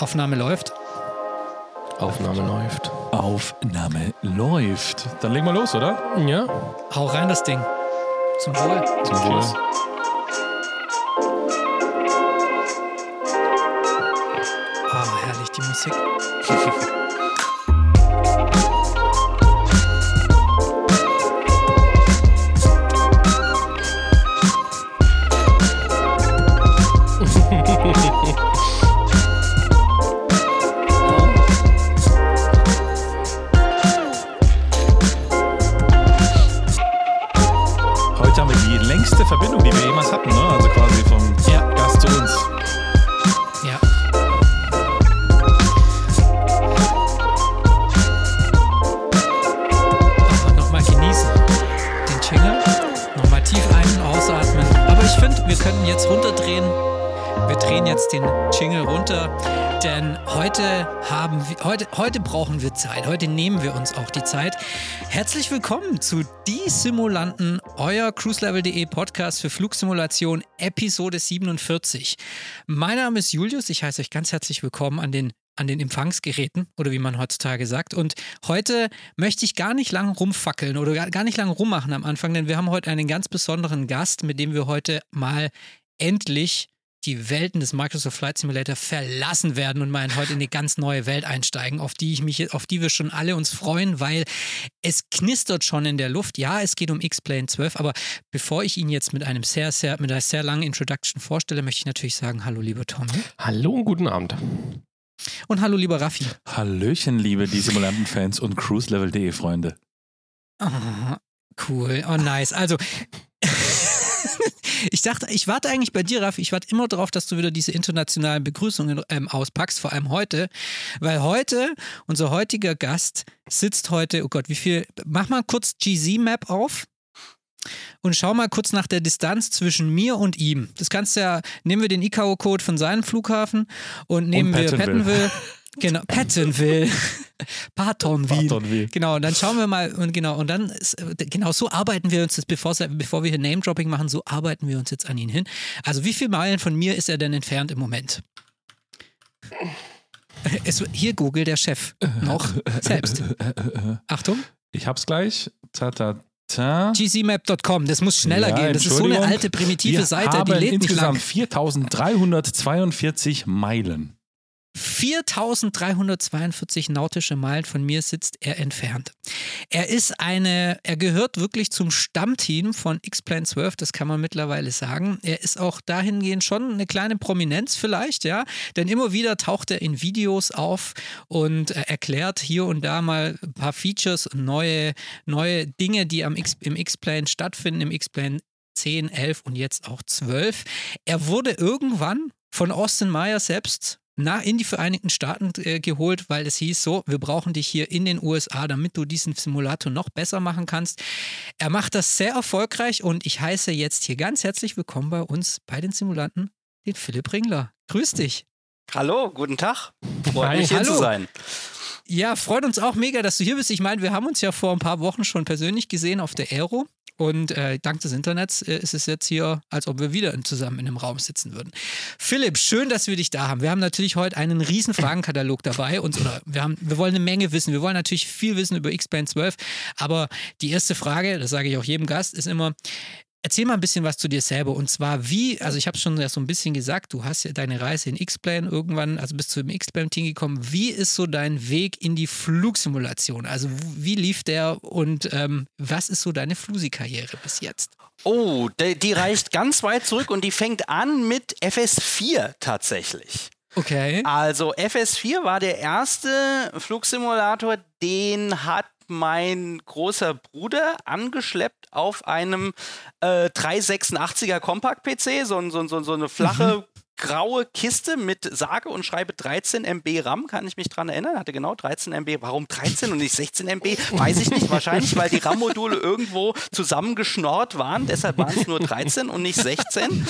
Aufnahme läuft. Aufnahme läuft. Aufnahme läuft. Dann legen wir los, oder? Ja. Hau rein das Ding. Zum Wohl. Zum Wohl. Oh, herrlich, die Musik. heute, brauchen wir Zeit. Heute nehmen wir uns auch die Zeit. Herzlich willkommen zu Die Simulanten, euer cruiselevel.de Podcast für Flugsimulation, Episode 47. Mein Name ist Julius. Ich heiße euch ganz herzlich willkommen an den an den Empfangsgeräten oder wie man heutzutage sagt. Und heute möchte ich gar nicht lang rumfackeln oder gar gar nicht lang rummachen am Anfang, denn wir haben heute einen ganz besonderen Gast, mit dem wir heute mal endlich die Welten des Microsoft Flight Simulator verlassen werden und mal heute in eine ganz neue Welt einsteigen, auf die ich mich, auf die wir schon alle uns freuen, weil es knistert schon in der Luft. Ja, es geht um X-Plane 12, aber bevor ich ihn jetzt mit einem sehr, sehr, mit einer sehr langen Introduction vorstelle, möchte ich natürlich sagen, hallo lieber Tommy Hallo und guten Abend. und hallo lieber Raffi. Hallöchen, liebe die Simulanten-Fans und cruiselevel.de Freunde. Oh, cool. Oh, nice. Also, ich dachte, ich warte eigentlich bei dir, Raffi, ich warte immer darauf, dass du wieder diese internationalen Begrüßungen ähm, auspackst, vor allem heute, weil heute, unser heutiger Gast sitzt heute, oh Gott, wie viel, mach mal kurz GZ-Map auf. Und schau mal kurz nach der Distanz zwischen mir und ihm. Das kannst du ja, nehmen wir den ICAO-Code von seinem Flughafen und nehmen wir Pattonville. Pattonville. Genau, Pattonville. Pattonville. Pattonville. Genau, und dann schauen wir mal, und genau, und dann, ist, äh, genau so arbeiten wir uns jetzt, bevor, bevor wir hier Name-Dropping machen, so arbeiten wir uns jetzt an ihn hin. Also, wie viele Meilen von mir ist er denn entfernt im Moment? Es, hier Google, der Chef, noch selbst. Achtung, Ich hab's gleich. Ta, ta, ta. gcmap.com, das muss schneller Ja, gehen. Das ist so eine alte, primitive wir Seite, haben die lädt nicht insgesamt lang. 4342 Meilen. 4342 nautische Meilen von mir sitzt er entfernt. Er ist eine, er gehört wirklich zum Stammteam von X-Plane 12, das kann man mittlerweile sagen. Er ist auch dahingehend schon eine kleine Prominenz vielleicht, ja, denn immer wieder taucht er in Videos auf und äh, erklärt hier und da mal ein paar Features und neue, neue Dinge, die am X, im X-Plane stattfinden, im X-Plane 10, 11 und jetzt auch 12. Er wurde irgendwann von Austin Meyer selbst na, in die Vereinigten Staaten äh, geholt, weil es hieß so, wir brauchen dich hier in den USA, damit du diesen Simulator noch besser machen kannst. Er macht das sehr erfolgreich und ich heiße jetzt hier ganz herzlich willkommen bei uns, bei den Simulanten, den Philipp Ringler. Grüß dich. Hallo, guten Tag. Freut mich hier Hallo. zu sein. Ja, freut uns auch mega, dass du hier bist. Ich meine, wir haben uns ja vor ein paar Wochen schon persönlich gesehen auf der Aero. Und äh, dank des Internets äh, ist es jetzt hier, als ob wir wieder zusammen in einem Raum sitzen würden. Philipp, schön, dass wir dich da haben. Wir haben natürlich heute einen riesen Fragenkatalog dabei. Und, oder wir, haben, wir wollen eine Menge wissen. Wir wollen natürlich viel wissen über X-Plane 12. Aber die erste Frage, das sage ich auch jedem Gast, ist immer, Erzähl mal ein bisschen was zu dir selber und zwar wie, also ich habe schon ja so ein bisschen gesagt, du hast ja deine Reise in X-Plane irgendwann, also bist du im X-Plane-Team gekommen. Wie ist so dein Weg in die Flugsimulation? Also wie lief der und ähm, was ist so deine Flusi-Karriere bis jetzt? Oh, die, die reicht ganz weit zurück und die fängt an mit FS4 tatsächlich. Okay. Also FS4 war der erste Flugsimulator, den hat mein großer Bruder angeschleppt auf einem äh, 386er Compact-PC, so, so, so, so eine flache graue Kiste mit sage und schreibe 13 MB RAM, kann ich mich dran erinnern, hatte genau 13 MB. Warum 13 und nicht 16 MB? Weiß ich nicht. Wahrscheinlich, weil die RAM-Module irgendwo zusammengeschnorrt waren, deshalb waren es nur 13 und nicht 16.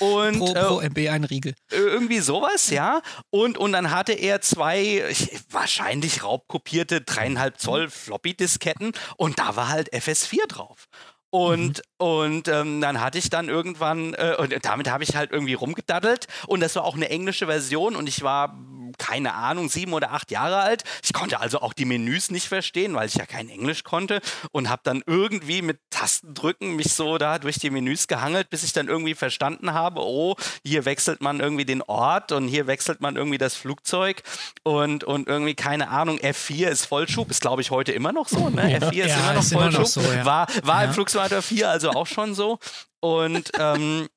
Und Pro, äh, pro MB ein Riegel. irgendwie sowas, ja. Und, und dann hatte er zwei ich, wahrscheinlich raubkopierte dreieinhalb Zoll Floppy-Disketten und da war halt FS4 drauf. Und, und ähm, dann hatte ich dann irgendwann, äh, und damit habe ich halt irgendwie rumgedaddelt. Und das war auch eine englische Version. Und ich war keine Ahnung, sieben oder acht Jahre alt. Ich konnte also auch die Menüs nicht verstehen, weil ich ja kein Englisch konnte. Und habe dann irgendwie mit Tastendrücken mich so da durch die Menüs gehangelt, bis ich dann irgendwie verstanden habe, oh, hier wechselt man irgendwie den Ort und hier wechselt man irgendwie das Flugzeug und, und irgendwie, keine Ahnung, F4 ist Vollschub, ist glaube ich heute immer noch so, ne? F4 ist Ja, immer noch ist immer noch Vollschub, so, ja. war, war im. Flugsimulator 4 also auch schon so und ähm,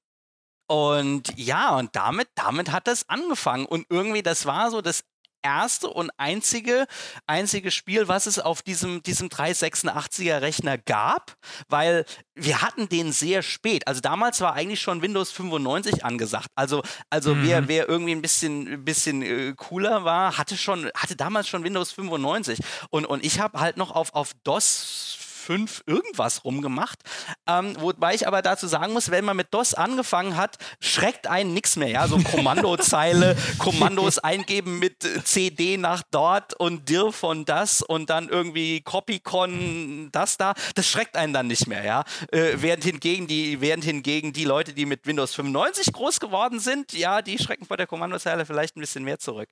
und ja, und damit, damit hat das angefangen. Und irgendwie, das war so das erste und einzige, einzige Spiel, was es auf diesem, diesem 386er Rechner gab, weil wir hatten den sehr spät. Also damals war eigentlich schon Windows 95 angesagt. Also, also Mhm. wer, wer irgendwie ein bisschen, bisschen äh, cooler war, hatte schon, hatte damals schon Windows 95. Und, und ich habe halt noch auf, auf DOS 5 irgendwas rumgemacht. Ähm, wobei ich aber dazu sagen muss, wenn man mit DOS angefangen hat, schreckt einen nichts mehr. Ja? So Kommandozeile, Kommandos eingeben mit äh, CD nach dort und dir von das und dann irgendwie Copycon das da. Das schreckt einen dann nicht mehr. Ja? Äh, während, hingegen die, während hingegen die Leute, die mit Windows 95 groß geworden sind, ja, die schrecken vor der Kommandozeile vielleicht ein bisschen mehr zurück.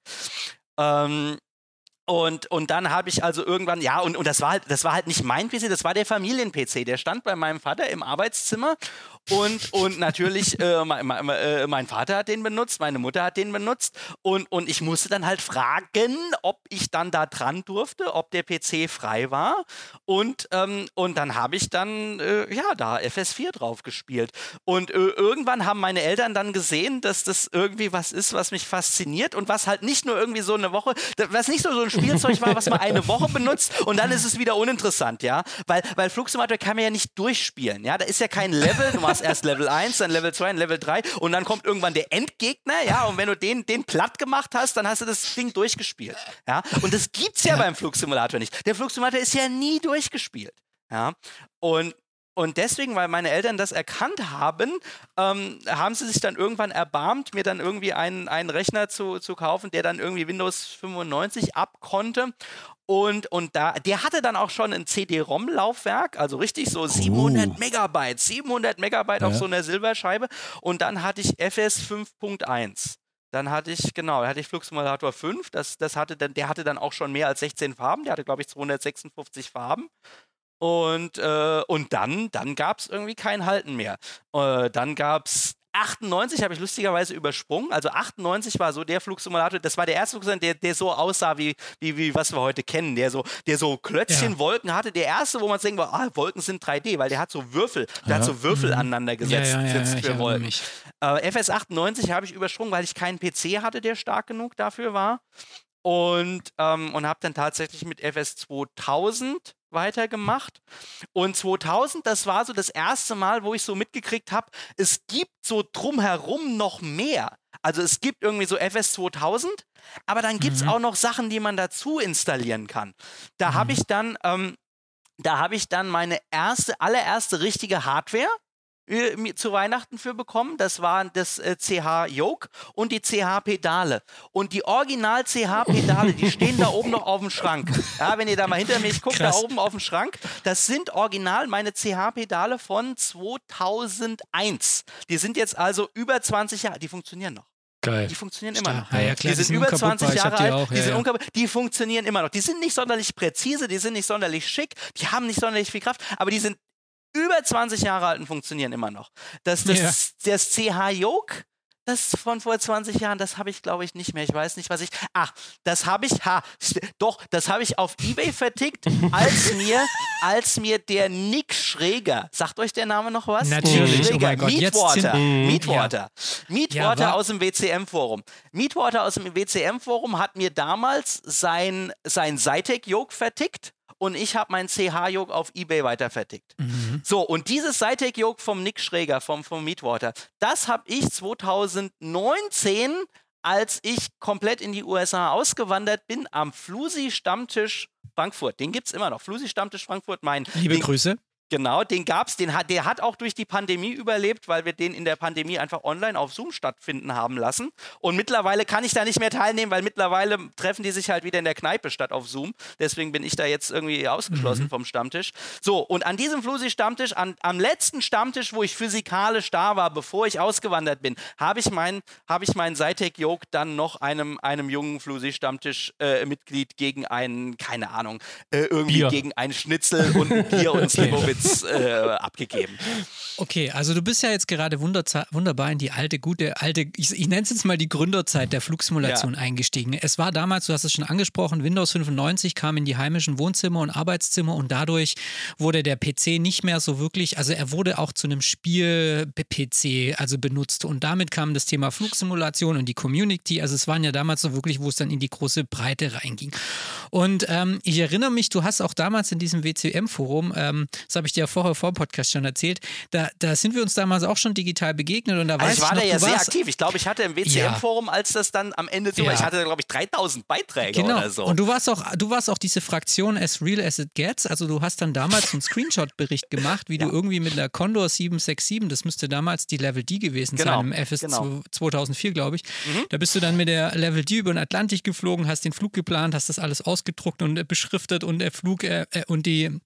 Ähm, und, und dann habe ich also irgendwann, ja, und, und das war halt, das war halt nicht mein PC, das war der Familien-PC. Der stand bei meinem Vater im Arbeitszimmer und, und natürlich, äh, mein, äh, mein Vater hat den benutzt, meine Mutter hat den benutzt und, und ich musste dann halt fragen, ob ich dann da dran durfte, ob der PC frei war. Und, ähm, und dann habe ich dann, äh, ja, da FS4 drauf gespielt. Und äh, irgendwann haben meine Eltern dann gesehen, dass das irgendwie was ist, was mich fasziniert und was halt nicht nur irgendwie so eine Woche, was nicht so, so ein Spielzeug war, was man eine Woche benutzt und dann ist es wieder uninteressant, ja. Weil, weil Flugsimulator kann man ja nicht durchspielen, ja. Da ist ja kein Level, du machst erst Level 1, dann Level 2, dann Level 3 und dann kommt irgendwann der Endgegner, ja. Und wenn du den, den platt gemacht hast, dann hast du das Ding durchgespielt, ja. Und das gibt's ja, beim Flugsimulator nicht. Der Flugsimulator ist ja nie durchgespielt, ja. Und und deswegen, weil meine Eltern das erkannt haben, ähm, haben sie sich dann irgendwann erbarmt, mir dann irgendwie einen, einen Rechner zu, zu kaufen, der dann irgendwie Windows 95 abkonnte. Und, und da, der hatte dann auch schon ein CD-ROM-Laufwerk, also richtig so 700 Megabyte, 700 Megabyte auf Ja. so einer Silberscheibe. Und dann hatte ich FS 5.1. Dann hatte ich, genau, da hatte ich Flugsimulator 5, das, das hatte dann, der hatte dann auch schon mehr als 16 Farben, der hatte, glaube ich, 256 Farben. Und, äh, und dann, dann gab es irgendwie kein Halten mehr. Äh, dann gab es 98, habe ich lustigerweise übersprungen. Also 98 war so der Flugsimulator, das war der erste Flugsimulator, der, der so aussah, wie, wie, wie was wir heute kennen. Der so, der so Klötzchen, Ja. Wolken hatte. Der erste, wo man denkt, ah, Wolken sind 3D, weil der hat so Würfel, der hat so Würfel aneinander gesetzt Mhm. ja, ja, ja, für Wolken. Äh, FS 98 habe ich übersprungen, weil ich keinen PC hatte, der stark genug dafür war. Und, ähm, und habe dann tatsächlich mit FS 2000 weitergemacht. Und 2000, das war so das erste Mal, wo ich so mitgekriegt habe, es gibt so drumherum noch mehr. Also es gibt irgendwie so FS 2000, aber dann gibt es Mhm. auch noch Sachen, die man dazu installieren kann. Da habe ich dann, ähm, da habe ich dann meine erste, allererste richtige Hardware äh, zu Weihnachten für bekommen. Das waren das äh, CH Yoke und die CH Pedale. Und die Original CH Pedale, die stehen da oben noch auf dem Schrank. Ja, wenn ihr da mal hinter mich guckt, Krass. da oben auf dem Schrank, das sind original meine CH Pedale von 2001. Die sind jetzt also über 20 Jahre, die funktionieren noch. Geil. Die funktionieren immer Stark. noch. Ja, ja, klar, die die sind sind über unkaputtbar. 20 Ich Jahre die alt, die, ja, sind ja. die funktionieren immer noch. Die sind nicht sonderlich präzise, die sind nicht sonderlich schick, die haben nicht sonderlich viel Kraft, aber die sind über 20 Jahre alt und funktionieren immer noch. Das, das, Ja. das CH Yoke, das von vor 20 Jahren, das habe ich glaube ich nicht mehr. Ich weiß nicht, was ich. Ach, das habe ich, ha, doch, das habe ich auf Ebay vertickt, als mir, als mir der Nick Schräger, sagt euch der Name noch was? Natürlich, Nick oh Schräger, mein Gott, jetzt Meatwater, sind- Meatwater, Meatwater Ja, aus dem WCM-Forum. Meatwater aus dem WCM-Forum hat mir damals sein, sein Zytec-Yoke vertickt und ich habe mein CH-Yoke auf Ebay weiter vertickt. Mhm. So, und dieses Zytec-Yoke vom Nick Schräger, vom, vom Meatwater, das habe ich 2019, als ich komplett in die USA ausgewandert bin, am Flusi-Stammtisch Frankfurt. Den gibt es immer noch. Flusi-Stammtisch Frankfurt, mein. Liebe den, Grüße. Genau, den gab's, den hat, der hat auch durch die Pandemie überlebt, weil wir den in der Pandemie einfach online auf Zoom stattfinden haben lassen. Und mittlerweile kann ich da nicht mehr teilnehmen, weil mittlerweile treffen die sich halt wieder in der Kneipe statt auf Zoom. Deswegen bin ich da jetzt irgendwie ausgeschlossen mhm. vom Stammtisch. So, und an diesem Flusi-Stammtisch, am letzten Stammtisch, wo ich physikalisch da war, bevor ich ausgewandert bin, habe ich mein, habe ich mein Cytec-Yoke dann noch einem, einem jungen Flusi-Stammtisch-Mitglied äh, gegen einen, keine Ahnung, äh, irgendwie Bier. gegen einen Schnitzel und ein Bier und Slivovitz Tickets äh, abgegeben. Okay, also du bist ja jetzt gerade wunderbar in die alte, gute, alte, ich, ich nenne es jetzt mal die Gründerzeit der Flugsimulation ja. eingestiegen. Es war damals, du hast es schon angesprochen, Windows 95 kam in die heimischen Wohnzimmer und Arbeitszimmer und dadurch wurde der PC nicht mehr so wirklich, also er wurde auch zu einem Spiel-PC also benutzt und damit kam das Thema Flugsimulation und die Community, also es waren ja damals so wirklich, wo es dann in die große Breite reinging. Und ähm, ich erinnere mich, du hast auch damals in diesem WCM-Forum, ähm, das habe ich dir ja vorher vor dem Podcast schon erzählt, da, da sind wir uns damals auch schon digital begegnet und da also weiß ich war noch, da ja sehr aktiv. Ich glaube, ich hatte im WCM-Forum, ja. als das dann am Ende so war, ich hatte, glaube ich, 3000 Beiträge genau. oder so. Und du warst auch, du warst auch diese Fraktion as real as it gets. Also du hast dann damals einen Screenshot-Bericht gemacht, wie ja. du irgendwie mit einer Condor 767, das müsste damals die Level D gewesen genau. sein, im FS genau. 2004, glaube ich. Mhm. Da bist du dann mit der Level D über den Atlantik geflogen, hast den Flug geplant, hast das alles ausgedruckt und beschriftet und der Flug äh, äh und die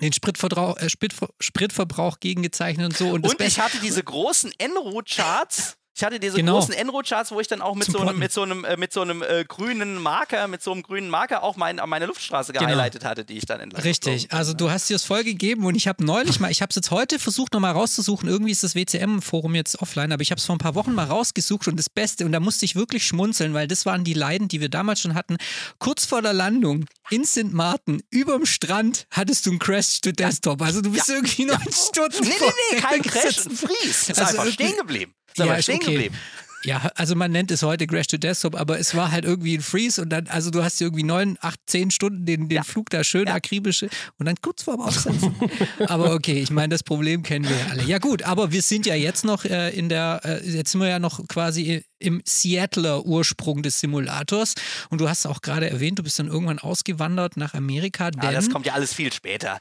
den Spritverbrauch, äh, Spritverbrauch gegengezeichnet und so. Und, und ich hatte diese großen En-Route-Charts ich hatte diese genau. großen Enro-Charts, wo ich dann auch mit so, einem, mit so einem, äh, mit so einem äh, grünen Marker, mit so einem grünen Marker auch mein, meine Luftstraße genau. gehighlightet hatte, die ich dann entlang Richtig, also du hast dir das voll gegeben und ich habe neulich mal, ich habe es jetzt heute versucht nochmal rauszusuchen, irgendwie ist das WCM-Forum jetzt offline, aber ich habe es vor ein paar Wochen mal rausgesucht und das Beste, und da musste ich wirklich schmunzeln, weil das waren die Leiden, die wir damals schon hatten. Kurz vor der Landung in St. Martin, überm Strand, hattest du einen Crash to Desktop. Also du bist ja. irgendwie neun ja. Stunden Nee, nee, nee, kein Crash, ein Freeze. Ist also einfach stehen geblieben. Ist ja, aber stehen okay. geblieben. Ja, also man nennt es heute Crash to Desktop, aber es war halt irgendwie ein Freeze und dann, also du hast irgendwie neun, acht, zehn Stunden den, den ja. Flug da schön ja. akribisch und dann kurz vorm Aufsetzen. aber okay, ich meine, das Problem kennen wir ja alle. Ja gut, aber wir sind ja jetzt noch äh, in der, äh, jetzt sind wir ja noch quasi im Seattler Ursprung des Simulators und du hast auch gerade erwähnt, du bist dann irgendwann ausgewandert nach Amerika. Denn, ah, das kommt ja alles viel später.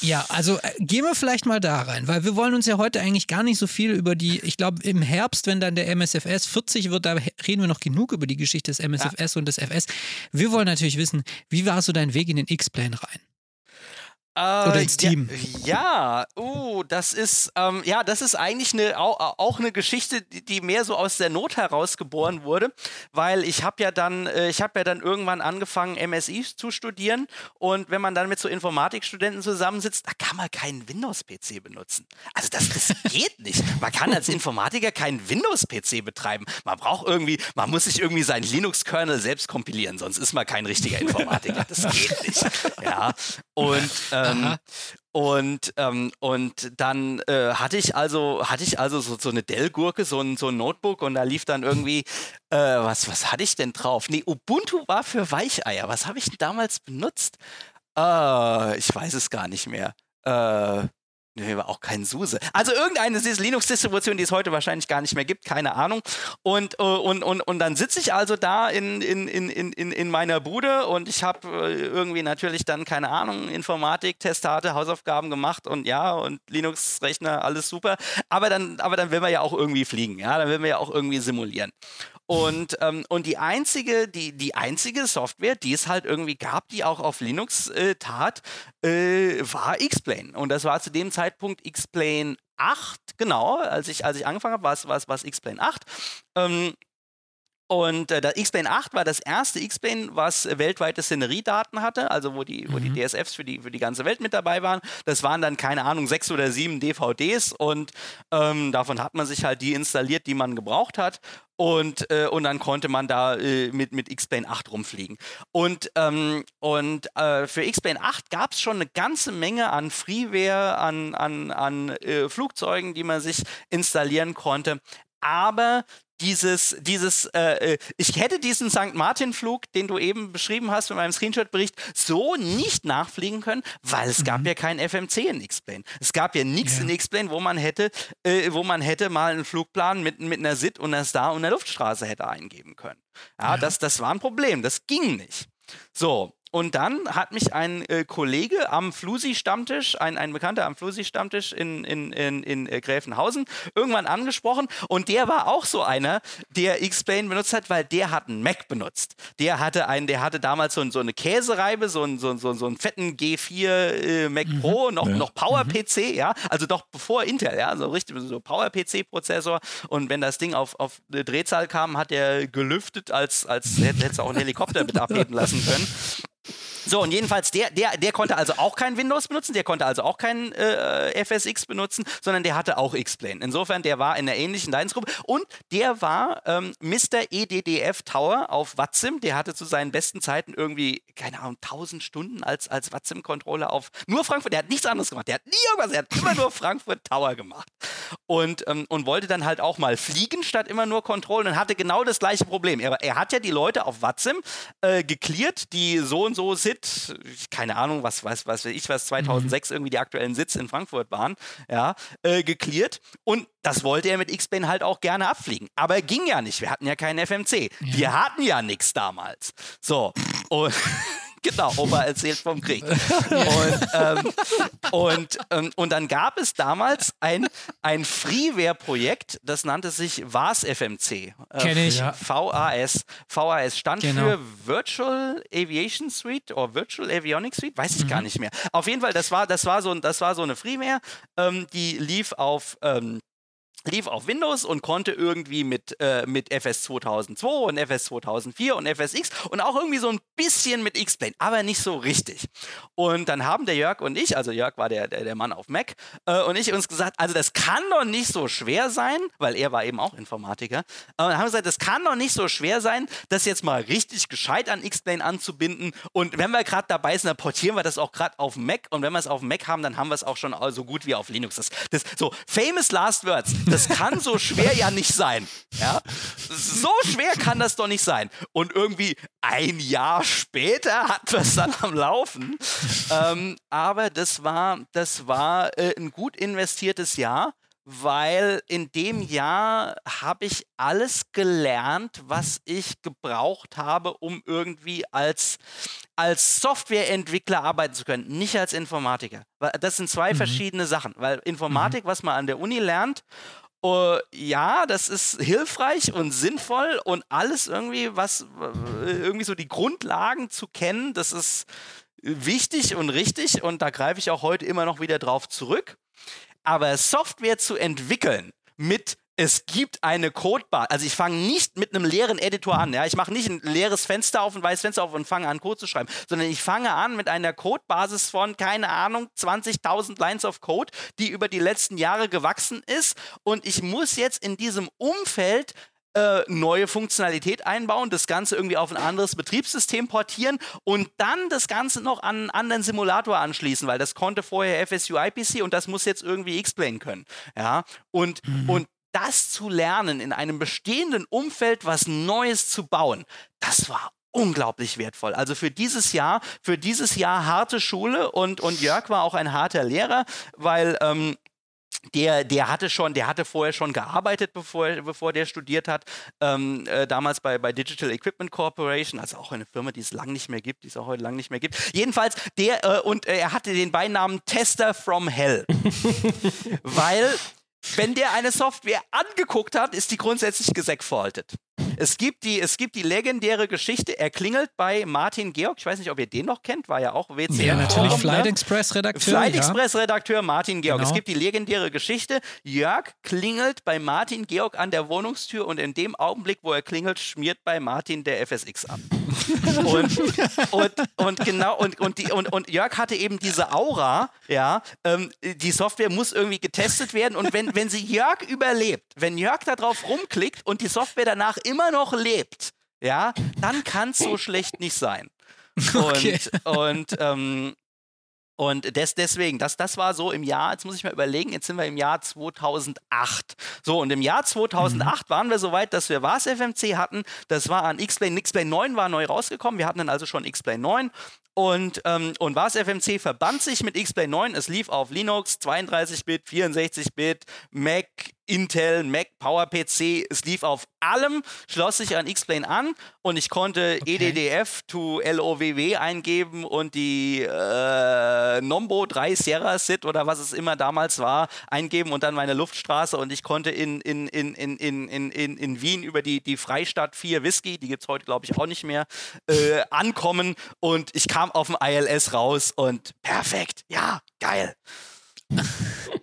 Ja, also äh, gehen wir vielleicht mal da rein, weil wir wollen uns ja heute eigentlich gar nicht so viel über die, ich glaube im Herbst, wenn dann der MSFS 40 wird, da reden wir noch genug über die Geschichte des MSFS ja. und des FS. Wir wollen natürlich wissen, wie war so dein Weg in den X-Plane rein? Äh, Oder ins Team. Ja, ja uh, das ist, ähm, ja, das ist eigentlich eine, auch, eine Geschichte, die, die, mehr so aus der Not heraus geboren wurde, weil ich habe ja dann, äh, ich habe ja dann irgendwann angefangen, MSI zu studieren und wenn man dann mit so Informatikstudenten zusammensitzt, da kann man keinen Windows-PC benutzen. Also das, das geht nicht. Man kann als Informatiker keinen Windows-PC betreiben. Man braucht irgendwie, man muss sich irgendwie seinen Linux-Kernel selbst kompilieren, sonst ist man kein richtiger Informatiker. Das geht nicht. Ja, und äh, ähm, und, ähm, und dann äh, hatte ich also, hatte ich also so, so eine Dell-Gurke, so ein, so ein Notebook und da lief dann irgendwie, äh, was, was hatte ich denn drauf? Nee, Ubuntu war für Weicheier. Was habe ich denn damals benutzt? Äh, ich weiß es gar nicht mehr. Äh, Nee, war auch kein SUSE. Also irgendeine Linux-Distribution, die es heute wahrscheinlich gar nicht mehr gibt, keine Ahnung. Und, äh, und, und, und dann sitze ich also da in, in, in, in, in meiner Bude und ich habe äh, irgendwie natürlich dann, keine Ahnung, Informatik, Testate, Hausaufgaben gemacht und ja, und Linux-Rechner, alles super. Aber dann, aber dann will man ja auch irgendwie fliegen, ja, dann will man ja auch irgendwie simulieren. Und, ähm, und die einzige, die, die einzige Software, die es halt irgendwie gab, die auch auf Linux äh, tat, äh, war X-Plane. Und das war zu dem Zeitpunkt X-Plane 8, genau, als ich, als ich angefangen habe, war es X-Plane 8. Ähm, und äh, der X-Plane 8 war das erste X-Plane, was weltweite Szeneriedaten hatte, also wo die, wo die mhm. DSFs für die, für die ganze Welt mit dabei waren. Das waren dann, keine Ahnung, sechs oder sieben DVDs und ähm, davon hat man sich halt die installiert, die man gebraucht hat. Und, äh, und dann konnte man da äh, mit, mit X-Plane 8 rumfliegen. Und, ähm, und äh, für X-Plane 8 gab es schon eine ganze Menge an Freeware, an, an, an äh, Flugzeugen, die man sich installieren konnte aber dieses, dieses, äh, äh, ich hätte diesen St. Martin-Flug, den du eben beschrieben hast in meinem Screenshot-Bericht, so nicht nachfliegen können, weil es mhm. gab ja kein FMC in X-Plane. Es gab ja nichts ja. in X-Plane, wo man hätte, äh, wo man hätte mal einen Flugplan mit, mit einer SIT und einer Star und einer Luftstraße hätte eingeben können. Ja, ja. Das, das war ein Problem, das ging nicht. So, und dann hat mich ein äh, Kollege am Flusi-Stammtisch, ein, ein Bekannter am Flusi-Stammtisch in, in, in, in äh, Gräfenhausen, irgendwann angesprochen und der war auch so einer, der X-Plane benutzt hat, weil der hat einen Mac benutzt. Der hatte einen, der hatte damals so, so eine Käsereibe, so einen, so, so, so einen fetten G4 äh, Mac mhm. Pro, noch, ja. noch Power-PC, mhm. ja, also doch bevor Intel, ja, so richtig so Power-PC-Prozessor und wenn das Ding auf, auf eine Drehzahl kam, hat er gelüftet, als, als hätte es auch einen Helikopter mit abheben lassen können. So, und jedenfalls, der, der, der konnte also auch kein Windows benutzen, der konnte also auch kein äh, FSX benutzen, sondern der hatte auch X-Plane. Insofern, der war in einer ähnlichen Leidensgruppe und der war ähm, Mr. EDDF Tower auf Watzim. Der hatte zu seinen besten Zeiten irgendwie, keine Ahnung, 1000 Stunden als, als Watzim-Controller auf nur Frankfurt. Der hat nichts anderes gemacht. Der hat nie irgendwas, er hat immer nur Frankfurt Tower gemacht. Und, ähm, und wollte dann halt auch mal fliegen statt immer nur Controllen und hatte genau das gleiche Problem. Er, er hat ja die Leute auf Watzim äh, geklärt, die so und so sind Sit, keine Ahnung, was weiß was, was ich, was 2006 mhm. irgendwie die aktuellen Sitze in Frankfurt waren, ja, äh, geklärt. Und das wollte er mit X-Plane halt auch gerne abfliegen. Aber ging ja nicht. Wir hatten ja keinen FMC. Ja. Wir hatten ja nichts damals. So. Und Genau, Opa erzählt vom Krieg. und, ähm, und, ähm, und dann gab es damals ein, ein Freeware-Projekt, das nannte sich VAS FMC. Äh, Kenne ich. VAS. VAS stand genau. für Virtual Aviation Suite oder Virtual Avionics Suite, weiß ich mhm. gar nicht mehr. Auf jeden Fall, das war, das war, so, das war so eine Freeware, ähm, die lief auf ähm, lief auf Windows und konnte irgendwie mit, äh, mit FS 2002 und FS 2004 und FSX und auch irgendwie so ein bisschen mit X-Plane, aber nicht so richtig. Und dann haben der Jörg und ich, also Jörg war der, der, der Mann auf Mac, äh, und ich uns gesagt, also das kann doch nicht so schwer sein, weil er war eben auch Informatiker, äh, und haben gesagt, das kann doch nicht so schwer sein, das jetzt mal richtig gescheit an X-Plane anzubinden und wenn wir gerade dabei sind, dann portieren wir das auch gerade auf Mac und wenn wir es auf Mac haben, dann haben wir es auch schon so gut wie auf Linux. Das, das, so, famous last words das kann so schwer ja nicht sein. Ja? So schwer kann das doch nicht sein. Und irgendwie ein Jahr später wir es dann am Laufen. Ähm, aber das war, das war äh, ein gut investiertes Jahr weil in dem Jahr habe ich alles gelernt, was ich gebraucht habe, um irgendwie als, als Softwareentwickler arbeiten zu können, nicht als Informatiker. Das sind zwei mhm. verschiedene Sachen, weil Informatik, mhm. was man an der Uni lernt Uh, ja, das ist hilfreich und sinnvoll und alles irgendwie, was irgendwie so die Grundlagen zu kennen, das ist wichtig und richtig und da greife ich auch heute immer noch wieder drauf zurück. Aber Software zu entwickeln mit es gibt eine Codebar. Also ich fange nicht mit einem leeren Editor an. Ja? Ich mache nicht ein leeres Fenster auf, ein weißes Fenster auf und fange an, Code zu schreiben, sondern ich fange an mit einer Codebasis von, keine Ahnung, 20.000 Lines of Code, die über die letzten Jahre gewachsen ist. Und ich muss jetzt in diesem Umfeld äh, neue Funktionalität einbauen, das Ganze irgendwie auf ein anderes Betriebssystem portieren und dann das Ganze noch an einen anderen Simulator anschließen, weil das konnte vorher FSU IPC und das muss jetzt irgendwie X-Plane können. Ja, und, mhm. und das zu lernen, in einem bestehenden Umfeld was Neues zu bauen, das war unglaublich wertvoll. Also für dieses Jahr, für dieses Jahr harte Schule und, und Jörg war auch ein harter Lehrer, weil ähm, der, der hatte schon, der hatte vorher schon gearbeitet, bevor, bevor der studiert hat. Ähm, äh, damals bei, bei Digital Equipment Corporation, also auch eine Firma, die es lang nicht mehr gibt, die es auch heute lang nicht mehr gibt. Jedenfalls, der, äh, und äh, er hatte den Beinamen Tester from Hell. weil wenn der eine Software angeguckt hat, ist die grundsätzlich gesegfaultet. Es gibt, die, es gibt die legendäre Geschichte, er klingelt bei Martin Georg, ich weiß nicht, ob ihr den noch kennt, war ja auch WCR. Ja, natürlich, Flight Express Redakteur. Flight Express Redakteur Martin Georg. Genau. Es gibt die legendäre Geschichte, Jörg klingelt bei Martin Georg an der Wohnungstür und in dem Augenblick, wo er klingelt, schmiert bei Martin der FSX ab. und, und, und, genau, und, und, die, und, und Jörg hatte eben diese Aura, ja, ähm, die Software muss irgendwie getestet werden und wenn, wenn sie Jörg überlebt, wenn Jörg da drauf rumklickt und die Software danach immer noch lebt, ja, dann kann es so schlecht nicht sein. Okay. Und, und ähm, und des, deswegen, das, das war so im Jahr, jetzt muss ich mal überlegen, jetzt sind wir im Jahr 2008. So, und im Jahr 2008 mhm. waren wir so weit, dass wir was FMC hatten. Das war an X-Plane. X-Plane 9 war neu rausgekommen. Wir hatten dann also schon X-Plane 9. Und, ähm, und was FMC verband sich mit X-Plane 9. Es lief auf Linux, 32-Bit, 64-Bit, Mac, Intel, Mac, PowerPC. Es lief auf allem, schloss sich an X-Plane an und ich konnte okay. EDDF to LOWW eingeben und die äh, Nombo 3 Sierra SID oder was es immer damals war, eingeben und dann meine Luftstraße und ich konnte in, in, in, in, in, in, in Wien über die, die Freistadt 4 Whisky, die gibt es heute glaube ich auch nicht mehr, äh, ankommen und ich kam auf dem ILS raus und perfekt, ja, geil.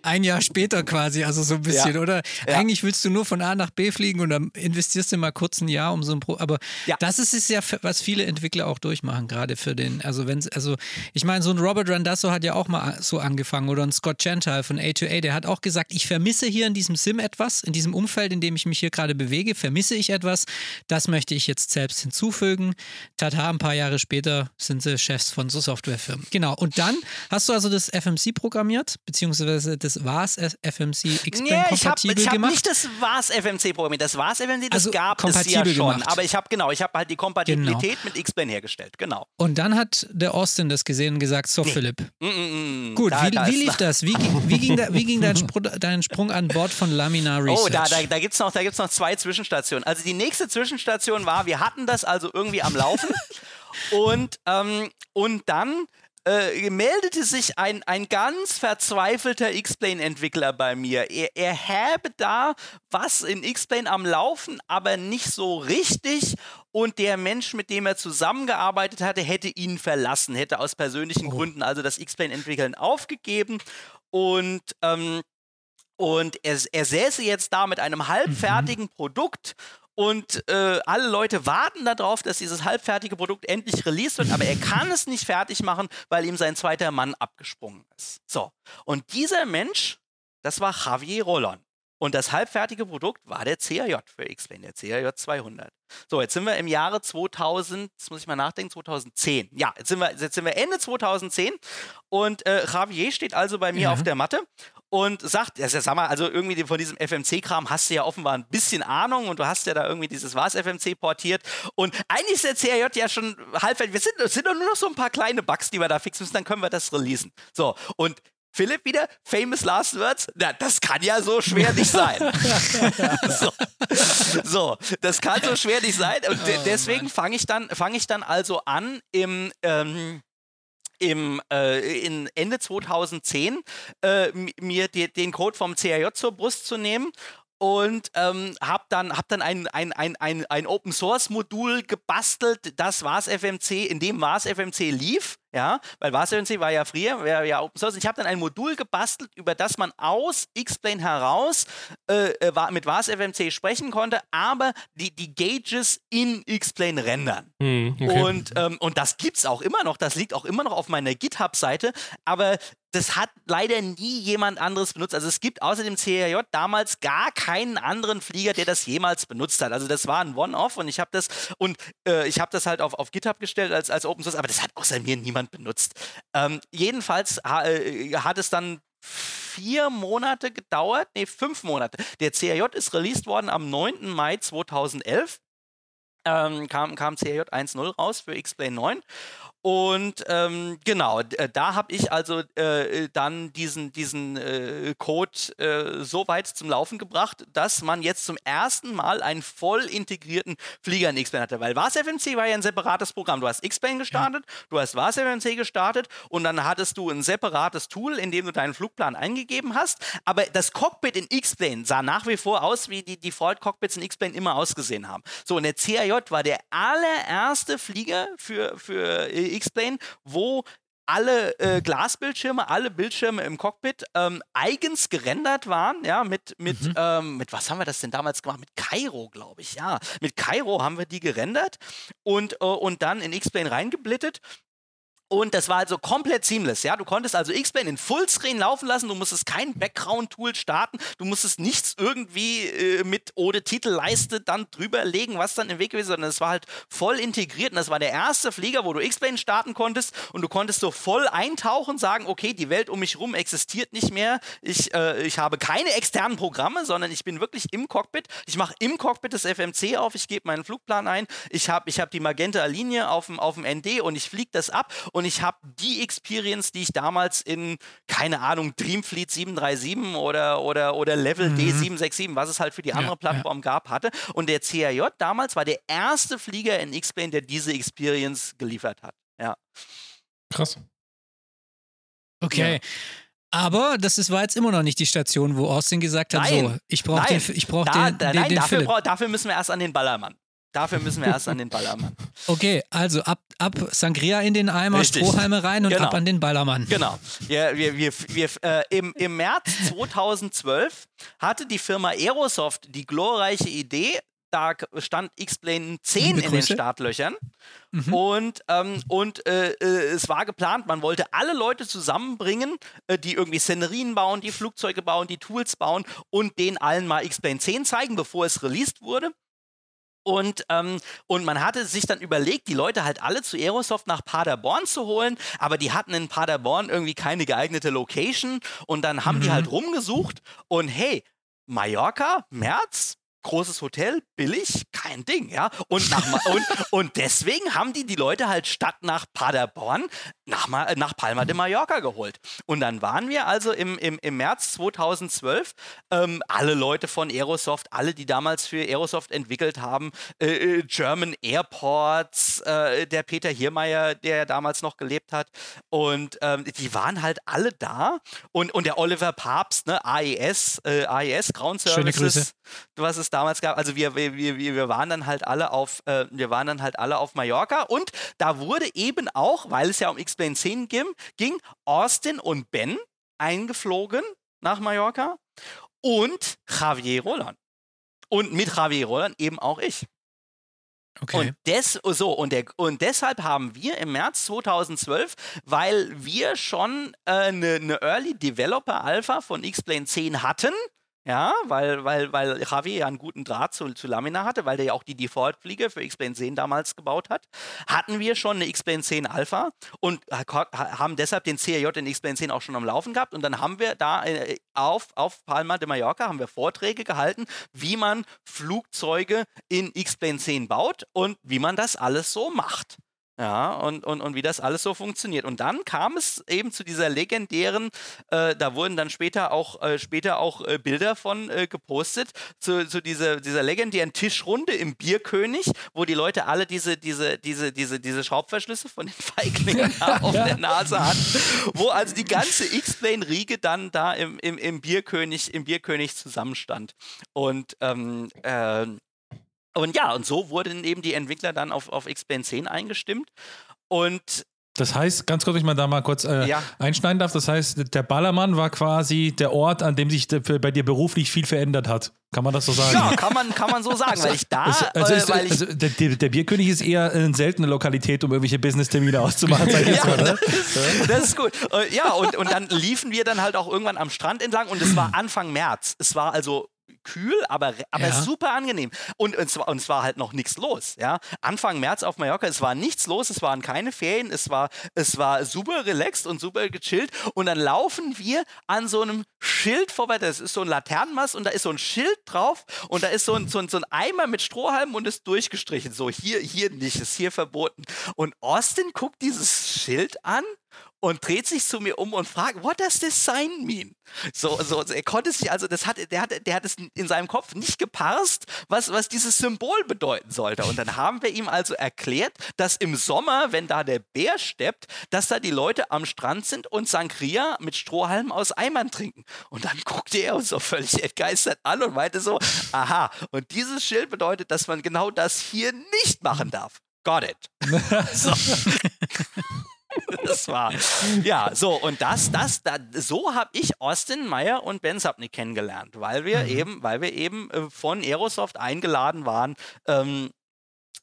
Ein Jahr später quasi, also so ein bisschen, ja. oder? Ja. Eigentlich willst du nur von A nach B fliegen und dann investierst du mal kurz ein Jahr um so ein Pro. Aber ja. das ist es ja, was viele Entwickler auch durchmachen, gerade für den, also wenn also ich meine, so ein Robert Randazzo hat ja auch mal so angefangen oder ein Scott Gentile von A2A, der hat auch gesagt, ich vermisse hier in diesem Sim etwas, in diesem Umfeld, in dem ich mich hier gerade bewege, vermisse ich etwas, das möchte ich jetzt selbst hinzufügen. Tata, ein paar Jahre später sind sie Chefs von so Softwarefirmen. Genau. Und dann hast du also das FMC programmiert, beziehungsweise beziehungsweise das VAS FMC X-Plane nee, kompatibel ich hab, ich gemacht? nicht das VAS FMC programmiert. Das VAS FMC, das also gab es ja schon. Gemacht. Aber ich habe genau, ich habe halt die Kompatibilität genau. mit X-Plane hergestellt. Genau. Und dann hat der Austin das gesehen und gesagt, so nee. Philipp. Mm, mm, mm. Gut, da, wie, da wie lief das? Wie, wie ging, da, wie ging dein, Sprung, dein, Sprung, an Bord von Laminar Research? Oh, da, da, da gibt es noch, noch zwei Zwischenstationen. Also die nächste Zwischenstation war, wir hatten das also irgendwie am Laufen. und, ähm, und dann äh, meldete sich ein, ein ganz verzweifelter X-Plane-Entwickler bei mir. Er, er habe da was in X-Plane am Laufen, aber nicht so richtig. Und der Mensch, mit dem er zusammengearbeitet hatte, hätte ihn verlassen, hätte aus persönlichen oh. Gründen also das X-Plane-Entwickeln aufgegeben. Und ähm, und er, er säße jetzt da mit einem halbfertigen mhm. Produkt und äh, alle Leute warten darauf, dass dieses halbfertige Produkt endlich released wird, aber er kann es nicht fertig machen, weil ihm sein zweiter Mann abgesprungen ist. So. Und dieser Mensch, das war Javier Rollon. Und das halbfertige Produkt war der CAJ für X-Plane, der CAJ 200. So, jetzt sind wir im Jahre 2000, jetzt muss ich mal nachdenken, 2010. Ja, jetzt sind wir, jetzt sind wir Ende 2010 und äh, Javier steht also bei mir ja. auf der Matte und sagt, ja, sag mal, also irgendwie von diesem FMC-Kram hast du ja offenbar ein bisschen Ahnung und du hast ja da irgendwie dieses was FMC portiert und eigentlich ist der CAJ ja schon halbfertig. Wir sind, sind doch nur noch so ein paar kleine Bugs, die wir da fixen müssen, dann können wir das releasen. So, und Philipp wieder, famous last words. Na, das kann ja so schwer nicht sein. so. so. das kann so schwer nicht sein. Und de oh, deswegen fange ich dann, fange ich dann also an im ähm, im äh, in Ende 2010 äh, mir die, den Code vom CRJ zur Brust zu nehmen und ähm, habe dann, hab dann ein, ein, ein, ein, ein Open Source Modul gebastelt, das war's FMC, in dem war's FMC lief ja, weil Wasserfmc war ja früher, wäre ja Open Source. Ich habe dann ein Modul gebastelt, über das man aus X-Plane heraus äh, äh mit WasFMC sprechen konnte, aber die, die Gauges in X-Plane rendern. Hm, okay. und, ähm, und das gibt's auch immer noch, das liegt auch immer noch auf meiner GitHub-Seite, aber das hat leider nie jemand anderes benutzt. Also es gibt außer dem CRJ damals gar keinen anderen Flieger, der das jemals benutzt hat. Also das war ein One-Off und ich habe das und äh, ich habe das halt auf, auf GitHub gestellt als, als Open Source, aber das hat außer mir niemand niemand benutzt. Ähm, jedenfalls ha, äh, hat es dann vier Monate gedauert, nee, fünf Monate. Der CRJ ist released worden am 9. Mai 2011. Ähm, kam, kam CRJ 1.0 raus für X-Plane 9 und ähm, genau, äh, da habe ich also äh, dann diesen, diesen äh, Code äh, so weit zum Laufen gebracht, dass man jetzt zum ersten Mal einen voll integrierten Flieger in X-Plane hatte. Weil WASFMC war ja ein separates Programm. Du hast X-Plane gestartet, ja. du hast WASFMC gestartet und dann hattest du ein separates Tool, in dem du deinen Flugplan eingegeben hast. Aber das Cockpit in X-Plane sah nach wie vor aus, wie die Default-Cockpits in X-Plane immer ausgesehen haben. So, und der CAJ war der allererste Flieger für, für äh, X-Plane, wo alle äh, Glasbildschirme, alle Bildschirme im Cockpit ähm, eigens gerendert waren, ja, mit, mit, mhm. ähm, mit was haben wir das denn damals gemacht? Mit Cairo, glaube ich, ja. Mit Cairo haben wir die gerendert und, äh, und dann in X-Plane reingeblittet und das war also komplett seamless, ja. Du konntest also X-Plane in Fullscreen laufen lassen, du musstest kein Background-Tool starten, du musstest nichts irgendwie äh, mit oder Titelleiste dann drüber legen, was dann im Weg gewesen ist, sondern es war halt voll integriert. Und das war der erste Flieger, wo du X-Plane starten konntest. Und du konntest so voll eintauchen, sagen, okay, die Welt um mich rum existiert nicht mehr, ich, äh, ich habe keine externen Programme, sondern ich bin wirklich im Cockpit, ich mache im Cockpit das FMC auf, ich gebe meinen Flugplan ein, ich habe ich hab die Magenta-Linie auf dem, auf dem ND und ich fliege das ab. und und ich habe die Experience, die ich damals in, keine Ahnung, Dreamfleet 737 oder, oder, oder Level Mhm. D767, was es halt für die andere Ja, Plattform gab, hatte. Und der CRJ damals war der erste Flieger in X-Plane, der diese Experience geliefert hat. Ja. Krass. Okay. Aber das ist, war jetzt immer noch nicht die Station, wo Austin gesagt hat, Nein. so, ich brauche den, ich brauch Da, den, den, nein, den dafür, Philipp. brauch, dafür müssen wir erst an den Ballermann. Dafür müssen wir erst an den Ballermann. Okay, also ab, ab Sangria in den Eimer, Richtig. Strohhalme rein und Genau. ab an den Ballermann. Genau. Wir, wir, wir, wir, äh, im, Im März 2012 hatte die Firma Aerosoft die glorreiche Idee, da stand X-Plane 10 Liebe in den. Startlöchern. Mhm. Und, ähm, und äh, äh, es war geplant, man wollte alle Leute zusammenbringen, äh, die irgendwie Szenerien bauen, die Flugzeuge bauen, die Tools bauen und denen allen mal X-Plane 10 zeigen, bevor es released wurde. Und, ähm, und man hatte sich dann überlegt, die Leute halt alle zu Aerosoft nach Paderborn zu holen, aber die hatten in Paderborn irgendwie keine geeignete Location und dann haben die Mhm. halt rumgesucht und hey, Mallorca, März, großes Hotel, billig, kein Ding, ja. Und, nach, und, und deswegen haben die die Leute halt statt nach Paderborn nach, äh, nach Palma de Mallorca geholt. Und dann waren wir also im, im, im März 2012, ähm, alle Leute von Aerosoft, alle, die damals für Aerosoft entwickelt haben, äh, äh, German Airports, äh, der Peter Hiermeier, der damals noch gelebt hat. Und ähm, die waren halt alle da. Und, und der Oliver Papst, ne, AES, äh, AES Ground Schöne Services, was es damals gab. Also wir, wir, wir, wir waren dann halt alle auf, äh, wir waren dann halt alle auf Mallorca und da wurde eben auch, weil es ja um X-Plane 10 ging, ging, Austin und Ben eingeflogen nach Mallorca und Javier Roland. Und mit Javier Roland eben auch ich. Okay. Und, des, so, und, der, und deshalb haben wir im März 2012, weil wir schon eine äh, ne Early Developer Alpha von X-Plane 10 hatten, ja, weil, weil, weil Javi ja einen guten Draht zu, zu Lamina hatte, weil der ja auch die Default-Fliege für X-Plane 10 damals gebaut hat, hatten wir schon eine X-Plane 10 Alpha und ha- haben deshalb den CRJ in X-Plane 10 auch schon am Laufen gehabt und dann haben wir da äh, auf, auf Palma de Mallorca haben wir Vorträge gehalten, wie man Flugzeuge in X-Plane 10 baut und wie man das alles so macht. Ja, und, und, und wie das alles so funktioniert. Und dann kam es eben zu dieser legendären, äh, da wurden dann später auch, äh, später auch äh, Bilder von äh, gepostet, zu, zu dieser, dieser legendären Tischrunde im Bierkönig, wo die Leute alle diese, diese, diese, diese, diese Schraubverschlüsse von den Feiglingen auf der Nase hatten, wo also die ganze X-Plane-Riege dann da im, im, im, Bierkönig, im Bierkönig zusammenstand. Und ähm, äh, und ja, und so wurden eben die Entwickler dann auf, auf X-Plane 10 eingestimmt. Und Das heißt, ganz kurz, wenn ich mal da mal kurz äh, Ja. einschneiden darf, das heißt, der Ballermann war quasi der Ort, an dem sich bei dir beruflich viel verändert hat. Kann man das so sagen? ja, kann man, kann man so sagen, weil ich da, Also, also äh, ist, weil ich, also der, der, Bierkönig ist eher eine seltene Lokalität, um irgendwelche Business-Termine auszumachen, sag ich jetzt Ja, mal. Ne? das ist gut. Äh, Ja, und, und dann liefen wir dann halt auch irgendwann am Strand entlang und es war Anfang März. Es war also kühl, aber, aber Ja. super angenehm. Und, und, es war, und es war halt noch nichts los. Ja? Anfang März auf Mallorca, es war nichts los, es waren keine Ferien, es war, es war super relaxed und super gechillt. Und dann laufen wir an so einem Schild vorbei, das ist so ein Laternenmast und da ist so ein Schild drauf und da ist so ein, so ein, so ein Eimer mit Strohhalmen und ist durchgestrichen. So, hier, hier nicht, ist hier verboten. Und Austin guckt dieses Schild an und dreht sich zu mir um und fragt, what does this sign mean? So, so, er konnte sich, also das hat, der hat, der hat es in seinem Kopf nicht geparst, was, was dieses Symbol bedeuten sollte. Und dann haben wir ihm also erklärt, dass im Sommer, wenn da der Bär steppt, dass da die Leute am Strand sind und Sangria mit Strohhalmen aus Eimern trinken. Und dann guckte er uns so völlig entgeistert an und meinte so, aha, und dieses Schild bedeutet, dass man genau das hier nicht machen darf. Got it. so. Das war, ja, so, und das, das, da, so habe ich Austin Meyer und Ben Sapnick kennengelernt, weil wir eben, weil wir eben äh, von Aerosoft eingeladen waren, ähm,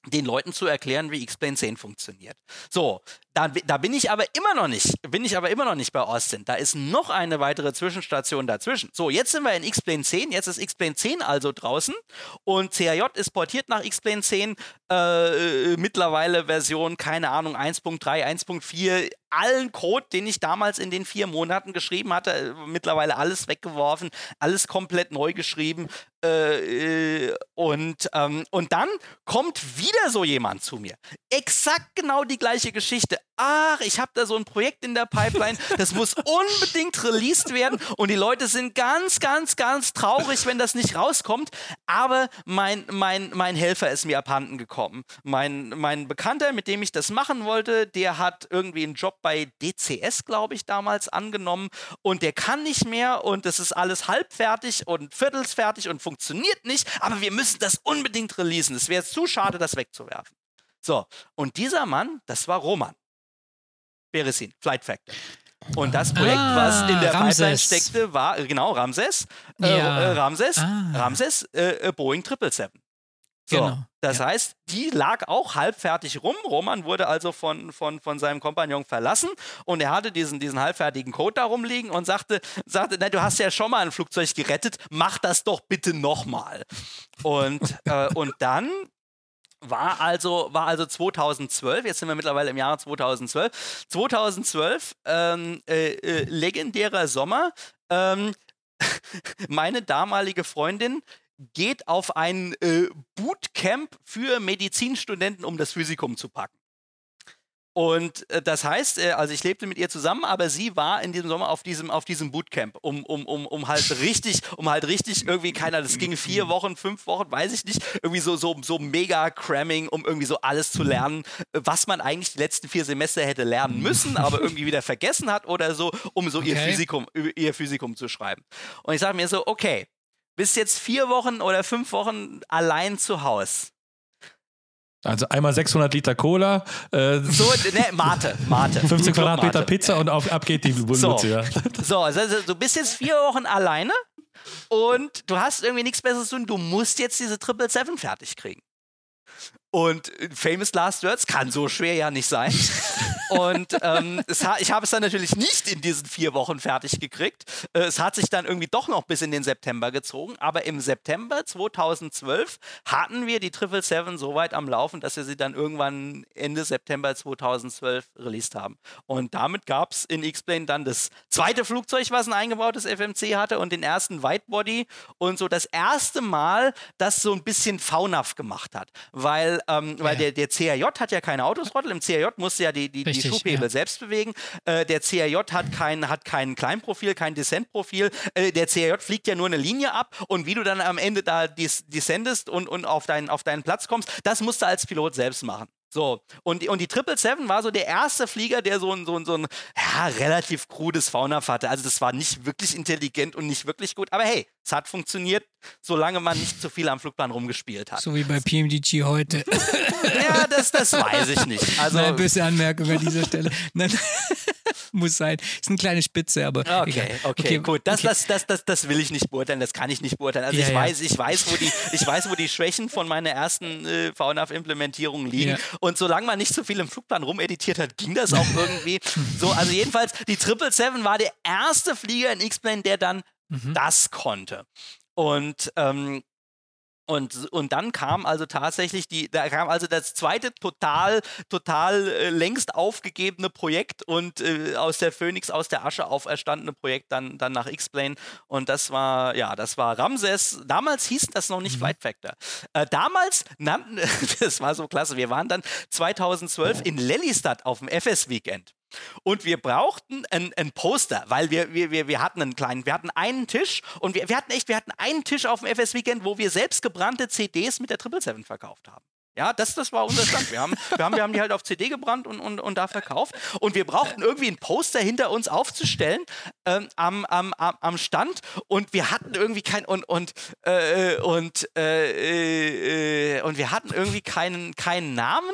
den Leuten zu erklären, wie X-Plane 10 funktioniert. So, da, da bin ich aber immer noch nicht, bin ich aber immer noch nicht bei Austin. Da ist noch eine weitere Zwischenstation dazwischen. So, jetzt sind wir in X-Plane 10, jetzt ist X-Plane 10 also draußen und CRJ ist portiert nach X-Plane 10, äh, mittlerweile Version, keine Ahnung, 1.3, 1.4, allen Code, den ich damals in den vier Monaten geschrieben hatte, äh, mittlerweile alles weggeworfen, alles komplett neu geschrieben. Äh, und, ähm, und dann kommt wieder so jemand zu mir. Exakt genau die gleiche Geschichte. Ach, ich habe da so ein Projekt in der Pipeline, das muss unbedingt released werden und die Leute sind ganz, ganz, ganz traurig, wenn das nicht rauskommt. Aber mein, mein, mein Helfer ist mir abhanden gekommen. Mein, mein Bekannter, mit dem ich das machen wollte, der hat irgendwie einen Job bei DCS, glaube ich, damals angenommen und der kann nicht mehr und das ist alles halbfertig und viertelsfertig und funktioniert nicht, aber wir müssen das unbedingt releasen. Es wäre zu schade, das wegzuwerfen. So, und dieser Mann, das war Roman. Beresin, Flight Factor. Und das Projekt, Ah, was in der Ramses. Pipeline steckte, war, äh, genau, Ramses. Äh, Ja. äh, Ramses, Ah. Ramses, äh, äh, Boeing 777. So, Genau, das ja. heißt, die lag auch halbfertig rum. Roman wurde also von, von, von seinem Kompagnon verlassen und er hatte diesen, diesen halbfertigen Code da rumliegen und sagte, sagte na, du hast ja schon mal ein Flugzeug gerettet, mach das doch bitte nochmal. Und, äh, und dann war also, war also 2012, jetzt sind wir mittlerweile im Jahre 2012, 2012, ähm, äh, äh, legendärer Sommer, ähm, meine damalige Freundin geht auf ein äh, Bootcamp für Medizinstudenten, um das Physikum zu packen. Und äh, das heißt, äh, also ich lebte mit ihr zusammen, aber sie war in diesem Sommer auf diesem, auf diesem Bootcamp, um, um, um, um halt richtig, um halt richtig irgendwie, keiner, das ging vier Wochen, fünf Wochen, weiß ich nicht, irgendwie so, so, so mega Cramming, um irgendwie so alles zu lernen, äh, was man eigentlich die letzten vier Semester hätte lernen müssen, aber irgendwie wieder vergessen hat oder so, um so ihr Okay. Physikum, ihr Physikum zu schreiben. Und ich sage mir so, okay, bist jetzt vier Wochen oder fünf Wochen allein zu Hause. Also einmal 600 Liter Cola, äh, So, ne, Mate, Mate. 15 Club Quadratmeter. Pizza und auf, ab geht die So. Wunde. Ja. So, also also du bist jetzt vier Wochen alleine und du hast irgendwie nichts Besseres zu tun. Du musst jetzt diese Triple Seven fertig kriegen. Und äh, Famous Last Words kann so schwer ja nicht sein. Und ähm, ha ich habe es dann natürlich nicht in diesen vier Wochen fertig gekriegt. Äh, es hat sich dann irgendwie doch noch bis in den September gezogen. Aber im September 2012 hatten wir die Triple Seven so weit am Laufen, dass wir sie dann irgendwann Ende September 2012 released haben. Und damit gab es in X-Plane dann das zweite Flugzeug, was ein eingebautes FMC hatte und den ersten Whitebody und so das erste Mal, das so ein bisschen VNAV gemacht hat. Weil, ähm, weil Ja. der, der CRJ hat ja keine Autothrottle. Im CRJ musste ja die, die, die Richtig, Schubhebel ja. selbst bewegen. Äh, der CRJ hat kein, hat kein Kleinprofil, kein Descent-Profil. Äh, der CRJ fliegt ja nur eine Linie ab und wie du dann am Ende da des descendest und, und auf, deinen, auf deinen Platz kommst, das musst du als Pilot selbst machen. So, und, die- und die 777 war so der erste Flieger, der so ein, so ein, so ein ja, relativ krudes VNAV hatte. Also das war nicht wirklich intelligent und nicht wirklich gut, aber hey, es hat funktioniert, solange man nicht zu viel am Flugplan rumgespielt hat. So wie bei PMDG heute. Ja, das, das weiß ich nicht. Also, Nein, böse Anmerkung an dieser Stelle. Nein, muss sein. Ist eine kleine Spitze, aber. Okay, egal. okay, gut. Das, okay. das, das, das, das will ich nicht beurteilen, das kann ich nicht beurteilen. Also Ja, ich ja. weiß, ich weiß, wo die, ich weiß, wo die Schwächen von meiner ersten äh, VNAV-Implementierung liegen. Ja. Und solange man nicht so viel im Flugplan rumeditiert hat, ging das auch irgendwie. so, also jedenfalls, die 777 war der erste Flieger in X-Plane, der dann Mhm. das konnte. Und ähm, und, und dann kam also tatsächlich die, da kam also das zweite total, total äh, längst aufgegebene Projekt und äh, aus der Phoenix, aus der Asche auferstandene Projekt dann, dann nach X-Plane. Und das war, ja, das war Ramses. Damals hieß das noch nicht Flight Factor. Äh, damals nannten, das war so klasse, wir waren dann 2012 in Lelystad auf dem FS-Weekend. Und wir brauchten ein, ein Poster, weil wir, wir, wir, hatten einen kleinen, wir hatten einen Tisch und wir, wir hatten echt, wir hatten einen Tisch auf dem FS Weekend, wo wir selbst gebrannte CDs mit der 777 verkauft haben. Ja, das, das war unser Stand. Wir haben, wir, haben, wir haben die halt auf CD gebrannt und, und, und da verkauft. Und wir brauchten irgendwie ein Poster hinter uns aufzustellen ähm, am, am, am, Stand. Und wir hatten irgendwie kein und und äh, und äh, äh, und wir hatten irgendwie keinen keinen Namen.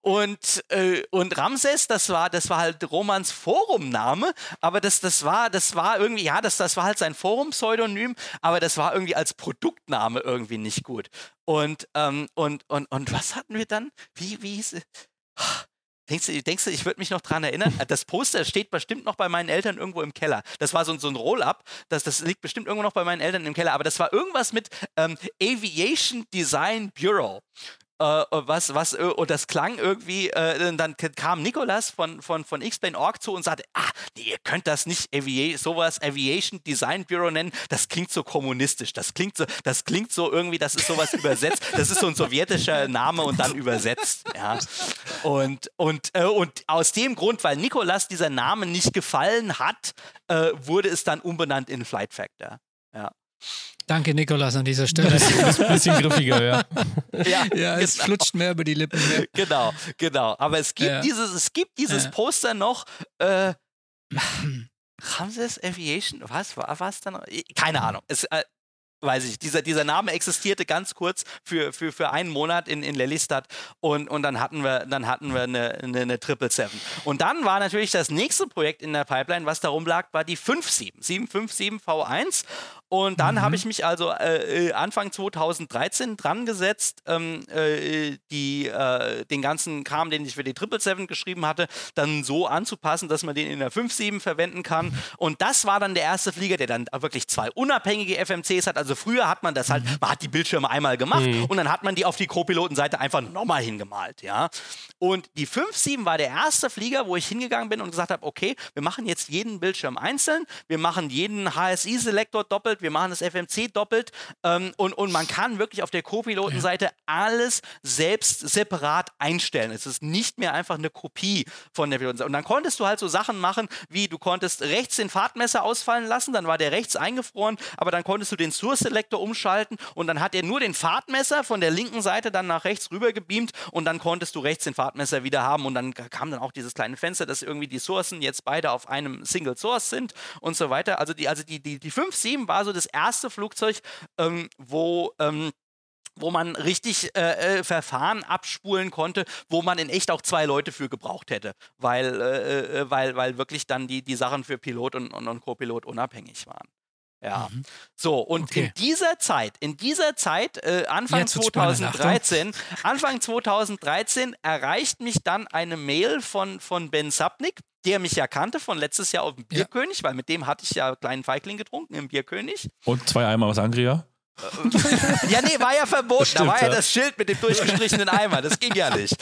Und äh, und Ramses, das war das war halt Romans Forumname. Aber das das war das war irgendwie ja das das war halt sein Forum-Pseudonym. Aber das war irgendwie als Produktname irgendwie nicht gut. Und, ähm, und, und, und was hatten wir dann? Wie, wie hieß es? Denkst du, denkst du, ich würde mich noch dran erinnern? Das Poster steht bestimmt noch bei meinen Eltern irgendwo im Keller. Das war so, ein- so ein Roll-Up. Das, das liegt bestimmt irgendwo noch bei meinen Eltern im Keller. Aber das war irgendwas mit ähm, Aviation Design Bureau. Äh, was, was, äh, und das klang irgendwie, äh, dann kam Nikolas von, von, von X-Plane Org zu und sagte, ah, nee, ihr könnt das nicht Avi sowas Aviation Design Bureau nennen, das klingt so kommunistisch, das klingt so, das klingt so irgendwie, das ist sowas übersetzt, das ist so ein sowjetischer Name und dann übersetzt, ja. Und, und, äh, und aus dem Grund, weil Nikolas dieser Name nicht gefallen hat, äh, wurde es dann umbenannt in Flight Factor, ja. Danke, Nikolas, an dieser Stelle. Das ist ein bisschen griffiger, ja. Ja, ja, es genau. flutscht mehr über die Lippen. Ja. Genau, genau. Aber es gibt Ja. dieses, es gibt dieses Ja. Poster noch. Äh, Ramses Aviation, was war was dann? Keine Ahnung. Es, äh, weiß ich, dieser, dieser Name existierte ganz kurz für, für, für einen Monat in, in Lelystad und, und dann hatten wir, dann hatten wir eine, eine, eine Triple Seven. Und dann war natürlich das nächste Projekt in der Pipeline, was darum lag, war die 57, 757 V1. Und dann habe ich mich also äh, äh, Anfang 2013 dran gesetzt, ähm, äh, die, äh, den ganzen Kram, den ich für die 777 geschrieben hatte, dann so anzupassen, dass man den in der 57 verwenden kann. Und das war dann der erste Flieger, der dann wirklich zwei unabhängige FMCs hat. Also früher hat man das halt, man hat die Bildschirme einmal gemacht und dann hat man die auf die Co-Pilotenseite einfach nochmal hingemalt, ja. Und die 57 war der erste Flieger, wo ich hingegangen bin und gesagt habe, okay, wir machen jetzt jeden Bildschirm einzeln, wir machen jeden HSI-Selektor doppelt, wir machen das FMC doppelt ähm, und, und man kann wirklich auf der Co-Pilotenseite alles selbst separat einstellen. Es ist nicht mehr einfach eine Kopie von der Pilotenseite. Und dann konntest du halt so Sachen machen, wie du konntest rechts den Fahrtmesser ausfallen lassen, dann war der rechts eingefroren, aber dann konntest du den Source-Selektor umschalten und dann hat er nur den Fahrtmesser von der linken Seite dann nach rechts rüber gebeamt und dann konntest du rechts den Fahrtmesser wieder haben und dann kam dann auch dieses kleine Fenster, dass irgendwie die Sourcen jetzt beide auf einem Single Source sind und so weiter. Also die, also die, die, die 5.7 war so das erste Flugzeug, ähm, wo ähm, wo man richtig äh, äh, Verfahren abspulen konnte, wo man in echt auch zwei Leute für gebraucht hätte, weil, äh, äh, weil, weil wirklich dann die, die Sachen für Pilot und, und, und Co-Pilot unabhängig waren. Ja. So, und Okay. in dieser Zeit, in dieser Zeit, äh, Anfang Jetzt wird's spannend, 2013, Anfang 2013 erreicht mich dann eine Mail von, von Ben Sapnik, der mich ja kannte von letztes Jahr auf dem Ja. Bierkönig, weil mit dem hatte ich ja kleinen Feigling getrunken im Bierkönig. Und zwei Eimer aus Angria. Ja, nee, war ja verboten. da Stimmt, war ja ja. das Schild mit dem durchgestrichenen Eimer. Das ging ja nicht.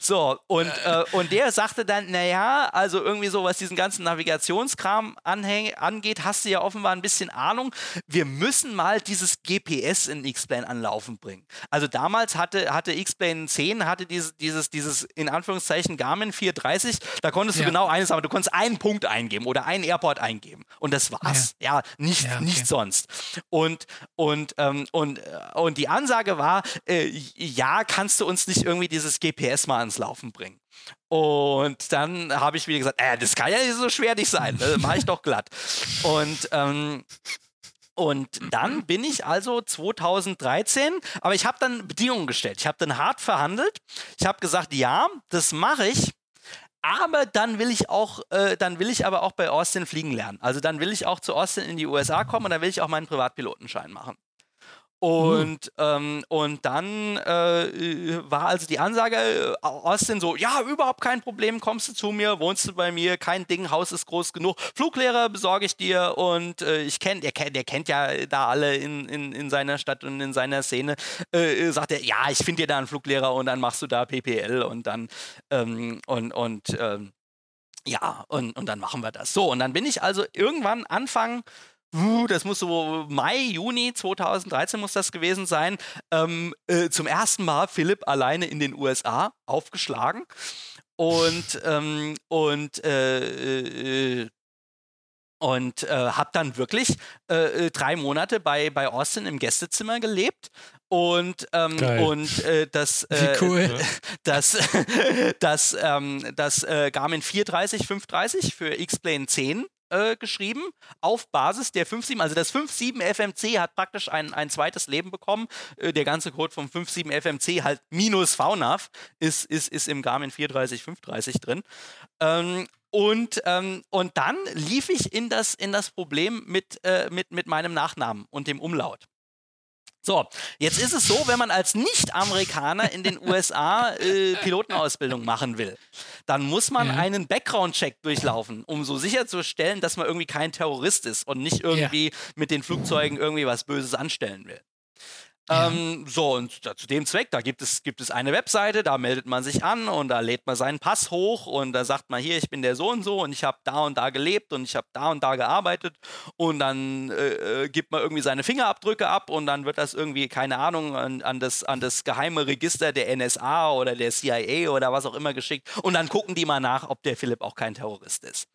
So, und, äh, und der sagte dann, naja, also irgendwie so, was diesen ganzen Navigationskram angeht, hast du ja offenbar ein bisschen Ahnung. Wir müssen mal dieses GPS in X-Plane anlaufen bringen. Also damals hatte, hatte X-Plane 10, hatte dieses, dieses, dieses in Anführungszeichen Garmin 430, da konntest du Ja. genau eines, aber du konntest einen Punkt eingeben oder einen Airport eingeben. Und das war's. Ja, nicht, Ja, okay. nicht sonst. Und, und, ähm, und, äh, und die Ansage war, äh, ja, kannst du uns nicht irgendwie dieses GPS mal ans Laufen bringen? Und dann habe ich wieder gesagt, äh, das kann ja nicht so schwer nicht sein, das mache ich doch glatt. Und ähm, und dann bin ich also 2013, aber ich habe dann Bedingungen gestellt. Ich habe dann hart verhandelt. Ich habe gesagt, ja, das mache ich. Aber dann will ich auch, äh, dann will ich aber auch bei Austin fliegen lernen. Also dann will ich auch zu Austin in die USA kommen und dann will ich auch meinen Privatpilotenschein machen. Und, ähm, und dann äh, war also die Ansage, äh, Austin so, ja, überhaupt kein Problem, kommst du zu mir, wohnst du bei mir, kein Ding, Haus ist groß genug, Fluglehrer besorge ich dir und äh, ich kenne, der, kennt- der kennt ja da alle in, in, in seiner Stadt und in seiner Szene, äh, äh, sagt er, ja, ich finde dir da einen Fluglehrer und dann machst du da PPL und dann, ähm, und, und, ähm, ja, und, und dann machen wir das. So, und dann bin ich also irgendwann Anfang, das muss so Mai, Juni 2013 muss das gewesen sein, ähm, äh, zum ersten Mal Philipp alleine in den USA aufgeschlagen. Und, ähm, und äh, äh, und äh, habe dann wirklich äh, äh, drei Monate bei, bei Austin im Gästezimmer gelebt. Und, ähm, Geil. und äh, das, äh, cool. das, das, ähm, das äh, Garmin 430, 530 für X-Plane 10 äh, geschrieben, auf Basis der 5.7. Also das 5.7 FMC hat praktisch ein, ein zweites Leben bekommen. Äh, der ganze Code vom 5.7 FMC halt minus VNAV ist, ist, ist im Garmin 430, 530 drin. Ähm, und, ähm, und dann lief ich in das, in das Problem mit, äh, mit, mit meinem Nachnamen und dem Umlaut. So, jetzt ist es so, wenn man als Nicht-Amerikaner in den USA äh, Pilotenausbildung machen will, dann muss man Ja. einen Background-Check durchlaufen, um so sicherzustellen, dass man irgendwie kein Terrorist ist und nicht irgendwie mit den Flugzeugen irgendwie was Böses anstellen will. Ähm, so, und da, zu dem Zweck, da gibt es, gibt es eine Webseite, da meldet man sich an und da lädt man seinen Pass hoch und da sagt man hier, ich bin der so und so und ich habe da und da gelebt und ich habe da und da gearbeitet. Und dann äh, äh, gibt man irgendwie seine Fingerabdrücke ab und dann wird das irgendwie, keine Ahnung, an, an, das, an das geheime Register der NSA oder der CIA oder was auch immer geschickt. Und dann gucken die mal nach, ob der Philipp auch kein Terrorist ist.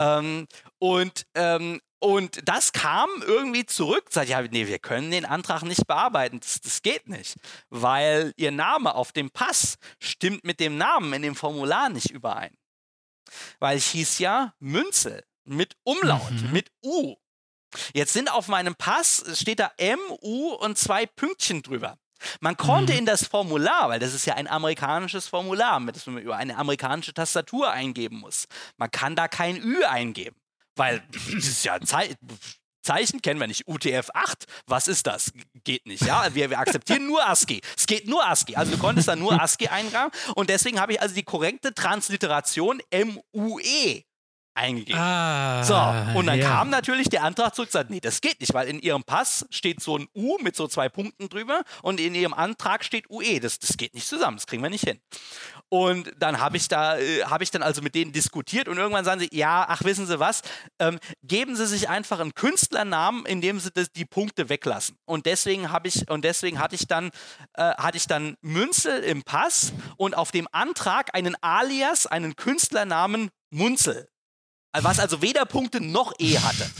Ähm, und, ähm, und das kam irgendwie zurück. Sagt, ja, nee, wir können den Antrag nicht bearbeiten. Das, das geht nicht. Weil ihr Name auf dem Pass stimmt mit dem Namen in dem Formular nicht überein. Weil ich hieß ja Münzel mit Umlaut, Mhm. mit U. Jetzt sind auf meinem Pass, steht da M, U und zwei Pünktchen drüber. Man konnte Mhm. in das Formular, weil das ist ja ein amerikanisches Formular, mit das man über eine amerikanische Tastatur eingeben muss. Man kann da kein Ü eingeben, weil das ist ja ein Zei Zeichen kennen wir nicht. UTF-8, was ist das? Geht nicht, ja? Wir, wir akzeptieren nur ASCII. Es geht nur ASCII. Also du konntest da nur ASCII eingraben und deswegen habe ich also die korrekte Transliteration MUE eingegeben. Ah, So, und dann ja. kam natürlich der Antrag zurück, sagt, nee, das geht nicht, weil in ihrem Pass steht so ein U mit so zwei Punkten drüber und in ihrem Antrag steht UE. Das, das geht nicht zusammen, das kriegen wir nicht hin. Und dann habe ich da, äh, habe ich dann also mit denen diskutiert und irgendwann sagen sie, ja, ach, wissen Sie was, ähm, geben Sie sich einfach einen Künstlernamen, indem Sie das, die Punkte weglassen. Und deswegen ich, und deswegen hatte ich dann, äh, hatte ich dann Münzel im Pass und auf dem Antrag einen Alias, einen Künstlernamen Munzel. Was also weder Punkte noch E hatte.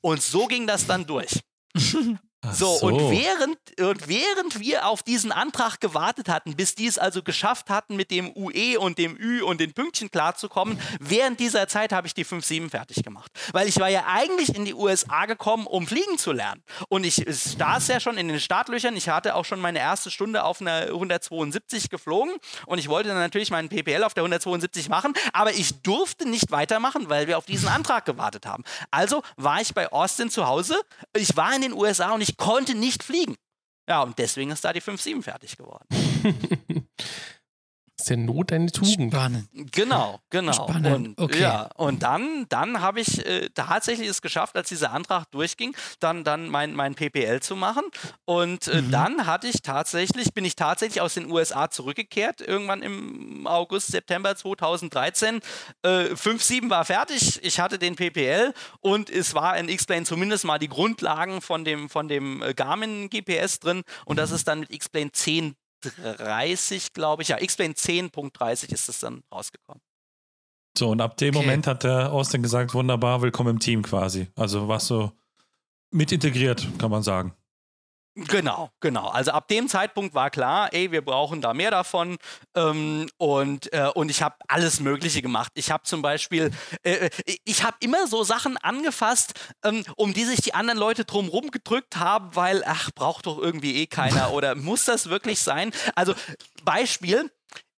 Und so ging das dann durch. Ach So, und während, und während wir auf diesen Antrag gewartet hatten, bis die es also geschafft hatten, mit dem UE und dem Ü und den Pünktchen klarzukommen, während dieser Zeit habe ich die 5-7 fertig gemacht. Weil ich war ja eigentlich in die USA gekommen, um fliegen zu lernen. Und ich saß ja schon in den Startlöchern. Ich hatte auch schon meine erste Stunde auf einer 172 geflogen. Und ich wollte dann natürlich meinen PPL auf der 172 machen. Aber ich durfte nicht weitermachen, weil wir auf diesen Antrag gewartet haben. Also war ich bei Austin zu Hause. Ich war in den USA und ich konnte nicht fliegen. Ja, und deswegen ist da die 5-7 fertig geworden. Ist der Not eine Tugend? Spannend. Genau, genau. Spannend, Und, okay. Ja, und dann, dann habe ich äh, tatsächlich es geschafft, als dieser Antrag durchging, dann, dann mein, mein PPL zu machen. Und äh, Mhm. dann hatte ich tatsächlich, bin ich tatsächlich aus den USA zurückgekehrt, irgendwann im August, September 2013. Äh, 5.7 war fertig, ich hatte den PPL und es war in X-Plane zumindest mal die Grundlagen von dem, von dem äh, Garmin GPS drin und das ist dann mit X-Plane 10 30, glaube ich. Ja, X-Plane 10.30 ist es dann rausgekommen. So, und ab dem Okay. Moment hat der Austin gesagt, wunderbar, willkommen im Team quasi. Also warst du mit integriert, kann man sagen. Genau, genau. Also ab dem Zeitpunkt war klar, ey, wir brauchen da mehr davon. Ähm, und, äh, und ich habe alles Mögliche gemacht. Ich habe zum Beispiel, äh, äh, ich habe immer so Sachen angefasst, ähm, um die sich die anderen Leute drumherum gedrückt haben, weil, ach, braucht doch irgendwie eh keiner oder muss das wirklich sein? Also Beispiel,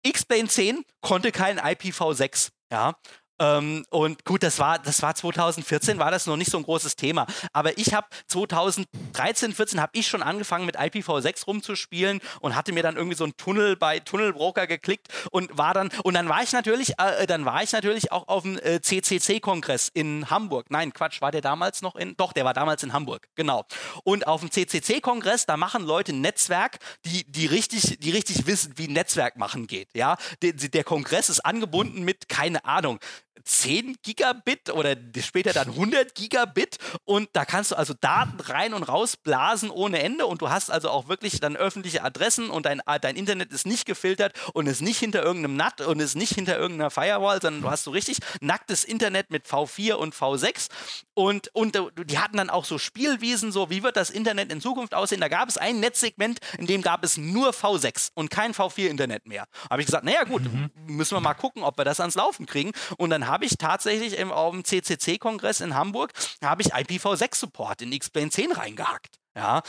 X-Plane 10 konnte kein IPv6. Ja, ähm, und gut, das war, das war 2014, war das noch nicht so ein großes Thema. Aber ich habe 2013, 14 habe ich schon angefangen mit IPv6 rumzuspielen und hatte mir dann irgendwie so einen Tunnel bei Tunnelbroker geklickt und war dann und dann war ich natürlich, äh, dann war ich natürlich auch auf dem äh, CCC-Kongress in Hamburg. Nein, Quatsch, war der damals noch in? Doch, der war damals in Hamburg, genau. Und auf dem CCC-Kongress, da machen Leute ein Netzwerk, die, die richtig, die richtig wissen, wie Netzwerk machen geht. Ja, der, der Kongress ist angebunden mit keine Ahnung. 10 Gigabit oder später dann 100 Gigabit und da kannst du also Daten rein und raus blasen ohne Ende und du hast also auch wirklich dann öffentliche Adressen und dein, dein Internet ist nicht gefiltert und ist nicht hinter irgendeinem NAT und ist nicht hinter irgendeiner Firewall, sondern du hast so richtig nacktes Internet mit V4 und V6 und, und die hatten dann auch so Spielwiesen, so wie wird das Internet in Zukunft aussehen. Da gab es ein Netzsegment, in dem gab es nur V6 und kein V4-Internet mehr. Habe ich gesagt, naja gut, müssen wir mal gucken, ob wir das ans Laufen kriegen. Und dann habe ich tatsächlich im, auf dem CCC-Kongress in Hamburg, habe ich IPv6-Support in X-Plane 10 reingehackt. Ja,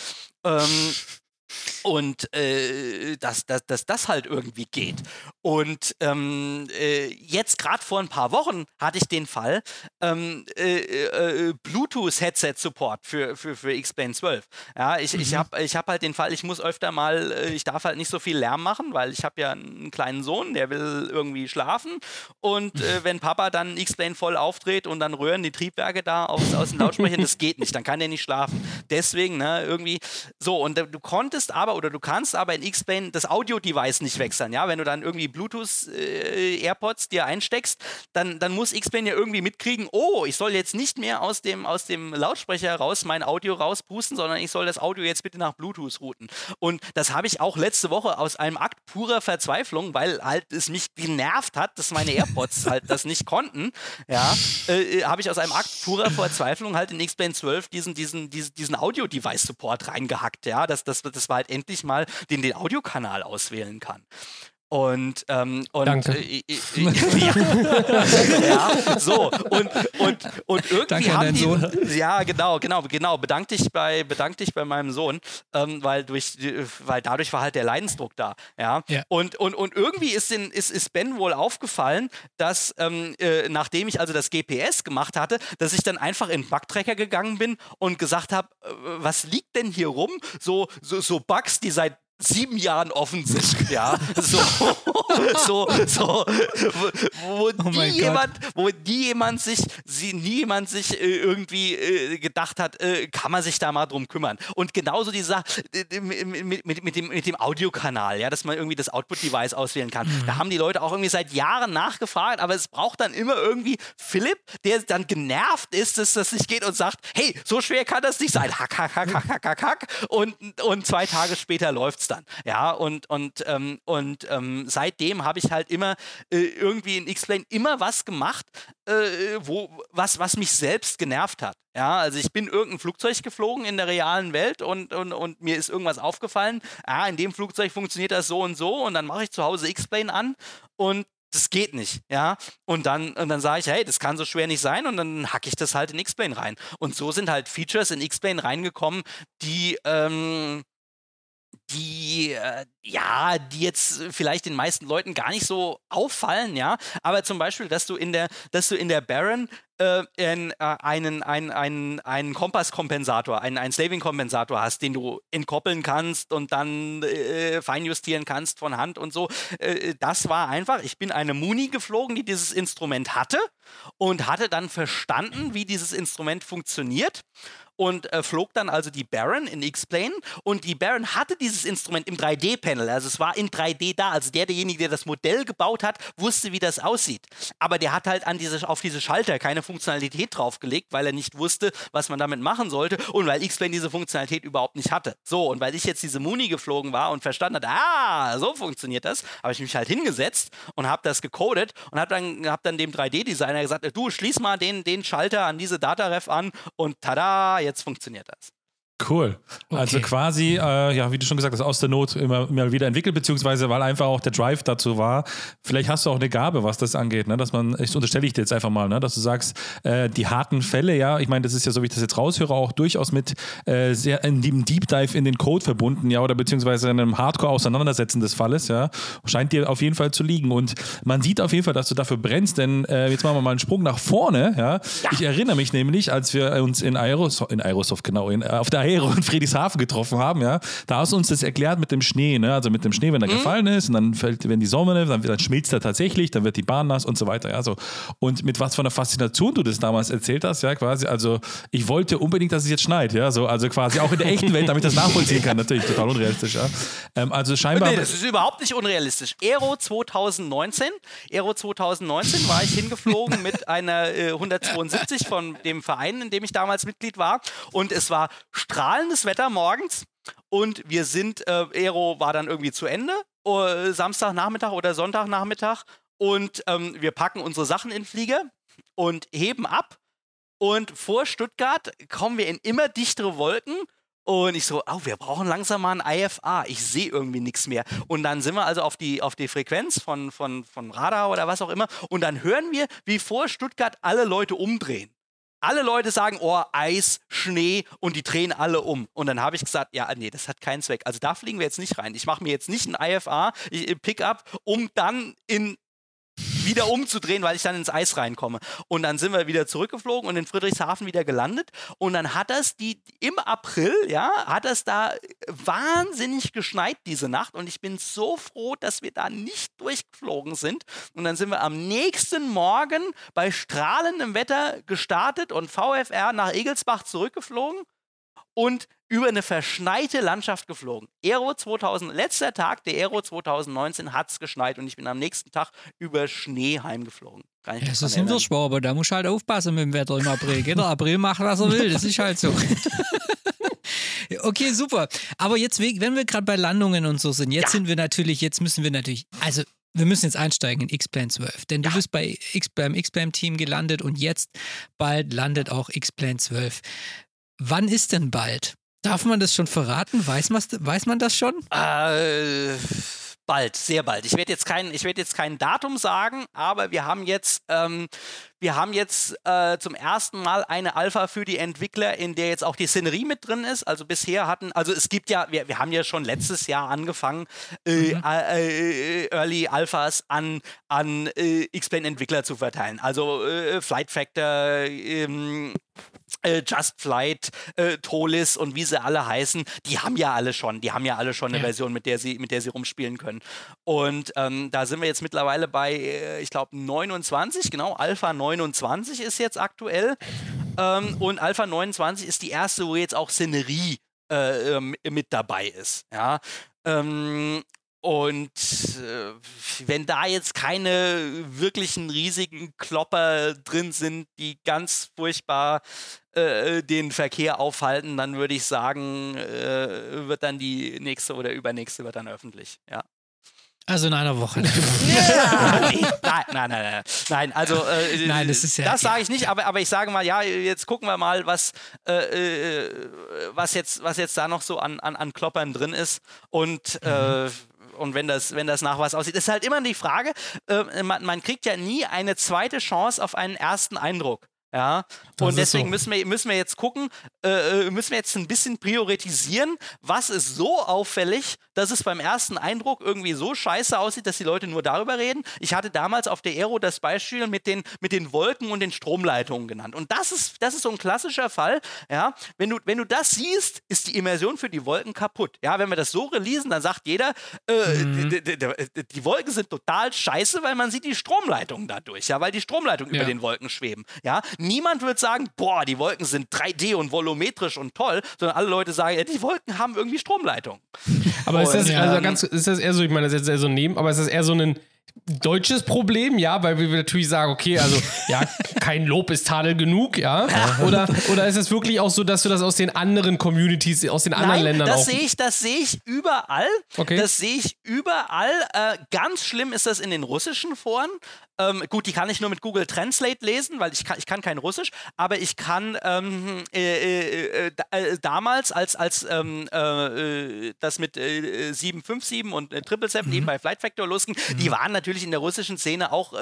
ähm, und äh, dass, dass, dass das halt irgendwie geht. Und ähm, äh, jetzt gerade vor ein paar Wochen hatte ich den Fall, ähm, äh, äh, Bluetooth-Headset-Support für, für, für X-Plane 12. Ja, ich, mhm. ich habe ich hab halt den Fall, ich muss öfter mal, äh, ich darf halt nicht so viel Lärm machen, weil ich habe ja einen kleinen Sohn, der will irgendwie schlafen. Und äh, wenn Papa dann X-Plane voll aufdreht und dann rühren die Triebwerke da aus, aus den Lautsprechern, das geht nicht, dann kann der nicht schlafen. Deswegen, ne, irgendwie so. Und du konntest aber oder du kannst aber in X-Plane das Audio-Device nicht wechseln. Ja, wenn du dann irgendwie Bluetooth-AirPods äh, dir einsteckst, dann, dann muss X-Plane ja irgendwie mitkriegen, oh, ich soll jetzt nicht mehr aus dem, aus dem Lautsprecher raus mein Audio rauspusten, sondern ich soll das Audio jetzt bitte nach Bluetooth routen. Und das habe ich auch letzte Woche aus einem Akt purer Verzweiflung, weil halt es mich genervt hat, dass meine AirPods halt das nicht konnten, ja, äh, habe ich aus einem Akt purer Verzweiflung halt in X-Plane 12 diesen, diesen, diesen, diesen Audio-Device-Support reingehackt, ja, dass, dass, dass man halt endlich mal den, den Audiokanal auswählen kann. Und, ähm, und Danke. Äh, äh, äh, ja, so und, und, und irgendwie Danke haben die, Sohn. ja genau genau genau bedank dich bei bedank dich bei meinem Sohn ähm, weil durch weil dadurch war halt der Leidensdruck da ja, Ja. Und, und, und irgendwie ist, den, ist, ist Ben wohl aufgefallen dass ähm, äh, nachdem ich also das GPS gemacht hatte dass ich dann einfach in den Bugtracker gegangen bin und gesagt habe äh, was liegt denn hier rum so so, so Bugs die seit sieben Jahren offen sind, ja, so, so, so, wo, wo Oh nie jemand, wo nie jemand sich, sie, nie jemand sich äh, irgendwie äh, gedacht hat, äh, kann man sich da mal drum kümmern. Und genauso die Sache äh, mit, mit, mit, dem, mit dem Audiokanal, ja, dass man irgendwie das Output-Device auswählen kann. Mhm. Da haben die Leute auch irgendwie seit Jahren nachgefragt, aber es braucht dann immer irgendwie Philipp, der dann genervt ist, dass das nicht geht und sagt, hey, so schwer kann das nicht sein. Hack, hack, hack, hack, hack, hack, hack. Und, und zwei Tage später läuft's dann. Ja, und, und, ähm, und ähm, seitdem habe ich halt immer äh, irgendwie in X-Plane immer was gemacht, äh, wo, was, was mich selbst genervt hat. Ja, also ich bin irgendein Flugzeug geflogen in der realen Welt und, und, und mir ist irgendwas aufgefallen. Ah, in dem Flugzeug funktioniert das so und so und dann mache ich zu Hause X-Plane an und das geht nicht, ja. Und dann, und dann sage ich, hey, das kann so schwer nicht sein und dann hacke ich das halt in X-Plane rein. Und so sind halt Features in X-Plane reingekommen, die, ähm, die, äh, ja, die jetzt vielleicht den meisten Leuten gar nicht so auffallen, ja. Aber zum Beispiel, dass du in der, dass du in der Baron äh, in, äh, einen, einen, einen, einen Kompasskompensator, einen, einen Slaving-Kompensator hast, den du entkoppeln kannst und dann äh, feinjustieren kannst von Hand und so. Äh, das war einfach, ich bin eine Muni geflogen, die dieses Instrument hatte und hatte dann verstanden, wie dieses Instrument funktioniert und äh, flog dann also die Baron in X-Plane und die Baron hatte dieses Instrument im 3D-Panel, also es war in 3D da, also der, derjenige, der das Modell gebaut hat, wusste, wie das aussieht. Aber der hat halt an diese, auf diese Schalter keine Funktionalität draufgelegt, weil er nicht wusste, was man damit machen sollte und weil X-Plane diese Funktionalität überhaupt nicht hatte. So, und weil ich jetzt diese Muni geflogen war und verstanden hatte, ah, so funktioniert das, habe ich mich halt hingesetzt und habe das gecodet und habe dann, hab dann dem 3D-Designer gesagt, du, schließ mal den, den Schalter an diese Dataref an und tada, jetzt funktioniert das. Cool. Also Okay. quasi, äh, ja, wie du schon gesagt hast, aus der Not immer mal wieder entwickelt, beziehungsweise weil einfach auch der Drive dazu war. Vielleicht hast du auch eine Gabe, was das angeht, ne? dass man, ich unterstelle ich dir jetzt einfach mal, ne? dass du sagst, äh, die harten Fälle, ja, ich meine, das ist ja, so wie ich das jetzt raushöre, auch durchaus mit äh, sehr in dem Deep Dive in den Code verbunden, ja, oder beziehungsweise einem Hardcore-Auseinandersetzen des Falles, ja, scheint dir auf jeden Fall zu liegen. Und man sieht auf jeden Fall, dass du dafür brennst, denn äh, jetzt machen wir mal einen Sprung nach vorne, ja. Ich erinnere mich nämlich, als wir uns in Aerosoft, in Aerosoft, genau, in, auf der Aero in Friedrichshafen getroffen haben, ja, da hast du uns das erklärt mit dem Schnee, ne? Also mit dem Schnee, wenn er gefallen ist und dann fällt, wenn die Sonne, dann, dann schmilzt er tatsächlich, dann wird die Bahn nass und so weiter, ja, so. Und mit was für einer Faszination du das damals erzählt hast, ja, quasi, also ich wollte unbedingt, dass es jetzt schneit, ja, so, also quasi auch in der echten Welt, damit ich das nachvollziehen kann, natürlich total unrealistisch, ja. Ähm, also scheinbar. Nee, das ist überhaupt nicht unrealistisch. Aero 2019, Aero 2019 war ich hingeflogen mit einer äh, 172 von dem Verein, in dem ich damals Mitglied war. Und es war strahlendes Wetter morgens. Und wir sind, äh, Aero war dann irgendwie zu Ende, äh, Samstagnachmittag oder Sonntagnachmittag. Und ähm, wir packen unsere Sachen in Flieger und heben ab. Und vor Stuttgart kommen wir in immer dichtere Wolken. Und ich so, oh, wir brauchen langsam mal ein IFA. Ich sehe irgendwie nichts mehr. Und dann sind wir also auf die, auf die Frequenz von, von, von Radar oder was auch immer. Und dann hören wir, wie vor Stuttgart alle Leute umdrehen. Alle Leute sagen, oh, Eis, Schnee und die drehen alle um. Und dann habe ich gesagt, ja, nee, das hat keinen Zweck. Also da fliegen wir jetzt nicht rein. Ich mache mir jetzt nicht ein IFA, ich, Pickup, um dann in wieder umzudrehen, weil ich dann ins Eis reinkomme. Und dann sind wir wieder zurückgeflogen und in Friedrichshafen wieder gelandet. Und dann hat das die im April, ja, hat das da wahnsinnig geschneit diese Nacht. Und ich bin so froh, dass wir da nicht durchgeflogen sind. Und dann sind wir am nächsten Morgen bei strahlendem Wetter gestartet und VFR nach Egelsbach zurückgeflogen und über eine verschneite Landschaft geflogen. Aero 2000, letzter Tag der Aero 2019 hat es geschneit und ich bin am nächsten Tag über Schnee heimgeflogen. Kann ja, so sind wir schwar, aber da muss halt aufpassen mit dem Wetter im April. Jeder April macht, was er will, das ist halt so. okay, super. Aber jetzt, wenn wir gerade bei Landungen und so sind, jetzt ja. sind wir natürlich, jetzt müssen wir natürlich, also wir müssen jetzt einsteigen in X-Plane 12, denn du ja. bist bei X, beim X-Plane-Team gelandet und jetzt bald landet auch X-Plane 12. Wann ist denn bald? Darf man das schon verraten? Weiß, man, weiß man das schon? Äh, bald, sehr bald. Ich werde jetzt kein, ich werde jetzt kein Datum sagen, aber wir haben jetzt, ähm, wir haben jetzt äh, zum ersten Mal eine Alpha für die Entwickler, in der jetzt auch die Szenerie mit drin ist. Also bisher hatten, also es gibt ja, wir, wir haben ja schon letztes Jahr angefangen, äh, mhm. äh, Early Alphas an, an äh, X-Plane-Entwickler zu verteilen. Also äh, Flight Factor, ähm, äh, Just Flight, äh, Tolis und wie sie alle heißen, die haben ja alle schon, die haben ja alle schon eine ja. Version, mit der sie, mit der sie rumspielen können. Und ähm, da sind wir jetzt mittlerweile bei, äh, ich glaube, 29, genau, Alpha 29 ist jetzt aktuell. Ähm, und Alpha 29 ist die erste, wo jetzt auch Szenerie äh, ähm, mit dabei ist. Ja. Ähm, und äh, wenn da jetzt keine wirklichen riesigen Klopper drin sind, die ganz furchtbar äh, den Verkehr aufhalten, dann würde ich sagen, äh, wird dann die nächste oder übernächste wird dann öffentlich. Ja. Also in einer Woche. ja, nee, nein, nein, nein, nein, nein. Also äh, nein, das, ist ja, das sage ich nicht, aber, aber ich sage mal, ja, jetzt gucken wir mal, was, äh, äh was, jetzt, was jetzt da noch so an, an, an Kloppern drin ist. Und mhm und wenn das, wenn das nach was aussieht. ist halt immer die Frage, äh, man, man, kriegt ja nie eine zweite Chance auf einen ersten Eindruck. Ja, und deswegen so. müssen, wir, müssen wir jetzt gucken, äh, äh, müssen wir jetzt ein bisschen priorisieren, was ist so auffällig, dass es beim ersten Eindruck irgendwie so scheiße aussieht, dass die Leute nur darüber reden. Ich hatte damals auf der Aero das Beispiel mit den, mit den Wolken und den Stromleitungen genannt. Und das ist, das ist so ein klassischer Fall. Ja, wenn du, wenn du das siehst, ist die Immersion für die Wolken kaputt. Ja, wenn wir das so releasen, dann sagt jeder, äh, mhm. die, Wolken sind total scheiße, weil man sieht die Stromleitungen dadurch, ja, weil die Stromleitungen ja. über den Wolken schweben. Ja, niemand wird sagen, boah, die Wolken sind 3D und volumetrisch und toll, sondern alle Leute sagen, ja, die Wolken haben irgendwie Stromleitung. Aber und, ist das, also ganz, ist das eher so, ich meine, das ist jetzt eher so ein Nehmen, aber ist das eher so ein deutsches Problem, ja, weil wir natürlich sagen, okay, also ja, kein Lob ist Tadel genug, ja. Oder, oder ist es wirklich auch so, dass du das aus den anderen Communities, aus den anderen Nein, Ländern das auch. Sehe ich, das sehe ich überall. Okay. Das sehe ich überall. Äh, ganz schlimm ist das in den russischen Foren. Ähm, gut, die kann ich nur mit Google Translate lesen, weil ich kann, ich kann kein Russisch, aber ich kann ähm, äh, äh, äh, äh damals, als, als ähm, äh, das mit 757 und äh, 777 mhm. eben bei Flight Factor losging, mhm. die waren natürlich in der russischen Szene auch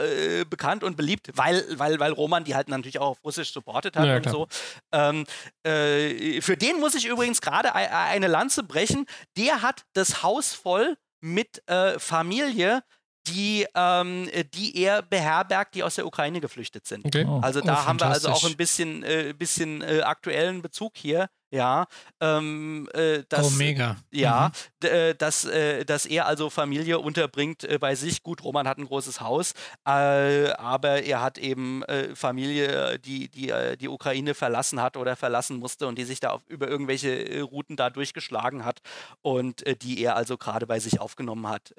bekannt und beliebt, weil, weil, weil Roman die halt natürlich auch auf Russisch supportet hat ja, und so. Ähm, für den muss ich übrigens gerade eine Lanze brechen. Der hat das Haus voll mit Familie, die, ähm, die er beherbergt, die aus der Ukraine geflüchtet sind. Okay. Oh. Also da oh, haben wir also auch ein bisschen, äh, bisschen äh, aktuellen Bezug hier. Ja, ähm, äh, dass, oh, mega. Ja, mhm. Äh, dass, äh, dass er also Familie unterbringt äh, bei sich. Gut, Roman hat ein großes Haus, aber er hat eben Familie, die, die die Ukraine verlassen hat oder verlassen musste und die sich da auf, über irgendwelche Routen da durchgeschlagen hat und die er also gerade bei sich aufgenommen hat.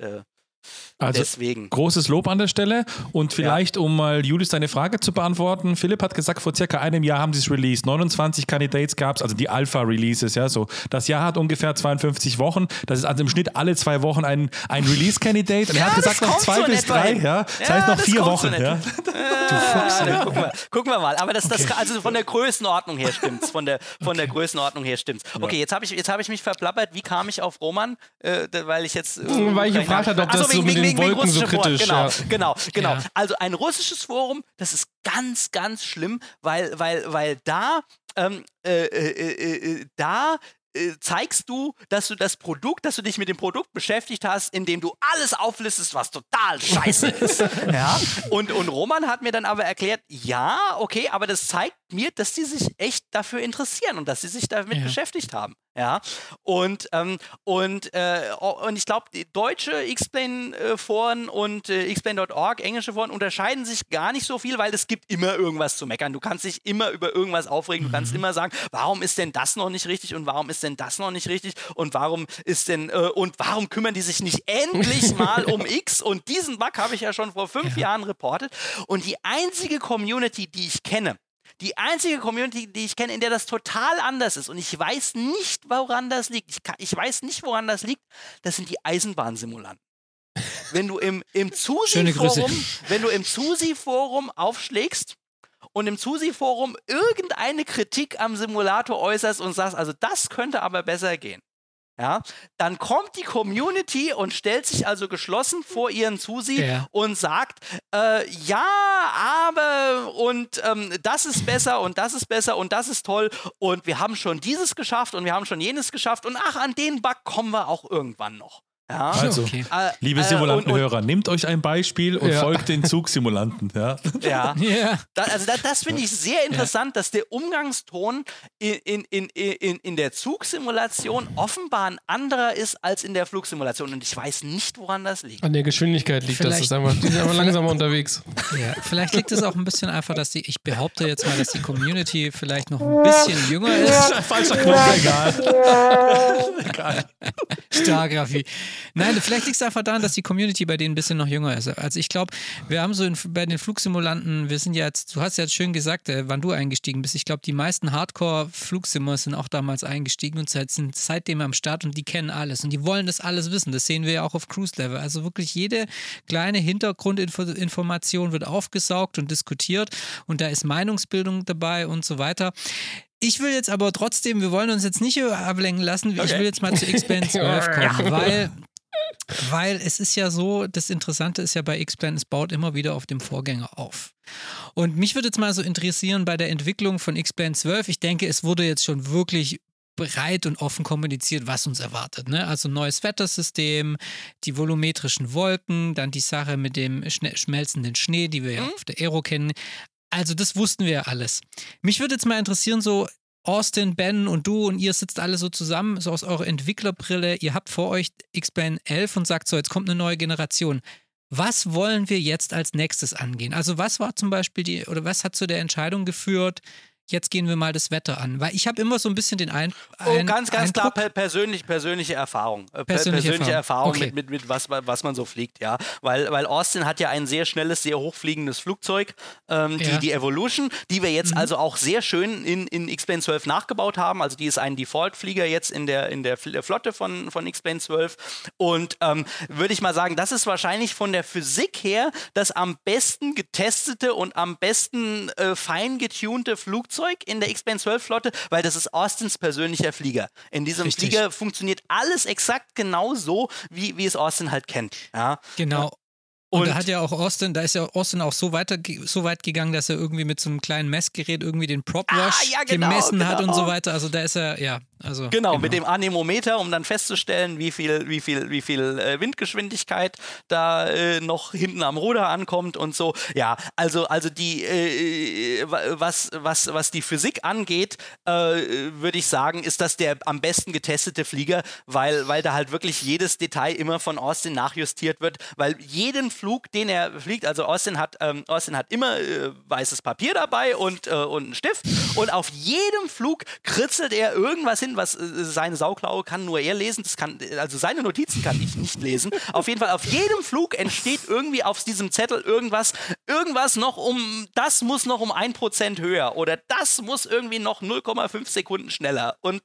Also Deswegen. großes Lob an der Stelle. Und vielleicht, ja. um mal Julius deine Frage zu beantworten, Philipp hat gesagt, vor circa einem Jahr haben sie es released. 29 Candidates gab es, also die Alpha-Releases, ja so. Das Jahr hat ungefähr 52 Wochen. Das ist also im Schnitt alle zwei Wochen ein, ein Release-Candidate. Und ja, er hat gesagt, noch zwei so bis drei, ja. Das ja, heißt noch vier Wochen. So ja. Du Fuchs, ja. gucken, wir, gucken wir mal. Aber das, das okay. also von der Größenordnung her stimmt's. Von der, von okay. der Größenordnung her stimmt's. Okay, jetzt habe ich, hab ich mich verplappert. Wie kam ich auf Roman? Äh, weil ich jetzt. Äh, weil ich gefragt habe, ob das so mit den Wolken so kritisch. Genau, ja. genau, genau. Ja. Also ein russisches Forum, das ist ganz, ganz schlimm, weil, weil, weil da, ähm, äh, äh, äh, äh, da äh, zeigst du, dass du das Produkt, dass du dich mit dem Produkt beschäftigt hast, indem du alles auflistest, was total scheiße ist. ja? und, und Roman hat mir dann aber erklärt, ja, okay, aber das zeigt mir, dass die sich echt dafür interessieren und dass sie sich damit Ja. beschäftigt haben. Ja, und, ähm, und, äh, und ich glaube, die deutsche Explain-Foren und äh, explain.org, englische Foren, unterscheiden sich gar nicht so viel, weil es gibt immer irgendwas zu meckern. Du kannst dich immer über irgendwas aufregen. Du kannst Mhm. immer sagen, warum ist denn das noch nicht richtig und warum ist denn das noch nicht richtig und warum ist denn, äh, und warum kümmern die sich nicht endlich mal um X? Und diesen Bug habe ich ja schon vor fünf Ja. Jahren reportet. Und die einzige Community, die ich kenne, die einzige Community, die ich kenne, in der das total anders ist und ich weiß nicht, woran das liegt. Ich, kann, ich weiß nicht, woran das liegt. Das sind die Eisenbahnsimulanten. Wenn du im, im. Zusi-Forum, wenn du im Zusi-Forum aufschlägst und im Zusi-Forum irgendeine Kritik am Simulator äußerst und sagst, also das könnte aber besser gehen. Ja, dann kommt die Community und stellt sich also geschlossen vor ihren Susi Ja. und sagt, äh, ja, aber und ähm, das ist besser und das ist besser und das ist toll und wir haben schon dieses geschafft und wir haben schon jenes geschafft und ach, an den Bug kommen wir auch irgendwann noch. Ja. Also, Okay. Äh, liebe äh, Simulantenhörer, nehmt euch ein Beispiel und Ja. folgt den Zugsimulanten. Ja. ja. Ja. Da, also da, das finde ich sehr interessant, dass der Umgangston in, in, in, in, in der Zugsimulation offenbar ein anderer ist als in der Flugsimulation. Und ich weiß nicht, woran das liegt. An der Geschwindigkeit liegt das. Vielleicht- Ist einfach, die sind einfach langsamer unterwegs. Ja, vielleicht liegt es auch ein bisschen einfach, dass die, ich behaupte jetzt mal, dass die Community vielleicht noch ein bisschen jünger ist. Falscher Knopf, egal. egal. Stark, Raffi. Nein, vielleicht liegt es einfach daran, dass die Community bei denen ein bisschen noch jünger ist. Also ich glaube, wir haben so in, bei den Flugsimulanten, wir sind ja jetzt, du hast ja jetzt schön gesagt, äh, wann du eingestiegen bist. Ich glaube, die meisten Hardcore-Flugsimmer sind auch damals eingestiegen und sind seitdem am Start und die kennen alles und die wollen das alles wissen. Das sehen wir ja auch auf Cruise-Level. Also wirklich jede kleine Hintergrundinformation wird aufgesaugt und diskutiert und da ist Meinungsbildung dabei und so weiter. Ich will jetzt aber trotzdem, wir wollen uns jetzt nicht ablenken lassen, ich Okay. will jetzt mal zu X-Band 12 kommen, weil, weil es ist ja so, das Interessante ist ja bei X-Plan, es baut immer wieder auf dem Vorgänger auf. Und mich würde jetzt mal so interessieren bei der Entwicklung von X-Plan 12, ich denke, es wurde jetzt schon wirklich breit und offen kommuniziert, was uns erwartet. Ne? Also neues Wettersystem, die volumetrischen Wolken, dann die Sache mit dem schmelzenden Schnee, die wir ja auf der Aero kennen. Also das wussten wir ja alles. Mich würde jetzt mal interessieren, so Austin, Ben und du und ihr sitzt alle so zusammen, so aus eurer Entwicklerbrille. Ihr habt vor euch X-Plane 11 und sagt so, jetzt kommt eine neue Generation. Was wollen wir jetzt als nächstes angehen? Also was war zum Beispiel die, oder was hat zu der Entscheidung geführt, jetzt gehen wir mal das Wetter an? Weil ich habe immer so ein bisschen den ein, Oh, ein ganz, ganz klar, Eindruck, per persönlich, persönliche Erfahrung. Äh, per- Persönliche persönliche Erfahrung. Erfahrung, Okay. mit, mit, mit was, was man so fliegt, ja. Weil, weil Austin hat ja ein sehr schnelles, sehr hochfliegendes Flugzeug, ähm, die, Ja. die Evolution, die wir jetzt Mhm. also auch sehr schön in, in X-Plane 12 nachgebaut haben. Also die ist ein Default-Flieger jetzt in der, in der Fl- Flotte von, von X-Plane 12. Und ähm, würde ich mal sagen, das ist wahrscheinlich von der Physik her das am besten getestete und am besten äh, fein getunte Flugzeug in der X-Plane 12 Flotte, weil das ist Austins persönlicher Flieger. In diesem Richtig. Flieger funktioniert alles exakt genau so, wie, wie es Austin halt kennt. Ja. Genau. Und, Und- da hat ja auch Austin, da ist ja Austin auch so, weiter, so weit gegangen, dass er irgendwie mit so einem kleinen Messgerät irgendwie den Prop Wash Ah, ja, genau, gemessen hat und genau. so weiter. Also da ist er, ja, also. Genau, mit dem Anemometer, um dann festzustellen, wie viel, wie viel, wie viel äh, Windgeschwindigkeit da äh, noch hinten am Ruder ankommt und so. Ja, also, also die, äh, wa- was, was, was die Physik angeht, äh, würde ich sagen, ist das der am besten getestete Flieger, weil, weil da halt wirklich jedes Detail immer von Austin nachjustiert wird, weil jeden Flug, den er fliegt, also Austin hat, ähm, Austin hat immer äh, weißes Papier dabei und, äh, und einen Stift und auf jedem Flug kritzelt er irgendwas hin, was äh, seine Sauklaue kann nur er lesen. Das kann, also seine Notizen kann ich nicht lesen. Auf jeden Fall, auf jedem Flug entsteht irgendwie auf diesem Zettel irgendwas, irgendwas noch um, das muss noch um 1% höher oder das muss irgendwie noch 0,5 Sekunden schneller. Und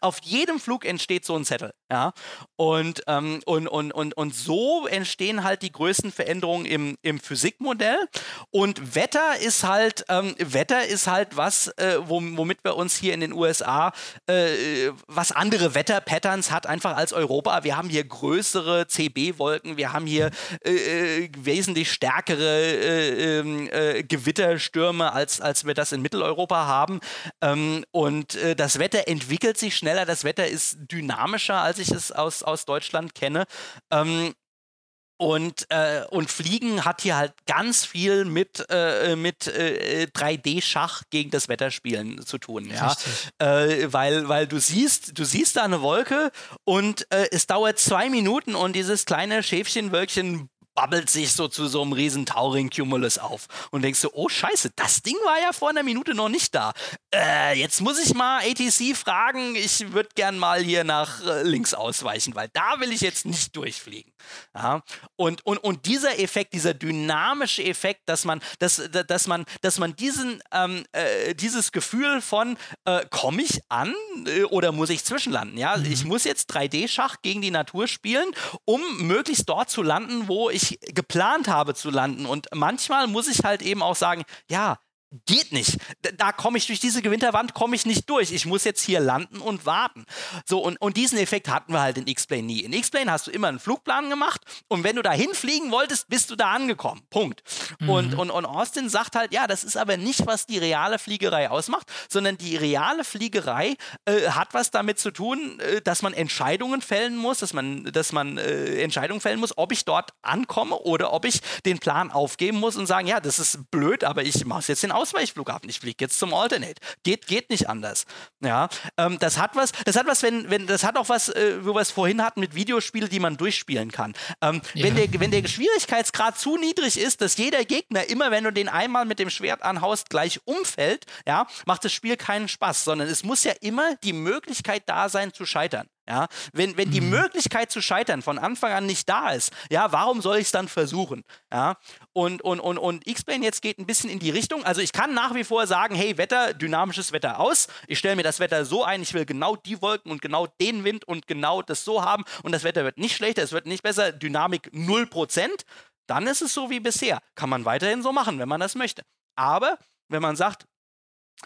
auf jedem Flug entsteht so ein Zettel. Ja, und, ähm, und, und, und, und so entstehen halt die größten Veränderungen im, im Physikmodell. Und Wetter ist halt, ähm, Wetter ist halt was, äh, womit wir uns hier in den USA, äh, was andere Wetterpatterns hat, einfach als Europa. Wir haben hier größere CB-Wolken, wir haben hier äh, äh, wesentlich stärkere äh, ähm, äh, Gewitterstürme, als, als wir das in Mitteleuropa haben. Ähm, und das Wetter entwickelt sich schneller, das Wetter ist dynamischer als als ich es aus, aus Deutschland kenne. Ähm, und, äh, und Fliegen hat hier halt ganz viel mit, äh, mit äh, 3D-Schach gegen das Wetterspielen zu tun. Ja? Äh, weil, weil du siehst, du siehst da eine Wolke und äh, es dauert zwei Minuten und dieses kleine Schäfchenwölkchen babbelt sich so zu so einem riesen Tauring-Cumulus auf und denkst du, oh scheiße, das Ding war ja vor einer Minute noch nicht da. Äh, jetzt muss ich mal ATC fragen, ich würde gern mal hier nach äh, links ausweichen, weil da will ich jetzt nicht durchfliegen. Ja? Und, und, und dieser Effekt, dieser dynamische Effekt, dass man, dass, dass man, dass man diesen, ähm, äh, dieses Gefühl von, äh, komme ich an äh, oder muss ich zwischenlanden? Ja? Mhm. Ich muss jetzt 3D-Schach gegen die Natur spielen, um möglichst dort zu landen, wo ich ich geplant habe zu landen. Und manchmal muss ich halt eben auch sagen, ja, geht nicht. Da komme ich durch diese Gewinterwand, komme ich nicht durch. Ich muss jetzt hier landen und warten. So, und, und diesen Effekt hatten wir halt in X-Plane nie. In X-Plane hast du immer einen Flugplan gemacht und wenn du da hinfliegen wolltest, bist du da angekommen. Punkt. Mhm. Und, und, und Austin sagt halt, ja, das ist aber nicht, was die reale Fliegerei ausmacht, sondern die reale Fliegerei äh, hat was damit zu tun, äh, dass man Entscheidungen fällen muss, dass man, dass man äh, Entscheidungen fällen muss, ob ich dort ankomme oder ob ich den Plan aufgeben muss und sagen, ja, das ist blöd, aber ich mache jetzt den Aus Ausweichflughafen. Ich fliege jetzt zum Alternate. Geht, geht nicht anders. Ja, ähm, das hat was, das hat was, wenn, wenn, das hat auch was, äh, wo wir es vorhin hatten mit Videospielen, die man durchspielen kann. Ähm, ja. wenn, der, wenn der Schwierigkeitsgrad zu niedrig ist, dass jeder Gegner immer, wenn du den einmal mit dem Schwert anhaust, gleich umfällt, ja, macht das Spiel keinen Spaß, sondern es muss ja immer die Möglichkeit da sein zu scheitern. Ja, wenn, wenn die mhm. Möglichkeit zu scheitern von Anfang an nicht da ist, ja, warum soll ich es dann versuchen? Ja, und, und, und, und X-Plane jetzt geht ein bisschen in die Richtung. Also ich kann nach wie vor sagen, hey, Wetter, dynamisches Wetter aus. Ich stelle mir das Wetter so ein, ich will genau die Wolken und genau den Wind und genau das so haben und das Wetter wird nicht schlechter, es wird nicht besser, Dynamik 0%. Dann ist es so wie bisher. Kann man weiterhin so machen, wenn man das möchte. Aber wenn man sagt,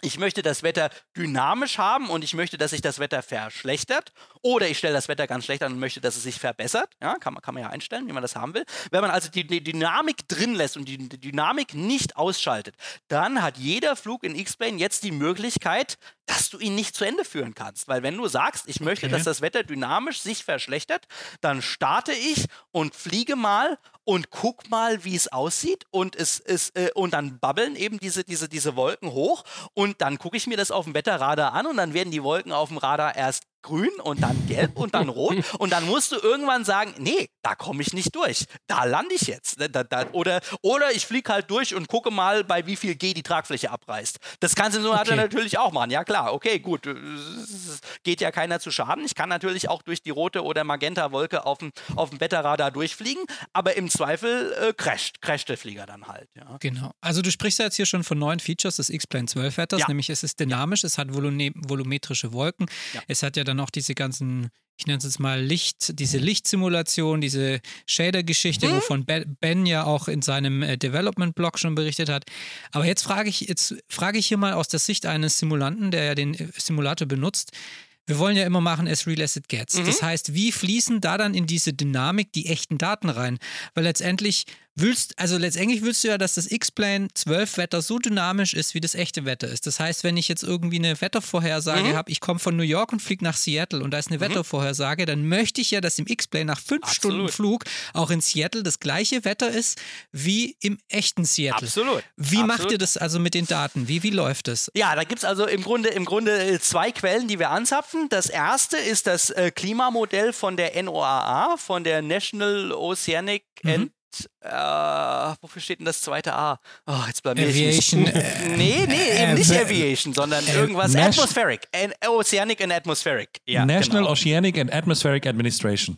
ich möchte das Wetter dynamisch haben und ich möchte, dass sich das Wetter verschlechtert. Oder ich stelle das Wetter ganz schlecht an und möchte, dass es sich verbessert. Ja, kann man, kann man ja einstellen, wie man das haben will. Wenn man also die, die Dynamik drin lässt und die, die Dynamik nicht ausschaltet, dann hat jeder Flug in X-Plane jetzt die Möglichkeit, dass du ihn nicht zu Ende führen kannst. Weil wenn du sagst, ich möchte, okay. dass das Wetter dynamisch sich verschlechtert, dann starte ich und fliege mal und guck mal, wie es aussieht und es ist äh, und dann babbeln eben diese diese diese Wolken hoch und dann gucke ich mir das auf dem Wetterradar an und dann werden die Wolken auf dem Radar erst grün und dann gelb und dann rot und dann musst du irgendwann sagen, nee, da komme ich nicht durch. Da lande ich jetzt. Da, da, oder, oder ich fliege halt durch und gucke mal, bei wie viel G die Tragfläche abreißt. Das kannst du okay. natürlich auch machen. Ja klar, okay, gut. Es geht ja keiner zu Schaden. Ich kann natürlich auch durch die rote oder magenta Wolke auf dem, auf dem Wetterradar durchfliegen, aber im Zweifel äh, crasht, crasht der Flieger dann halt. Ja. Genau. Also du sprichst ja jetzt hier schon von neuen Features des X-Plane 12 Wetters, ja. nämlich es ist dynamisch, ja. es hat volumetrische Wolken, es hat ja dann auch diese ganzen, ich nenne es jetzt mal Licht, diese Lichtsimulation, diese Shader-Geschichte, mhm. wovon Ben ja auch in seinem äh, Development-Blog schon berichtet hat. Aber jetzt frage ich, jetzt frage ich hier mal aus der Sicht eines Simulanten, der ja den äh, Simulator benutzt, wir wollen ja immer machen as real as it gets. Mhm. Das heißt, wie fließen da dann in diese Dynamik die echten Daten rein? Weil letztendlich willst, also letztendlich willst du ja, dass das X-Plane 12 Wetter so dynamisch ist, wie das echte Wetter ist. Das heißt, wenn ich jetzt irgendwie eine Wettervorhersage mhm. habe, ich komme von New York und fliege nach Seattle und da ist eine mhm. Wettervorhersage, dann möchte ich ja, dass im X-Plane nach fünf Absolut. Stunden Flug auch in Seattle das gleiche Wetter ist wie im echten Seattle. Absolut. Wie Absolut. macht ihr das also mit den Daten? Wie, wie läuft das? Ja, da gibt es also im Grunde, im Grunde äh, zwei Quellen, die wir anzapfen. Das erste ist das äh, Klimamodell von der NOAA, von der National Oceanic mhm. and äh, wofür steht denn das zweite A? Oh, jetzt blamier Aviation. Ich mich. Äh, nee, nee, eben nicht Aviation, sondern äh, irgendwas Nas Atmospheric. An Oceanic and Atmospheric. Ja, National genau. Oceanic and Atmospheric Administration.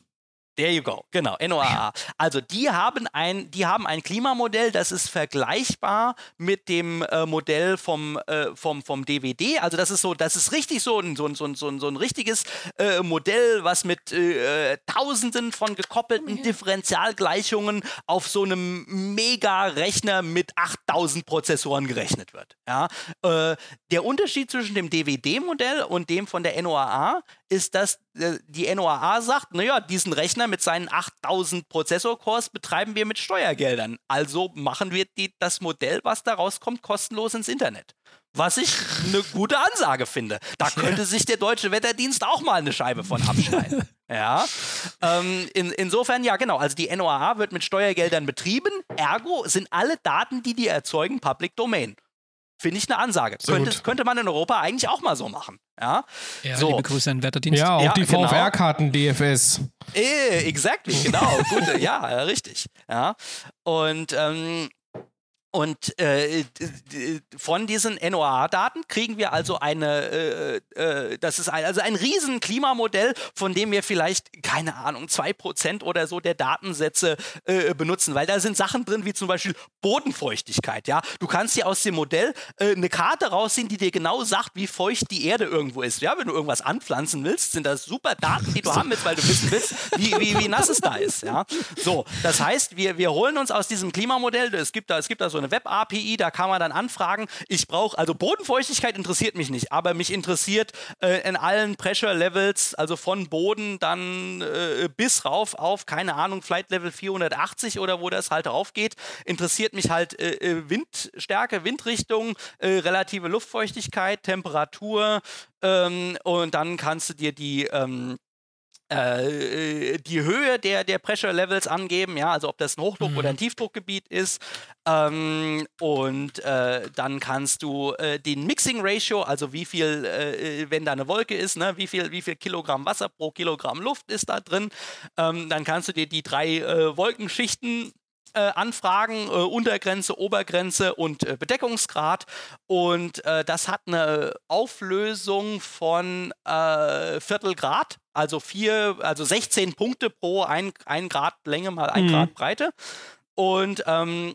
There you go, genau, NOAA. Also die haben ein, die haben ein Klimamodell, das ist vergleichbar mit dem äh, Modell vom, äh, vom, vom DVD. Also das ist so, das ist richtig so ein, so ein, so ein, so ein, so ein richtiges äh, Modell, was mit äh, Tausenden von gekoppelten Differentialgleichungen auf so einem Mega-Rechner mit 8000 Prozessoren gerechnet wird. Ja? Äh, der Unterschied zwischen dem DVD-Modell und dem von der NOAA ist, dass äh, die NOAA sagt, naja, diesen Rechner mit seinen 8000 Prozessorcores betreiben wir mit Steuergeldern. Also machen wir die, das Modell, was da rauskommt, kostenlos ins Internet. Was ich eine gute Ansage finde. Da könnte sich der deutsche Wetterdienst auch mal eine Scheibe von abschneiden. ja. Ähm, in, insofern, ja, genau. Also die NOAA wird mit Steuergeldern betrieben. Ergo sind alle Daten, die die erzeugen, Public Domain. Finde ich eine Ansage. Könnte, könnte, man in Europa eigentlich auch mal so machen. Ja, ja so. liebe Grüße an Wetterdienst. Ja, auch ja, die genau. VFR-Karten DFS. Eh, exactly, genau. Gute, ja, richtig. Ja. Und ähm, und äh, von diesen NOAA-Daten kriegen wir also eine, äh, äh, das ist ein, also ein riesen Klimamodell, von dem wir vielleicht, keine Ahnung, 2% oder so der Datensätze äh, benutzen, weil da sind Sachen drin, wie zum Beispiel Bodenfeuchtigkeit, ja. Du kannst hier aus dem Modell äh, eine Karte rausziehen, die dir genau sagt, wie feucht die Erde irgendwo ist. Ja, wenn du irgendwas anpflanzen willst, sind das super Daten, die du haben willst, weil du wissen willst, wie, wie, wie nass es da ist, ja. So, das heißt, wir, wir holen uns aus diesem Klimamodell, es gibt da, es gibt da so eine Web-API, da kann man dann anfragen, ich brauche, also Bodenfeuchtigkeit interessiert mich nicht, aber mich interessiert äh, in allen Pressure Levels, also von Boden dann äh, bis rauf auf, keine Ahnung, Flight Level 480 oder wo das halt aufgeht, interessiert mich halt äh, äh Windstärke, Windrichtung, äh, relative Luftfeuchtigkeit, Temperatur ähm, und dann kannst du dir die ähm, äh, die Höhe der, der Pressure Levels angeben, ja, also ob das ein Hochdruck- mhm. oder ein Tiefdruckgebiet ist. Ähm, und äh, dann kannst du äh, den Mixing Ratio, also wie viel, äh, wenn da eine Wolke ist, ne, wie viel, wie viel Kilogramm Wasser pro Kilogramm Luft ist da drin. Ähm, dann kannst du dir die drei äh, Wolkenschichten äh, Anfragen, äh, Untergrenze, Obergrenze und äh, Bedeckungsgrad. Und äh, das hat eine Auflösung von äh, Viertelgrad, also vier, also 16 Punkte pro ein, ein Grad Länge mal ein mhm. Grad Breite. Und ähm,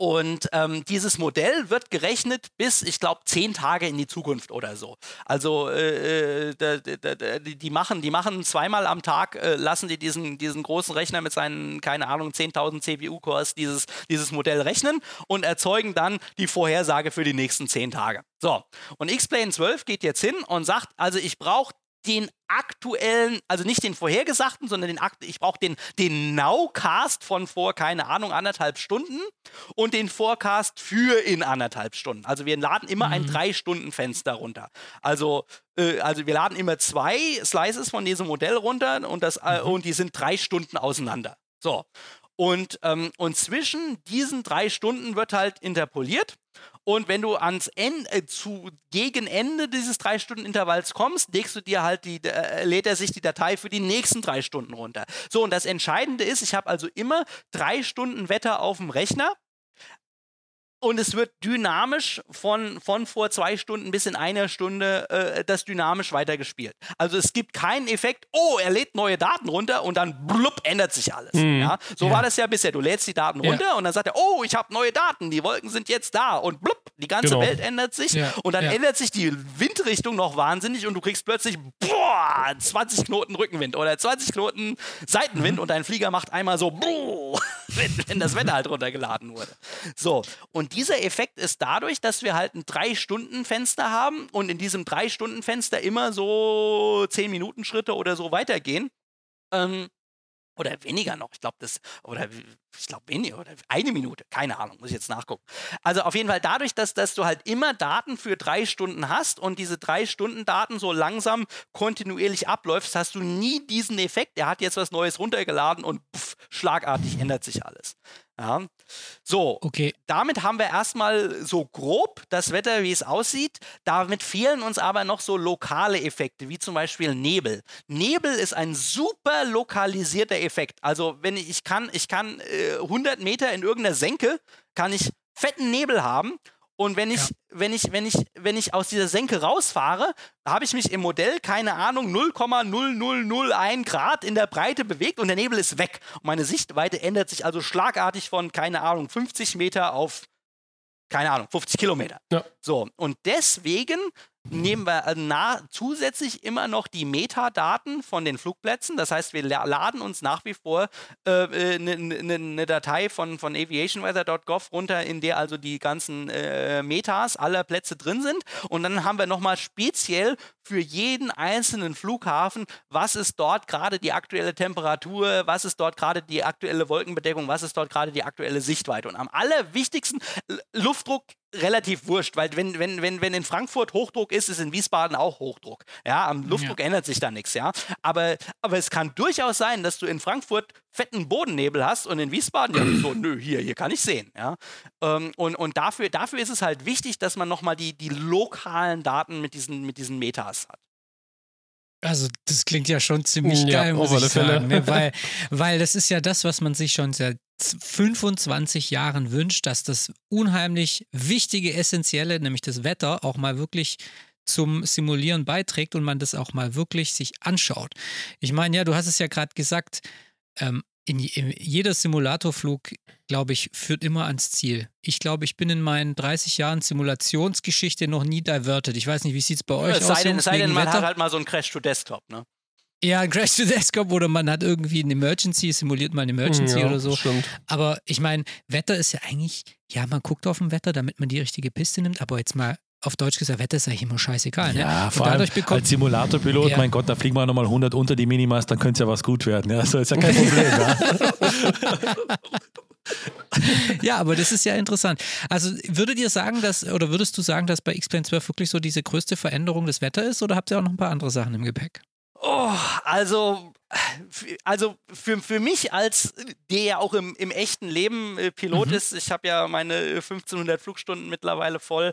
und ähm, dieses Modell wird gerechnet bis, ich glaube, zehn Tage in die Zukunft oder so. Also äh, äh die machen, die machen zweimal am Tag, äh, lassen die diesen, diesen großen Rechner mit seinen, keine Ahnung, 10.000 CPU-Cores dieses, dieses Modell rechnen und erzeugen dann die Vorhersage für die nächsten zehn Tage. So, und X-Plane 12 geht jetzt hin und sagt, also ich brauche den aktuellen, also nicht den vorhergesagten, sondern den ich brauche den, den Nowcast von vor, keine Ahnung, anderthalb Stunden und den Forecast für in anderthalb Stunden. Also wir laden immer mhm. ein Drei-Stunden-Fenster runter. Also, äh, also wir laden immer zwei Slices von diesem Modell runter und, das, äh, mhm. und die sind drei Stunden auseinander. So. Und, ähm, und zwischen diesen drei Stunden wird halt interpoliert. Und wenn du ans Ende, äh, zu gegen Ende dieses drei Stunden Intervalls kommst, legst du dir halt die, äh, lädt er sich die Datei für die nächsten drei Stunden runter. So, und das Entscheidende ist, ich habe also immer drei Stunden Wetter auf dem Rechner und es wird dynamisch von, von vor zwei Stunden bis in einer Stunde äh, das dynamisch weitergespielt. Also es gibt keinen Effekt, oh, er lädt neue Daten runter und dann blub, ändert sich alles. Mhm. Ja? So ja. war das ja bisher. Du lädst die Daten runter ja. und dann sagt er, oh, ich habe neue Daten, die Wolken sind jetzt da und blub, die ganze genau. Welt ändert sich ja. und dann ändert sich die Windrichtung noch wahnsinnig und du kriegst plötzlich boah, 20 Knoten Rückenwind oder 20 Knoten Seitenwind mhm. und dein Flieger macht einmal so, boah, wenn, wenn das Wetter halt runtergeladen wurde. So, und dieser Effekt ist dadurch, dass wir halt ein Drei-Stunden-Fenster haben und in diesem Drei-Stunden-Fenster immer so 10-Minuten-Schritte oder so weitergehen. Ähm, oder weniger noch, ich glaube das, oder ich glaube weniger, oder eine Minute, keine Ahnung, muss ich jetzt nachgucken. Also auf jeden Fall dadurch, dass, dass du halt immer Daten für drei Stunden hast und diese drei Stunden Daten so langsam kontinuierlich abläufst, hast du nie diesen Effekt, er hat jetzt was Neues runtergeladen und pff, schlagartig ändert sich alles. Ja. So, okay. damit haben wir erstmal so grob das Wetter, wie es aussieht. Damit fehlen uns aber noch so lokale Effekte, wie zum Beispiel Nebel. Nebel ist ein super lokalisierter Effekt. Also, wenn ich, ich kann, ich kann äh, 100 Meter in irgendeiner Senke, kann ich fetten Nebel haben Und wenn ich, ja. wenn ich, wenn ich, wenn ich aus dieser Senke rausfahre, habe ich mich im Modell, keine Ahnung, 0,0001 Grad in der Breite bewegt und der Nebel ist weg. Und meine Sichtweite ändert sich also schlagartig von, keine Ahnung, 50 Meter auf keine Ahnung, 50 Kilometer. Ja. So, und deswegen nehmen wir äh, nah, zusätzlich immer noch die Metadaten von den Flugplätzen. Das heißt, wir laden uns nach wie vor eine äh, ne, ne, ne Datei von, von aviationweather.gov runter, in der also die ganzen äh, Metas aller Plätze drin sind. Und dann haben wir nochmal speziell für jeden einzelnen Flughafen, was ist dort gerade die aktuelle Temperatur, was ist dort gerade die aktuelle Wolkenbedeckung, was ist dort gerade die aktuelle Sichtweite. Und am allerwichtigsten, Luftdruck relativ wurscht, weil wenn, wenn, wenn, wenn in Frankfurt Hochdruck ist, ist in Wiesbaden auch Hochdruck. Ja, am Luftdruck ja. ändert sich da nichts, ja. Aber, aber es kann durchaus sein, dass du in Frankfurt fetten Bodennebel hast und in Wiesbaden ja so, nö, hier, hier kann ich sehen, ja. Ähm, und und dafür, dafür ist es halt wichtig, dass man nochmal die, die lokalen Daten mit diesen, mit diesen Metas hat. Also das klingt ja schon ziemlich ja, geil, muss ich sagen, ne? weil, weil das ist ja das, was man sich schon seit 25 Jahren wünscht, dass das unheimlich wichtige, essentielle, nämlich das Wetter, auch mal wirklich zum Simulieren beiträgt und man das auch mal wirklich sich anschaut. Ich meine, ja, du hast es ja gerade gesagt, ähm, in, in, jeder Simulatorflug, glaube ich, führt immer ans Ziel. Ich glaube, ich bin in meinen 30 Jahren Simulationsgeschichte noch nie diverted. Ich weiß nicht, wie sieht es bei euch es aus? Sei denn, es sei denn, man Wetter? hat halt mal so einen Crash to Desktop, ne? Ja, ein Crash to Desktop oder man hat irgendwie eine Emergency, simuliert mal eine Emergency ja, oder so. Stimmt. Aber ich meine, Wetter ist ja eigentlich, ja, man guckt auf dem Wetter, damit man die richtige Piste nimmt, aber jetzt mal auf Deutsch gesagt, Wetter ist eigentlich immer scheißegal. Ne? Ja, vor allem als Simulatorpilot, ja. mein Gott, da fliegen wir nochmal 100 unter die Minimas, dann könnte es ja was gut werden. Ja, das ist ja kein Problem. ja. ja, aber das ist ja interessant. Also würdet ihr sagen, dass, oder würdest du sagen, dass bei X-Plane 12 wirklich so diese größte Veränderung des Wetter ist oder habt ihr auch noch ein paar andere Sachen im Gepäck? Oh, also, also für, für mich als der ja auch im, im echten Leben äh, Pilot mhm. ist, ich habe ja meine 1500 Flugstunden mittlerweile voll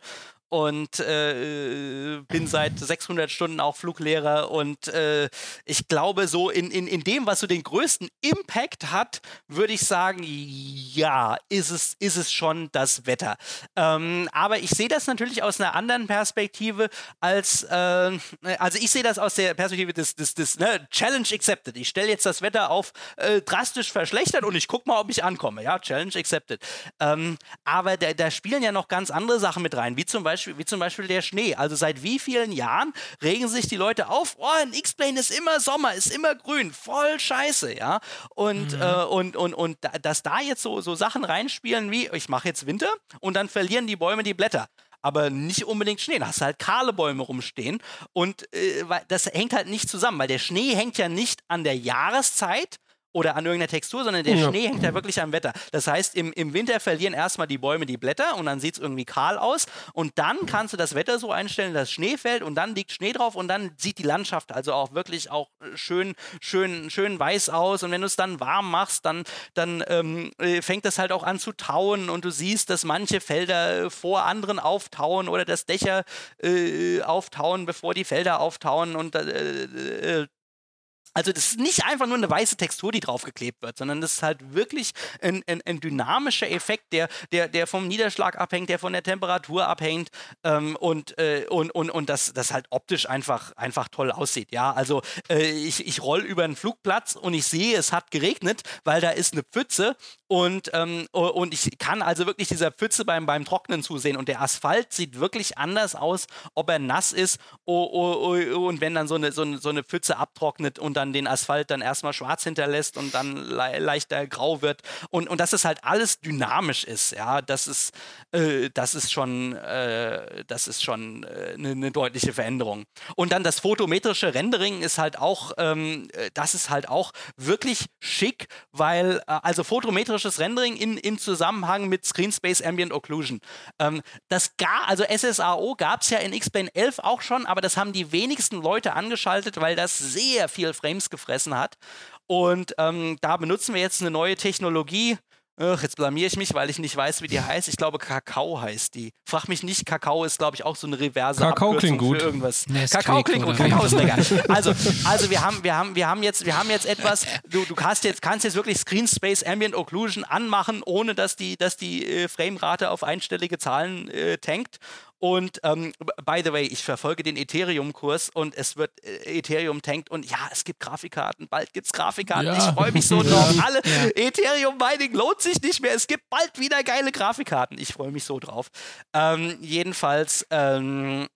und äh, bin seit 600 Stunden auch Fluglehrer und äh, ich glaube so in, in, in dem, was so den größten Impact hat, würde ich sagen, ja, ist es, ist es schon das Wetter. Ähm, aber ich sehe das natürlich aus einer anderen Perspektive als, äh, also ich sehe das aus der Perspektive des, des, des ne, Challenge accepted. Ich stelle jetzt das Wetter auf äh, drastisch verschlechtert und ich gucke mal, ob ich ankomme. Ja, Challenge accepted. Ähm, aber da, da spielen ja noch ganz andere Sachen mit rein, wie zum Beispiel Beispiel, wie zum Beispiel der Schnee. Also seit wie vielen Jahren regen sich die Leute auf, oh, ein X-Plane ist immer Sommer, ist immer grün, voll scheiße, ja. Und, mhm. äh, und, und, und dass da jetzt so, so Sachen reinspielen wie, ich mache jetzt Winter und dann verlieren die Bäume die Blätter aber nicht unbedingt Schnee. Da hast du halt kahle Bäume rumstehen. Und äh, das hängt halt nicht zusammen, weil der Schnee hängt ja nicht an der Jahreszeit, oder an irgendeiner Textur, sondern der ja. Schnee hängt ja wirklich am Wetter. Das heißt, im, im Winter verlieren erstmal die Bäume die Blätter und dann sieht es irgendwie kahl aus. Und dann kannst du das Wetter so einstellen, dass Schnee fällt und dann liegt Schnee drauf und dann sieht die Landschaft also auch wirklich auch schön, schön, schön weiß aus. Und wenn du es dann warm machst, dann, dann ähm, äh, fängt das halt auch an zu tauen und du siehst, dass manche Felder vor anderen auftauen oder dass Dächer äh, auftauen, bevor die Felder auftauen und äh, äh also das ist nicht einfach nur eine weiße Textur, die draufgeklebt wird, sondern das ist halt wirklich ein, ein, ein dynamischer Effekt, der, der, der vom Niederschlag abhängt, der von der Temperatur abhängt ähm, und, äh, und, und, und das, das halt optisch einfach, einfach toll aussieht. Ja, also äh, ich, ich roll über einen Flugplatz und ich sehe, es hat geregnet, weil da ist eine Pfütze und, ähm, und ich kann also wirklich dieser Pfütze beim, beim Trocknen zusehen und der Asphalt sieht wirklich anders aus, ob er nass ist oh, oh, oh, und wenn dann so eine, so, eine, so eine Pfütze abtrocknet und dann dann den Asphalt dann erstmal schwarz hinterlässt und dann le leichter grau wird und, und dass es halt alles dynamisch ist, ja, das ist, äh, das ist schon, äh, das ist schon eine äh, ne deutliche Veränderung. Und dann das photometrische Rendering ist halt auch, ähm, das ist halt auch wirklich schick, weil, äh, also photometrisches Rendering in, im Zusammenhang mit Screen Space Ambient Occlusion. Ähm, das gar, also SSAO gab es ja in X-Plane 11 auch schon, aber das haben die wenigsten Leute angeschaltet, weil das sehr viel Frame Frames gefressen hat. Und ähm, da benutzen wir jetzt eine neue Technologie. Ach, jetzt blamier ich mich, weil ich nicht weiß, wie die heißt. Ich glaube, Kakao heißt die. Frag mich nicht, Kakao ist, glaube ich, auch so eine reverse Kakao klingt gut. für irgendwas. Nesquik Kakao klingt gut, Kakao ist lecker. Also, also wir haben, wir haben, wir haben jetzt, wir haben jetzt etwas. Du, du kannst jetzt, kannst jetzt wirklich Screen Space Ambient Occlusion anmachen, ohne dass die, dass die äh, Framerate auf einstellige Zahlen äh, tankt. Und ähm, by the way, ich verfolge den Ethereum-Kurs und es wird äh, Ethereum tankt und ja, es gibt Grafikkarten. Bald gibt es Grafikkarten. Ja. Ich freue mich so drauf. Alle Ethereum Mining lohnt sich nicht mehr. Es gibt bald wieder geile Grafikkarten. Ich freue mich so drauf. Ähm, jedenfalls. Ähm,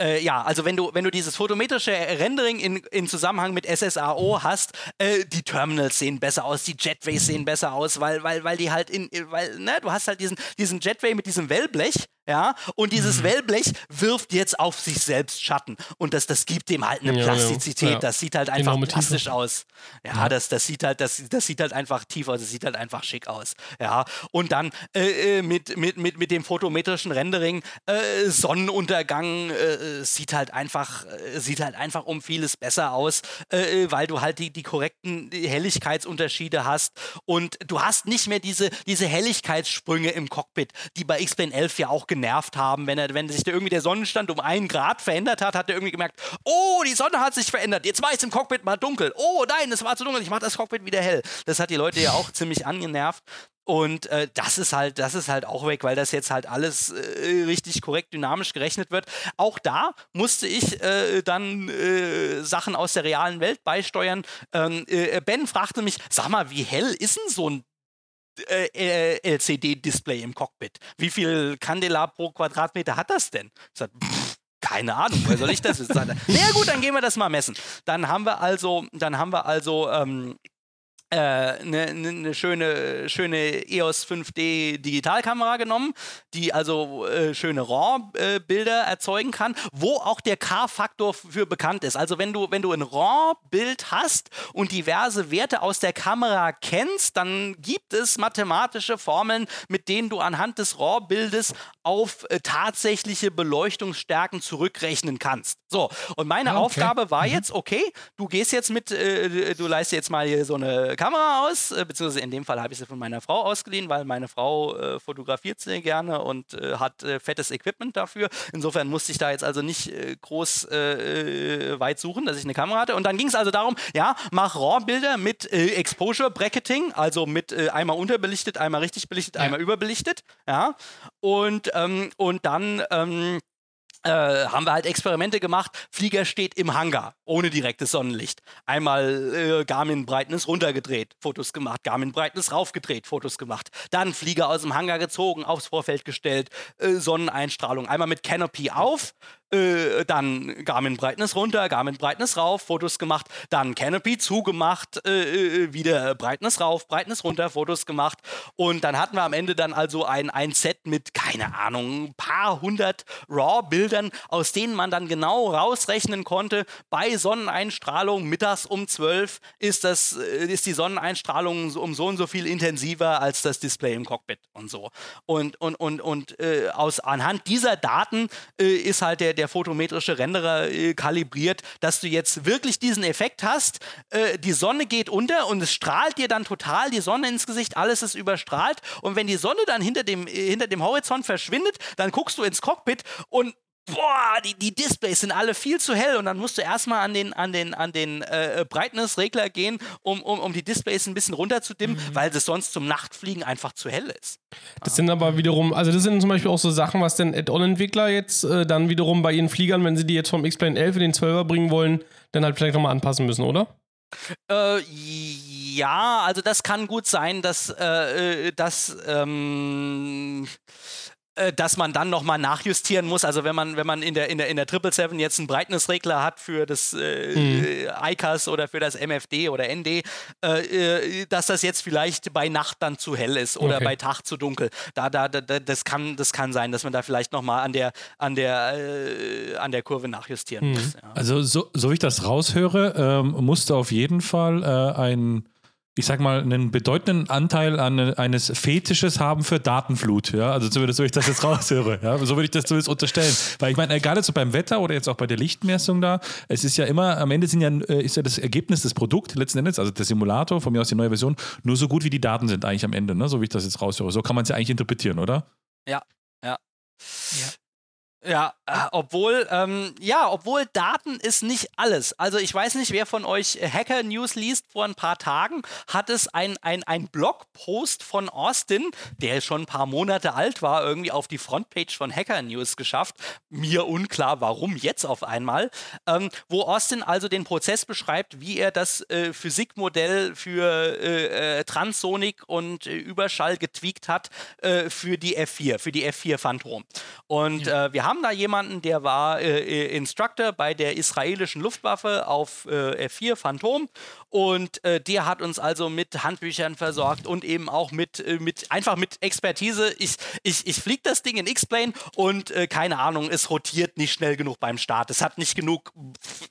äh, ja, also wenn du, wenn du dieses photometrische Rendering in, in Zusammenhang mit SSAO hast, äh, die Terminals sehen besser aus, die Jetways sehen besser aus, weil, weil, weil die halt in, weil, ne, du hast halt diesen, diesen Jetway mit diesem Wellblech, ja, und dieses Mhm. Wellblech wirft jetzt auf sich selbst Schatten. Und das, das gibt dem halt eine Ja, ja, Plastizität. ja. Das sieht halt einfach Enorme Tiefe. plastisch aus. Ja, Das, das sieht halt, das, das sieht halt einfach tief aus, das sieht halt einfach schick aus. Ja. Und dann äh, äh, mit, mit, mit, mit dem photometrischen Rendering, äh, Sonnenuntergang äh, sieht halt einfach, äh, sieht halt einfach um vieles besser aus, äh, weil du halt die, die korrekten Helligkeitsunterschiede hast und du hast nicht mehr diese, diese Helligkeitssprünge im Cockpit, die bei X-Plane 11 ja auch genervt haben, wenn, er, wenn sich da irgendwie der Sonnenstand um einen Grad verändert hat, hat er irgendwie gemerkt, oh, die Sonne hat sich verändert, jetzt war es im Cockpit mal dunkel, oh nein, es war zu dunkel, ich mache das Cockpit wieder hell. Das hat die Leute ja auch ziemlich angenervt. Und äh, das ist halt, das ist halt auch weg, weil das jetzt halt alles äh, richtig korrekt dynamisch gerechnet wird. Auch da musste ich äh, dann äh, Sachen aus der realen Welt beisteuern. Ähm, äh, ben fragte mich, sag mal, wie hell ist denn so ein äh, äh, LCD-Display im Cockpit? Wie viel Candela pro Quadratmeter hat das denn? Ich sag, pff, keine Ahnung, wer soll ich das jetzt sagen? Na ja, gut, dann gehen wir das mal messen. Dann haben wir also, dann haben wir also ähm, eine äh, ne, ne schöne, schöne EOS 5D Digitalkamera genommen, die also äh, schöne RAW-Bilder erzeugen kann, wo auch der K-Faktor für bekannt ist. Also wenn du, wenn du ein RAW-Bild hast und diverse Werte aus der Kamera kennst, dann gibt es mathematische Formeln, mit denen du anhand des RAW-Bildes auf äh, tatsächliche Beleuchtungsstärken zurückrechnen kannst. So, und meine Ah, okay. Aufgabe war jetzt, okay, du gehst jetzt mit, äh, du leist jetzt mal hier so eine Kamera aus, äh, beziehungsweise in dem Fall habe ich sie von meiner Frau ausgeliehen, weil meine Frau äh, fotografiert sehr gerne und äh, hat äh, fettes Equipment dafür. Insofern musste ich da jetzt also nicht äh, groß äh, weit suchen, dass ich eine Kamera hatte. Und dann ging es also darum, ja, mach RAW-Bilder mit Exposure Bracketing, also mit einmal unterbelichtet, einmal richtig belichtet, einmal überbelichtet, ja. Und, ähm, und dann ähm, äh, haben wir halt Experimente gemacht. Flieger steht im Hangar, ohne direktes Sonnenlicht. Einmal äh, Garmin Brightness runtergedreht, Fotos gemacht. Garmin Brightness raufgedreht, Fotos gemacht. Dann Flieger aus dem Hangar gezogen, aufs Vorfeld gestellt, äh, Sonneneinstrahlung. Einmal mit Canopy auf, äh, dann Garmin Brightness runter, Garmin Brightness rauf, Fotos gemacht, dann Canopy zugemacht, äh, äh, wieder Brightness rauf, Brightness runter, Fotos gemacht und dann hatten wir am Ende dann also ein, ein Set mit, keine Ahnung, ein paar hundert RAW-Bildern, aus denen man dann genau rausrechnen konnte, bei Sonneneinstrahlung mittags um 12 ist, das, äh, ist die Sonneneinstrahlung so- um so und so viel intensiver als das Display im Cockpit und so. Und, und, und, und äh, aus, anhand dieser Daten äh, ist halt der, der photometrische Renderer äh, kalibriert, dass du jetzt wirklich diesen Effekt hast, äh, die Sonne geht unter und es strahlt dir dann total die Sonne ins Gesicht, alles ist überstrahlt. Und wenn die Sonne dann hinter dem, äh, hinter dem Horizont verschwindet, dann guckst du ins Cockpit und Boah, die, die Displays sind alle viel zu hell und dann musst du erstmal an den, an den, an den äh, Brightness-Regler gehen, um, um, um die Displays ein bisschen runterzudimmen, weil das sonst zum Nachtfliegen einfach zu hell ist. Das sind aber wiederum, also das sind zum Beispiel auch so Sachen, was denn Add-on-Entwickler jetzt äh, dann wiederum bei ihren Fliegern, wenn sie die jetzt vom X-Plane 11 in den 12er bringen wollen, dann halt vielleicht nochmal anpassen müssen, oder? Äh, ja, also das kann gut sein, dass, äh, äh, dass, ähm, äh, dass man dann nochmal nachjustieren muss. Also wenn man, wenn man in der, in der, in der 777 jetzt einen Brightness-Regler hat für das äh, ICAS oder für das MFD oder ND, äh, äh, dass das jetzt vielleicht bei Nacht dann zu hell ist oder Okay. bei Tag zu dunkel. Da, da, da, da- das, kann, das kann sein, dass man da vielleicht nochmal an der, an, der, äh, an der Kurve nachjustieren muss. Ja. Also, so, so wie ich das raushöre, ähm, musste auf jeden Fall äh, ein ich sag mal, einen bedeutenden Anteil an, eines Fetisches haben für Datenflut. Ja? Also zumindest, so ich das jetzt raushöre. Ja? So würde ich das zumindest unterstellen. Weil ich meine, egal jetzt so beim Wetter oder jetzt auch bei der Lichtmessung da, es ist ja immer, am Ende sind ja, äh, ist ja das Ergebnis des Produkts letzten Endes, also der Simulator, von mir aus die neue Version, nur so gut wie die Daten sind eigentlich am Ende, ne? so wie ich das jetzt raushöre. So kann man es ja eigentlich interpretieren, oder? Ja, ja. Ja. Ja, äh, obwohl, ähm, ja, obwohl Daten ist nicht alles. Also ich weiß nicht, wer von euch Hacker News liest. Vor ein paar Tagen hat es ein, ein, ein Blogpost von Austin, der schon ein paar Monate alt war, irgendwie auf die Frontpage von Hacker News geschafft. Mir unklar, warum jetzt auf einmal. Ähm, wo Austin also den Prozess beschreibt, wie er das äh, Physikmodell für äh, äh Transsonik und äh, Überschall getweakt hat äh, für die F4, für die F4 Phantom. Und ja. wir haben haben da jemanden, der war äh, äh, Instructor bei der israelischen Luftwaffe auf äh, F4 Phantom und äh, der hat uns also mit Handbüchern versorgt und eben auch mit, äh, mit einfach mit Expertise. Ich, ich, ich fliege das Ding in X-Plane und äh, keine Ahnung, es rotiert nicht schnell genug beim Start. Es hat nicht genug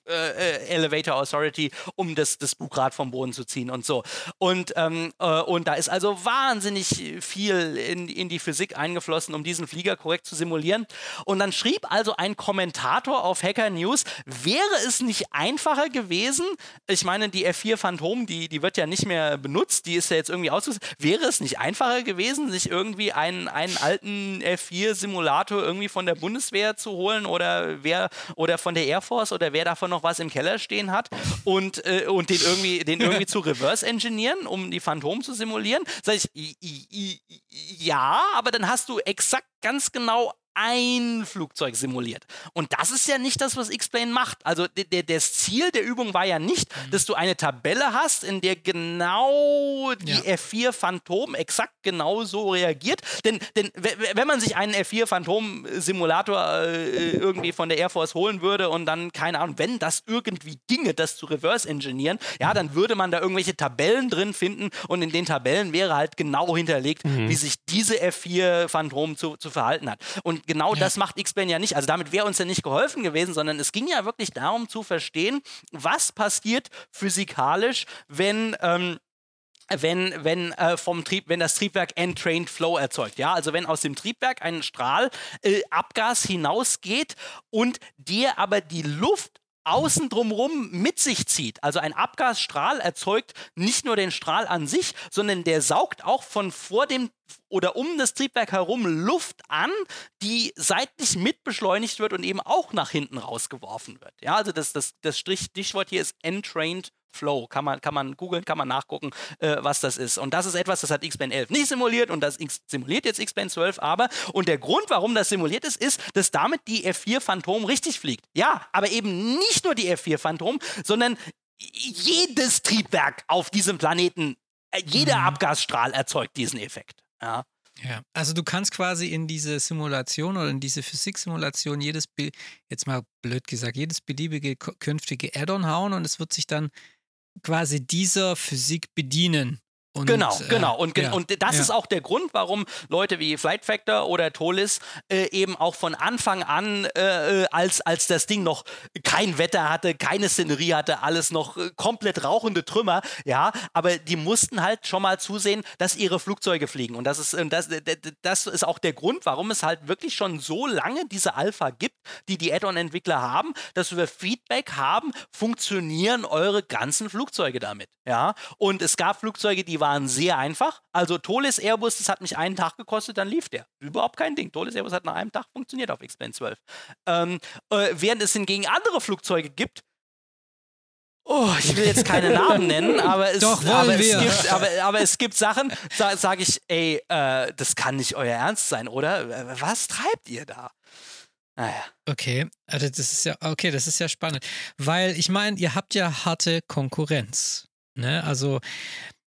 Elevator Authority, um das, das Bugrad vom Boden zu ziehen und so. Und, ähm, und da ist also wahnsinnig viel in, in die Physik eingeflossen, um diesen Flieger korrekt zu simulieren. Und dann schrieb also ein Kommentator auf Hacker News, wäre es nicht einfacher gewesen, ich meine, die F4 Phantom, die, die wird ja nicht mehr benutzt, die ist ja jetzt irgendwie ausgesetzt, wäre es nicht einfacher gewesen, sich irgendwie einen, einen alten F4-Simulator irgendwie von der Bundeswehr zu holen oder wer oder von der Air Force oder wer davon noch was im Keller stehen hat und, äh, und den irgendwie, den irgendwie zu reverse engineeren, um die Phantom zu simulieren? Sag ich, ja, aber dann hast du exakt ganz genau ein Flugzeug simuliert. Und das ist ja nicht das, was X-Plane macht. Also das Ziel der Übung war ja nicht, mhm. dass du eine Tabelle hast, in der genau die ja. F4 Phantom exakt genau so reagiert. Denn, denn wenn man sich einen F4 Phantom Simulator äh, irgendwie von der Air Force holen würde und dann, keine Ahnung, wenn das irgendwie ginge, das zu reverse engineeren, ja, dann würde man da irgendwelche Tabellen drin finden und in den Tabellen wäre halt genau hinterlegt, mhm. wie sich diese F4 Phantom zu, zu verhalten hat. Und genau ja. das macht X-Plane ja nicht. Also damit wäre uns ja nicht geholfen gewesen, sondern es ging ja wirklich darum zu verstehen, was passiert physikalisch, wenn. Ähm, wenn, wenn, äh, vom Trieb, wenn das Triebwerk Entrained Flow erzeugt. Ja, also wenn aus dem Triebwerk ein Strahl äh, Abgas hinausgeht und dir aber die Luft außen drumherum mit sich zieht. Also ein Abgasstrahl erzeugt nicht nur den Strahl an sich, sondern der saugt auch von vor dem oder um das Triebwerk herum Luft an, die seitlich mitbeschleunigt wird und eben auch nach hinten rausgeworfen wird. Ja, also das, das, das Stichwort hier ist Entrained Flow. Kann man, kann man googeln, kann man nachgucken, äh, was das ist. Und das ist etwas, das hat X-Plane 11 nicht simuliert und das X simuliert jetzt X-Plane 12, aber und der Grund, warum das simuliert ist, ist, dass damit die F4 Phantom richtig fliegt. Ja, aber eben nicht nur die F4 Phantom, sondern jedes Triebwerk auf diesem Planeten, äh, jeder mhm. Abgasstrahl erzeugt diesen Effekt. Ja. Ja, also du kannst quasi in diese Simulation oder in diese Physiksimulation jedes, jetzt mal blöd gesagt, jedes beliebige künftige Add-on hauen und es wird sich dann quasi dieser Physik bedienen. Und, genau, äh, genau. Und, ja, und das ja. ist auch der Grund, warum Leute wie Flight Factor oder Tolis äh, eben auch von Anfang an, äh, äh, als, als das Ding noch kein Wetter hatte, keine Szenerie hatte, alles noch äh, komplett rauchende Trümmer, ja, aber die mussten halt schon mal zusehen, dass ihre Flugzeuge fliegen. Und das ist, das, das ist auch der Grund, warum es halt wirklich schon so lange diese Alpha gibt, die die Add-on-Entwickler haben, dass wir Feedback haben, funktionieren eure ganzen Flugzeuge damit, ja. Und es gab Flugzeuge, die waren sehr einfach. Also Tolis Airbus, das hat mich einen Tag gekostet, dann lief der. Überhaupt kein Ding. Tolis Airbus hat nach einem Tag funktioniert auf X-Plane 12. Ähm, äh, während es hingegen andere Flugzeuge gibt, Oh, ich will jetzt keine Namen nennen, aber es, Doch, aber es, gibt, aber, aber es gibt Sachen, da sage ich, ey, äh, das kann nicht euer Ernst sein, oder? Was treibt ihr da? Naja. Okay, also das ist ja, okay, das ist ja spannend. Weil ich meine, ihr habt ja harte Konkurrenz. Ne? Also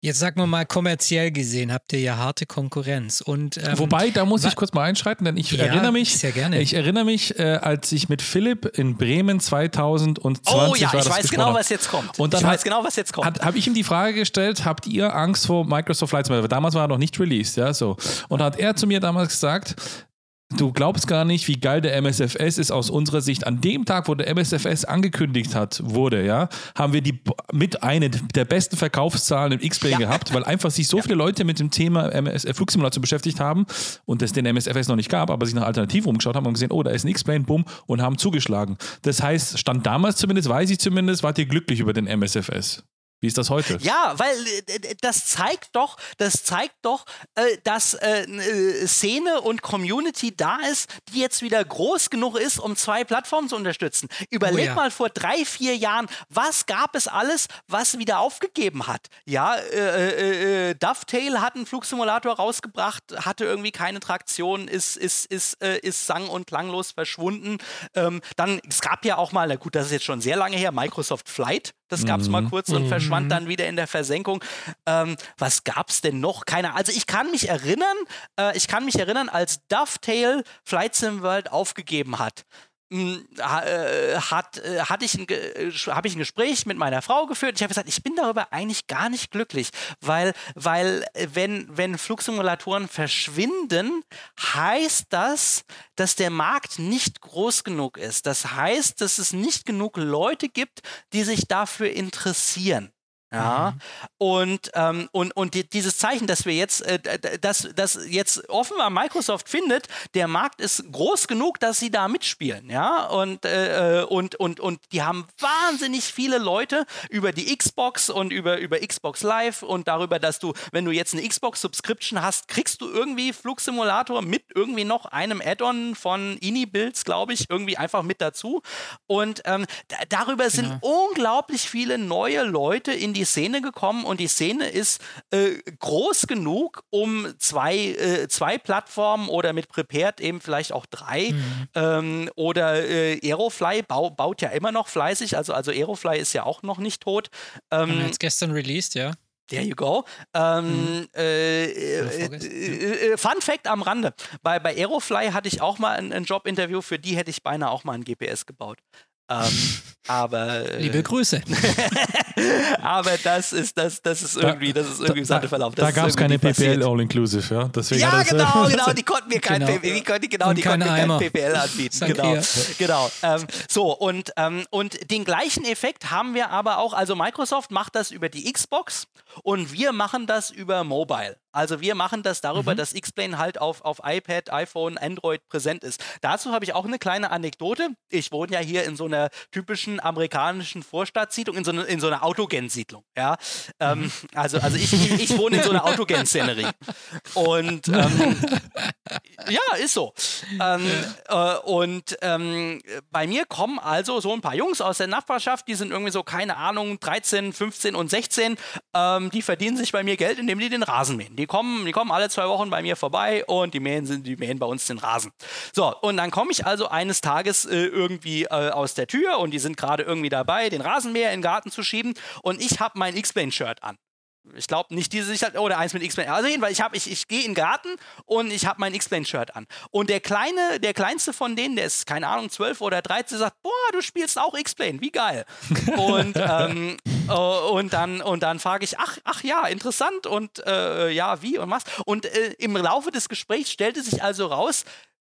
Jetzt sagen wir mal, kommerziell gesehen habt ihr ja harte Konkurrenz. Und, ähm, Wobei, da muss ich kurz mal einschreiten, denn ich ja, erinnere mich, sehr gerne. ich erinnere mich, äh, als ich mit Philipp in Bremen 2020 Oh ja, ich weiß genau, was jetzt kommt. Und dann ich weiß genau, was jetzt kommt. Habe ich ihm die Frage gestellt, habt ihr Angst vor Microsoft Flight Simulator? Damals war er noch nicht released, ja, so. Und hat er zu mir damals gesagt, Du glaubst gar nicht, wie geil der MSFS ist aus unserer Sicht. An dem Tag, wo der MSFS angekündigt hat, wurde, ja, haben wir die mit eine der besten Verkaufszahlen im X-Plane ja. gehabt, weil einfach sich so ja. viele Leute mit dem Thema MS Flugsimulation beschäftigt haben und es den MSFS noch nicht gab, aber sich nach Alternativen umgeschaut haben und gesehen, oh, da ist ein X-Plane, bumm, und haben zugeschlagen. Das heißt, stand damals zumindest, weiß ich zumindest, wart ihr glücklich über den MSFS. Wie ist das heute? Ja, weil äh, das zeigt doch, das zeigt doch, äh, dass äh, äh, Szene und Community da ist, die jetzt wieder groß genug ist, um zwei Plattformen zu unterstützen. Überleg oh ja. mal vor drei, vier Jahren, was gab es alles, was wieder aufgegeben hat? Ja, äh, äh, Dovetail hat einen Flugsimulator rausgebracht, hatte irgendwie keine Traktion, ist, ist, ist, ist sang- und klanglos verschwunden. Ähm, dann, es gab ja auch mal, na gut, das ist jetzt schon sehr lange her, Microsoft Flight das gab es mhm. mal kurz und mhm. verschwand dann wieder in der Versenkung. Ähm, was gab es denn noch? Keine Also ich kann mich erinnern, äh, ich kann mich erinnern, als Dovetail Flight Sim World aufgegeben hat. Hm, äh, hat, äh, hatte ich ein, äh, habe ich ein Gespräch mit meiner Frau geführt. Ich habe gesagt, ich bin darüber eigentlich gar nicht glücklich, weil, weil wenn, wenn Flugsimulatoren verschwinden, heißt das, dass der Markt nicht groß genug ist. Das heißt, dass es nicht genug Leute gibt, die sich dafür interessieren. Ja, mhm. und, ähm, und, und die, dieses Zeichen, dass wir jetzt, äh, dass, dass jetzt offenbar Microsoft findet, der Markt ist groß genug, dass sie da mitspielen, ja, und, äh, äh und, und, und die haben wahnsinnig viele Leute über die Xbox und über, über Xbox Live und darüber, dass du, wenn du jetzt eine Xbox-Subscription hast, kriegst du irgendwie Flugsimulator mit irgendwie noch einem Add-on von Ini-Builds, glaube ich, irgendwie einfach mit dazu. Und ähm, darüber sind genau. unglaublich viele neue Leute in die die Szene gekommen und die Szene ist äh, groß genug, um zwei, äh, zwei Plattformen oder mit Prepared eben vielleicht auch drei mhm. ähm, oder äh, Aerofly bau, baut ja immer noch fleißig, also, also Aerofly ist ja auch noch nicht tot. Ähm, jetzt gestern released, ja. There you go. Ähm, mhm. äh, äh, äh, Fun Fact am Rande: Bei, bei Aerofly hatte ich auch mal ein, ein Jobinterview, für die hätte ich beinahe auch mal ein GPS gebaut. Ähm, aber äh, liebe Grüße. aber das ist das, das ist irgendwie, das ist irgendwie da, Verlauf. Das da gab es keine PPL All Inclusive, ja. Deswegen ja, genau, genau. Die konnten mir kein genau. PPL, konnten, genau, die konnten kein PPL anbieten. Genau, genau. Ähm, so und ähm, und den gleichen Effekt haben wir aber auch. Also Microsoft macht das über die Xbox und wir machen das über Mobile. Also wir machen das darüber, mhm. dass X-Plane halt auf, auf iPad, iPhone, Android präsent ist. Dazu habe ich auch eine kleine Anekdote. Ich wohne ja hier in so einer typischen amerikanischen Vorstadtsiedlung, in so, eine, in so einer Autogen-Siedlung. Ja? Ähm, mhm. also, also ich, ich, ich, wohne in so einer Autogen-Szenerie. Und ähm, ja, ist so. Ähm, äh, und ähm, bei mir kommen also so ein paar Jungs aus der Nachbarschaft, die sind irgendwie so, keine Ahnung, 13, 15 und 16. Ähm, die verdienen sich bei mir Geld, indem die den Rasen mähen. Die kommen, die kommen alle zwei Wochen bei mir vorbei und die mähen, die mähen bei uns den Rasen. So, und dann komme ich also eines Tages äh, irgendwie äh, aus der Tür und die sind gerade irgendwie dabei, den Rasenmäher in den Garten zu schieben und ich habe mein X-Plane-Shirt an. Ich glaube nicht diese Sicherheit oder eins mit X-Plane. Also jedenfalls, ich, ich, ich gehe in den Garten und ich habe mein X-Plane-Shirt an. Und der kleine, der kleinste von denen, der ist, keine Ahnung, 12 oder 13, sagt, boah, du spielst auch X-Plane, wie geil. und, ähm, äh, und dann, und dann frage ich, ach, ach ja, interessant und äh, ja, wie und was. Und äh, im Laufe des Gesprächs stellte sich also raus,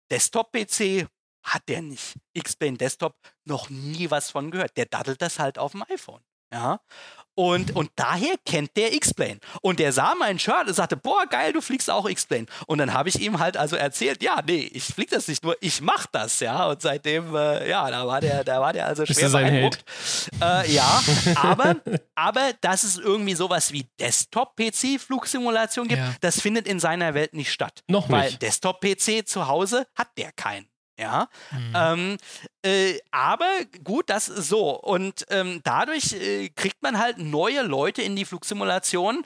Desktop-PC hat der nicht. X-Plane Desktop noch nie was von gehört. Der daddelt das halt auf dem iPhone. Ja. Und, und daher kennt der X-Plane. Und der sah mein Shirt und sagte, boah, geil, du fliegst auch X-Plane. Und dann habe ich ihm halt also erzählt, ja, nee, ich flieg das nicht nur, ich mach das, ja. Und seitdem, äh, ja, da war der, da war der also schwer beeindruckt. Äh, ja, aber, aber dass es irgendwie sowas wie Desktop-PC-Flugsimulation gibt, ja. das findet in seiner Welt nicht statt. Noch nicht. Weil Desktop-PC zu Hause hat der keinen. Ja, mhm. ähm, äh, aber gut, das ist so. Und ähm, dadurch äh, kriegt man halt neue Leute in die Flugsimulation,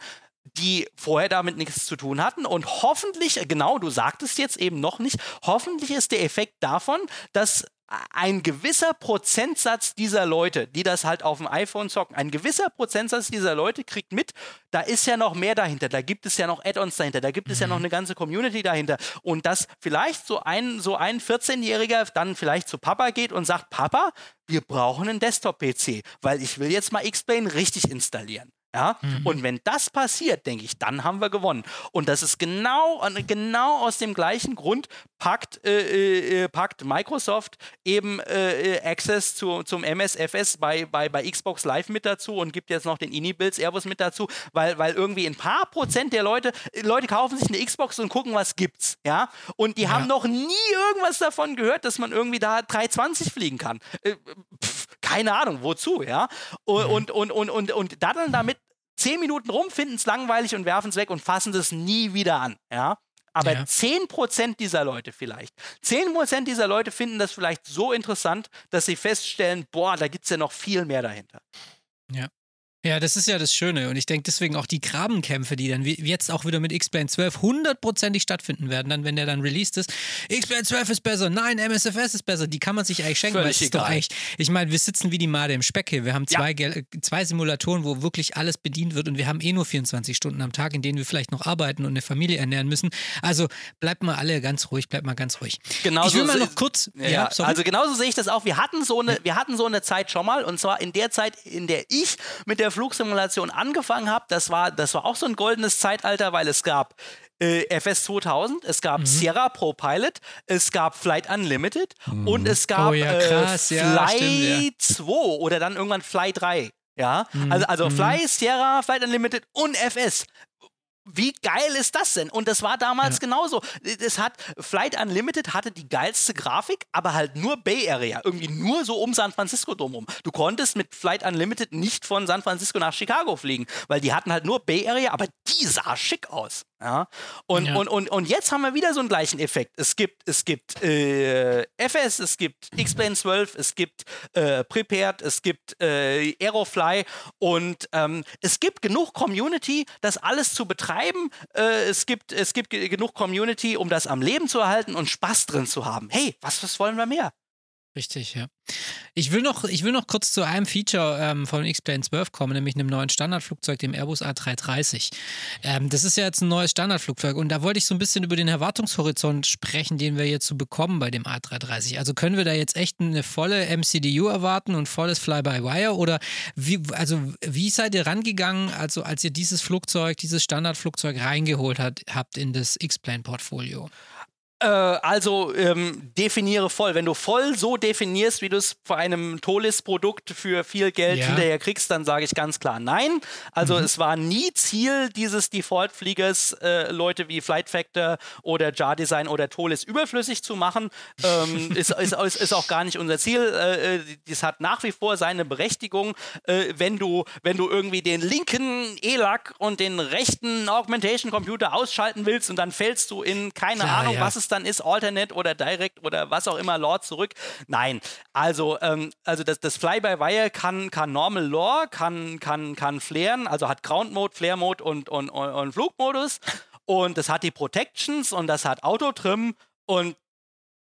die vorher damit nichts zu tun hatten. Und hoffentlich, genau, du sagtest jetzt eben noch nicht, hoffentlich ist der Effekt davon, dass ein gewisser Prozentsatz dieser Leute, die das halt auf dem iPhone zocken, ein gewisser Prozentsatz dieser Leute kriegt mit, da ist ja noch mehr dahinter, da gibt es ja noch Add-ons dahinter, da gibt es ja noch mhm. eine ganze Community dahinter und dass vielleicht so ein, so ein 14-Jähriger dann vielleicht zu Papa geht und sagt, Papa, wir brauchen einen Desktop-PC, weil ich will jetzt mal X-Plane richtig installieren. Ja? Mhm. Und wenn das passiert, denke ich, dann haben wir gewonnen. Und das ist genau, genau aus dem gleichen Grund packt, äh, äh, äh packt Microsoft eben äh, äh Access zu, zum MSFS bei, bei, bei Xbox Live mit dazu und gibt jetzt noch den Ini-Builds Airbus mit dazu, weil, weil irgendwie ein paar Prozent der Leute, Leute kaufen sich eine Xbox und gucken, was gibt's. Ja? Und die ja. haben noch nie irgendwas davon gehört, dass man irgendwie da 320 fliegen kann. Äh, pff, keine Ahnung, wozu, ja. Und, mhm. und, und, und, und, und daddeln damit zehn Minuten rum, finden es langweilig und werfen es weg und fassen das nie wieder an. Ja? Aber ja. 10% dieser Leute vielleicht, 10% dieser Leute finden das vielleicht so interessant, dass sie feststellen, boah, da gibt es ja noch viel mehr dahinter. Ja. Ja, das ist ja das Schöne. Und ich denke deswegen auch die Grabenkämpfe, die dann jetzt auch wieder mit X-Plane 12 hundertprozentig stattfinden werden, dann, wenn der dann released ist. X-Plane 12 ist besser, nein, MSFS ist besser. Die kann man sich eigentlich schenken, Völlig weil es ist doch eigentlich, ich meine, wir sitzen wie die Made im Speck hier. Wir haben zwei, ja. zwei Simulatoren, wo wirklich alles bedient wird und wir haben eh nur 24 Stunden am Tag, in denen wir vielleicht noch arbeiten und eine Familie ernähren müssen. Also bleibt mal alle ganz ruhig, bleibt mal ganz ruhig. Genauso ich will mal noch kurz. Ja, ja also genauso sehe ich das auch. Wir hatten so eine, wir hatten so eine Zeit schon mal und zwar in der Zeit, in der ich mit der Flugsimulation angefangen habe, das war, das war auch so ein goldenes Zeitalter, weil es gab äh, FS 2000, es gab mhm. Sierra Pro Pilot, es gab Flight Unlimited mhm. und es gab oh, ja, krass, äh, Fly ja, 2 oder dann irgendwann Fly 3. Ja, mhm. also, also mhm. Fly, Sierra, Flight Unlimited und FS wie geil ist das denn? Und das war damals ja. genauso. Es hat Flight Unlimited hatte die geilste Grafik, aber halt nur Bay Area, irgendwie nur so um San Francisco drumherum. Du konntest mit Flight Unlimited nicht von San Francisco nach Chicago fliegen, weil die hatten halt nur Bay Area, aber die sah schick aus. Ja? Und, ja. Und, und, und jetzt haben wir wieder so einen gleichen Effekt. Es gibt, es gibt äh, FS, es gibt X-Plane 12, es gibt äh, Prepared, es gibt äh, Aerofly und ähm, es gibt genug Community, das alles zu betreiben. Äh, es gibt, es gibt genug Community, um das am Leben zu erhalten und Spaß drin zu haben. Hey, was, was wollen wir mehr? Richtig, ja. Ich will noch, ich will noch kurz zu einem Feature ähm, von X-Plane 12 kommen, nämlich einem neuen Standardflugzeug, dem Airbus A330. Ähm, das ist ja jetzt ein neues Standardflugzeug und da wollte ich so ein bisschen über den Erwartungshorizont sprechen, den wir jetzt so bekommen bei dem A330. Also können wir da jetzt echt eine volle MCDU erwarten und volles Fly-by-Wire oder wie, also wie seid ihr rangegangen, also als ihr dieses Flugzeug, dieses Standardflugzeug reingeholt hat, habt in das X-Plane-Portfolio? Äh, also ähm, definiere voll. Wenn du voll so definierst, wie du es für einem Tolis-Produkt für viel Geld ja. hinterher kriegst, dann sage ich ganz klar nein. Also mhm. es war nie Ziel dieses Default-Fliegers, äh, Leute wie Flight Factor oder Jar Design oder Tolis überflüssig zu machen. Ähm, ist, ist, ist, auch gar nicht unser Ziel. Äh, das hat nach wie vor seine Berechtigung. Äh, wenn, du, wenn du irgendwie den linken ELAC und den rechten Augmentation Computer ausschalten willst und dann fällst du in keine klar, Ahnung, ja. was es da dann ist, Alternate oder Direct oder was auch immer, Lore zurück. Nein, also, ähm, also das, das Fly-by-Wire kann, kann Normal Lore, kann, kann, kann flären, also hat Ground-Mode, Flare-Mode und, und, und, und Flugmodus. Und das hat die Protections und das hat Autotrim und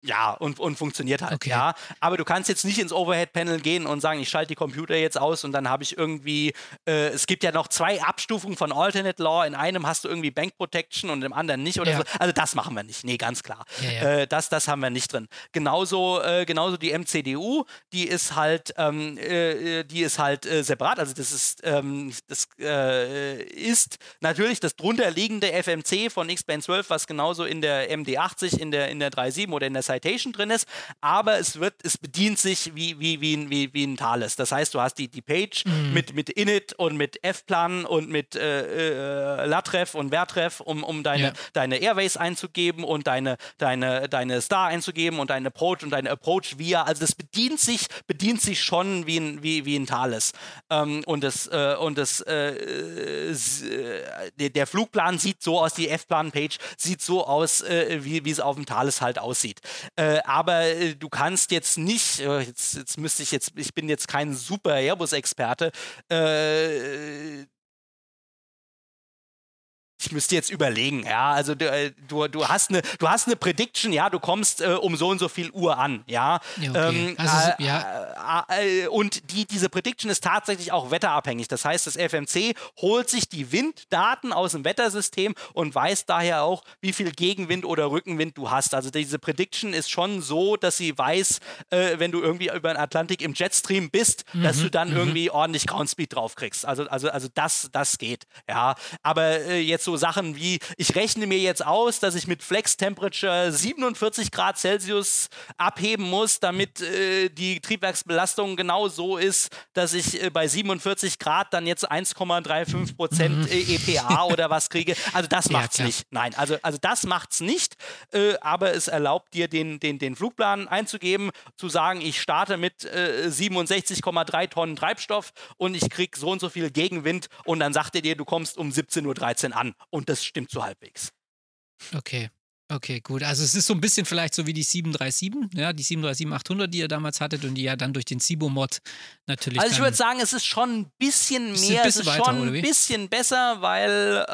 ja, und, und funktioniert halt, okay. ja. Aber du kannst jetzt nicht ins Overhead-Panel gehen und sagen, ich schalte die Computer jetzt aus und dann habe ich irgendwie, äh, es gibt ja noch zwei Abstufungen von Alternate Law. In einem hast du irgendwie Bank Protection und im anderen nicht oder ja. so. Also das machen wir nicht. Nee, ganz klar. Ja, ja. Äh, das, das haben wir nicht drin. Genauso, äh, genauso die MCDU, die ist halt, ähm, äh, die ist halt äh, separat. Also das ist, ähm, das äh, ist natürlich das drunterliegende FMC von X-Band 12, was genauso in der MD80, in der, in der 3.7 oder in der Citation drin ist, aber es wird, es bedient sich wie, wie, wie, wie, wie ein Thales. Das heißt, du hast die, die Page mhm. mit, mit Init und mit F-Plan und mit äh, äh, Latref und Vertref, um, um deine, ja. deine Airways einzugeben und deine, deine, deine Star einzugeben und deine Approach und deine Approach via. Also das bedient sich, bedient sich schon wie ein, wie, wie ein Thales. Ähm, und das, äh, und das äh, äh der, Flugplan sieht so aus, die F-Plan-Page sieht so aus, äh, wie, wie es auf dem Thales halt aussieht. Äh, aber äh, du kannst jetzt nicht, äh, jetzt, jetzt müsste ich jetzt, ich bin jetzt kein super Airbus-Experte, äh, ich müsste jetzt überlegen, ja, also du, äh, du, du, hast eine, du hast eine Prediction, ja, du kommst äh, um so und so viel Uhr an, ja. ja, okay. ähm, also, äh, ja. Äh, äh, und die, diese Prediction ist tatsächlich auch wetterabhängig. Das heißt, das FMC holt sich die Winddaten aus dem Wettersystem und weiß daher auch, wie viel Gegenwind oder Rückenwind du hast. Also diese Prediction ist schon so, dass sie weiß, äh, wenn du irgendwie über den Atlantik im Jetstream bist, mhm. dass du dann mhm. irgendwie ordentlich Groundspeed drauf kriegst. Also, also, also das, das geht, ja. Aber jetzt so Sachen wie, ich rechne mir jetzt aus, dass ich mit Flex Temperature 47 Grad Celsius abheben muss, damit äh, die Triebwerksbelastung genau so ist, dass ich äh, bei 47 Grad dann jetzt 1,35 Prozent mhm. EPA oder was kriege. Also das macht's ja, nicht. Nein, also, also das macht's nicht, äh, aber es erlaubt dir den, den, den Flugplan einzugeben, zu sagen, ich starte mit äh, 67,3 Tonnen Treibstoff und ich kriege so und so viel Gegenwind und dann sagt er dir, du kommst um 17.13 Uhr an. Und das stimmt so halbwegs. Okay. Okay, gut. Also es ist so ein bisschen vielleicht so wie die 737, ja, die 737-800, die ihr damals hattet und die ja dann durch den Cibo-Mod natürlich. Also ich würde sagen, es ist schon ein bisschen mehr, es ist weiter, schon ein bisschen besser, weil, äh,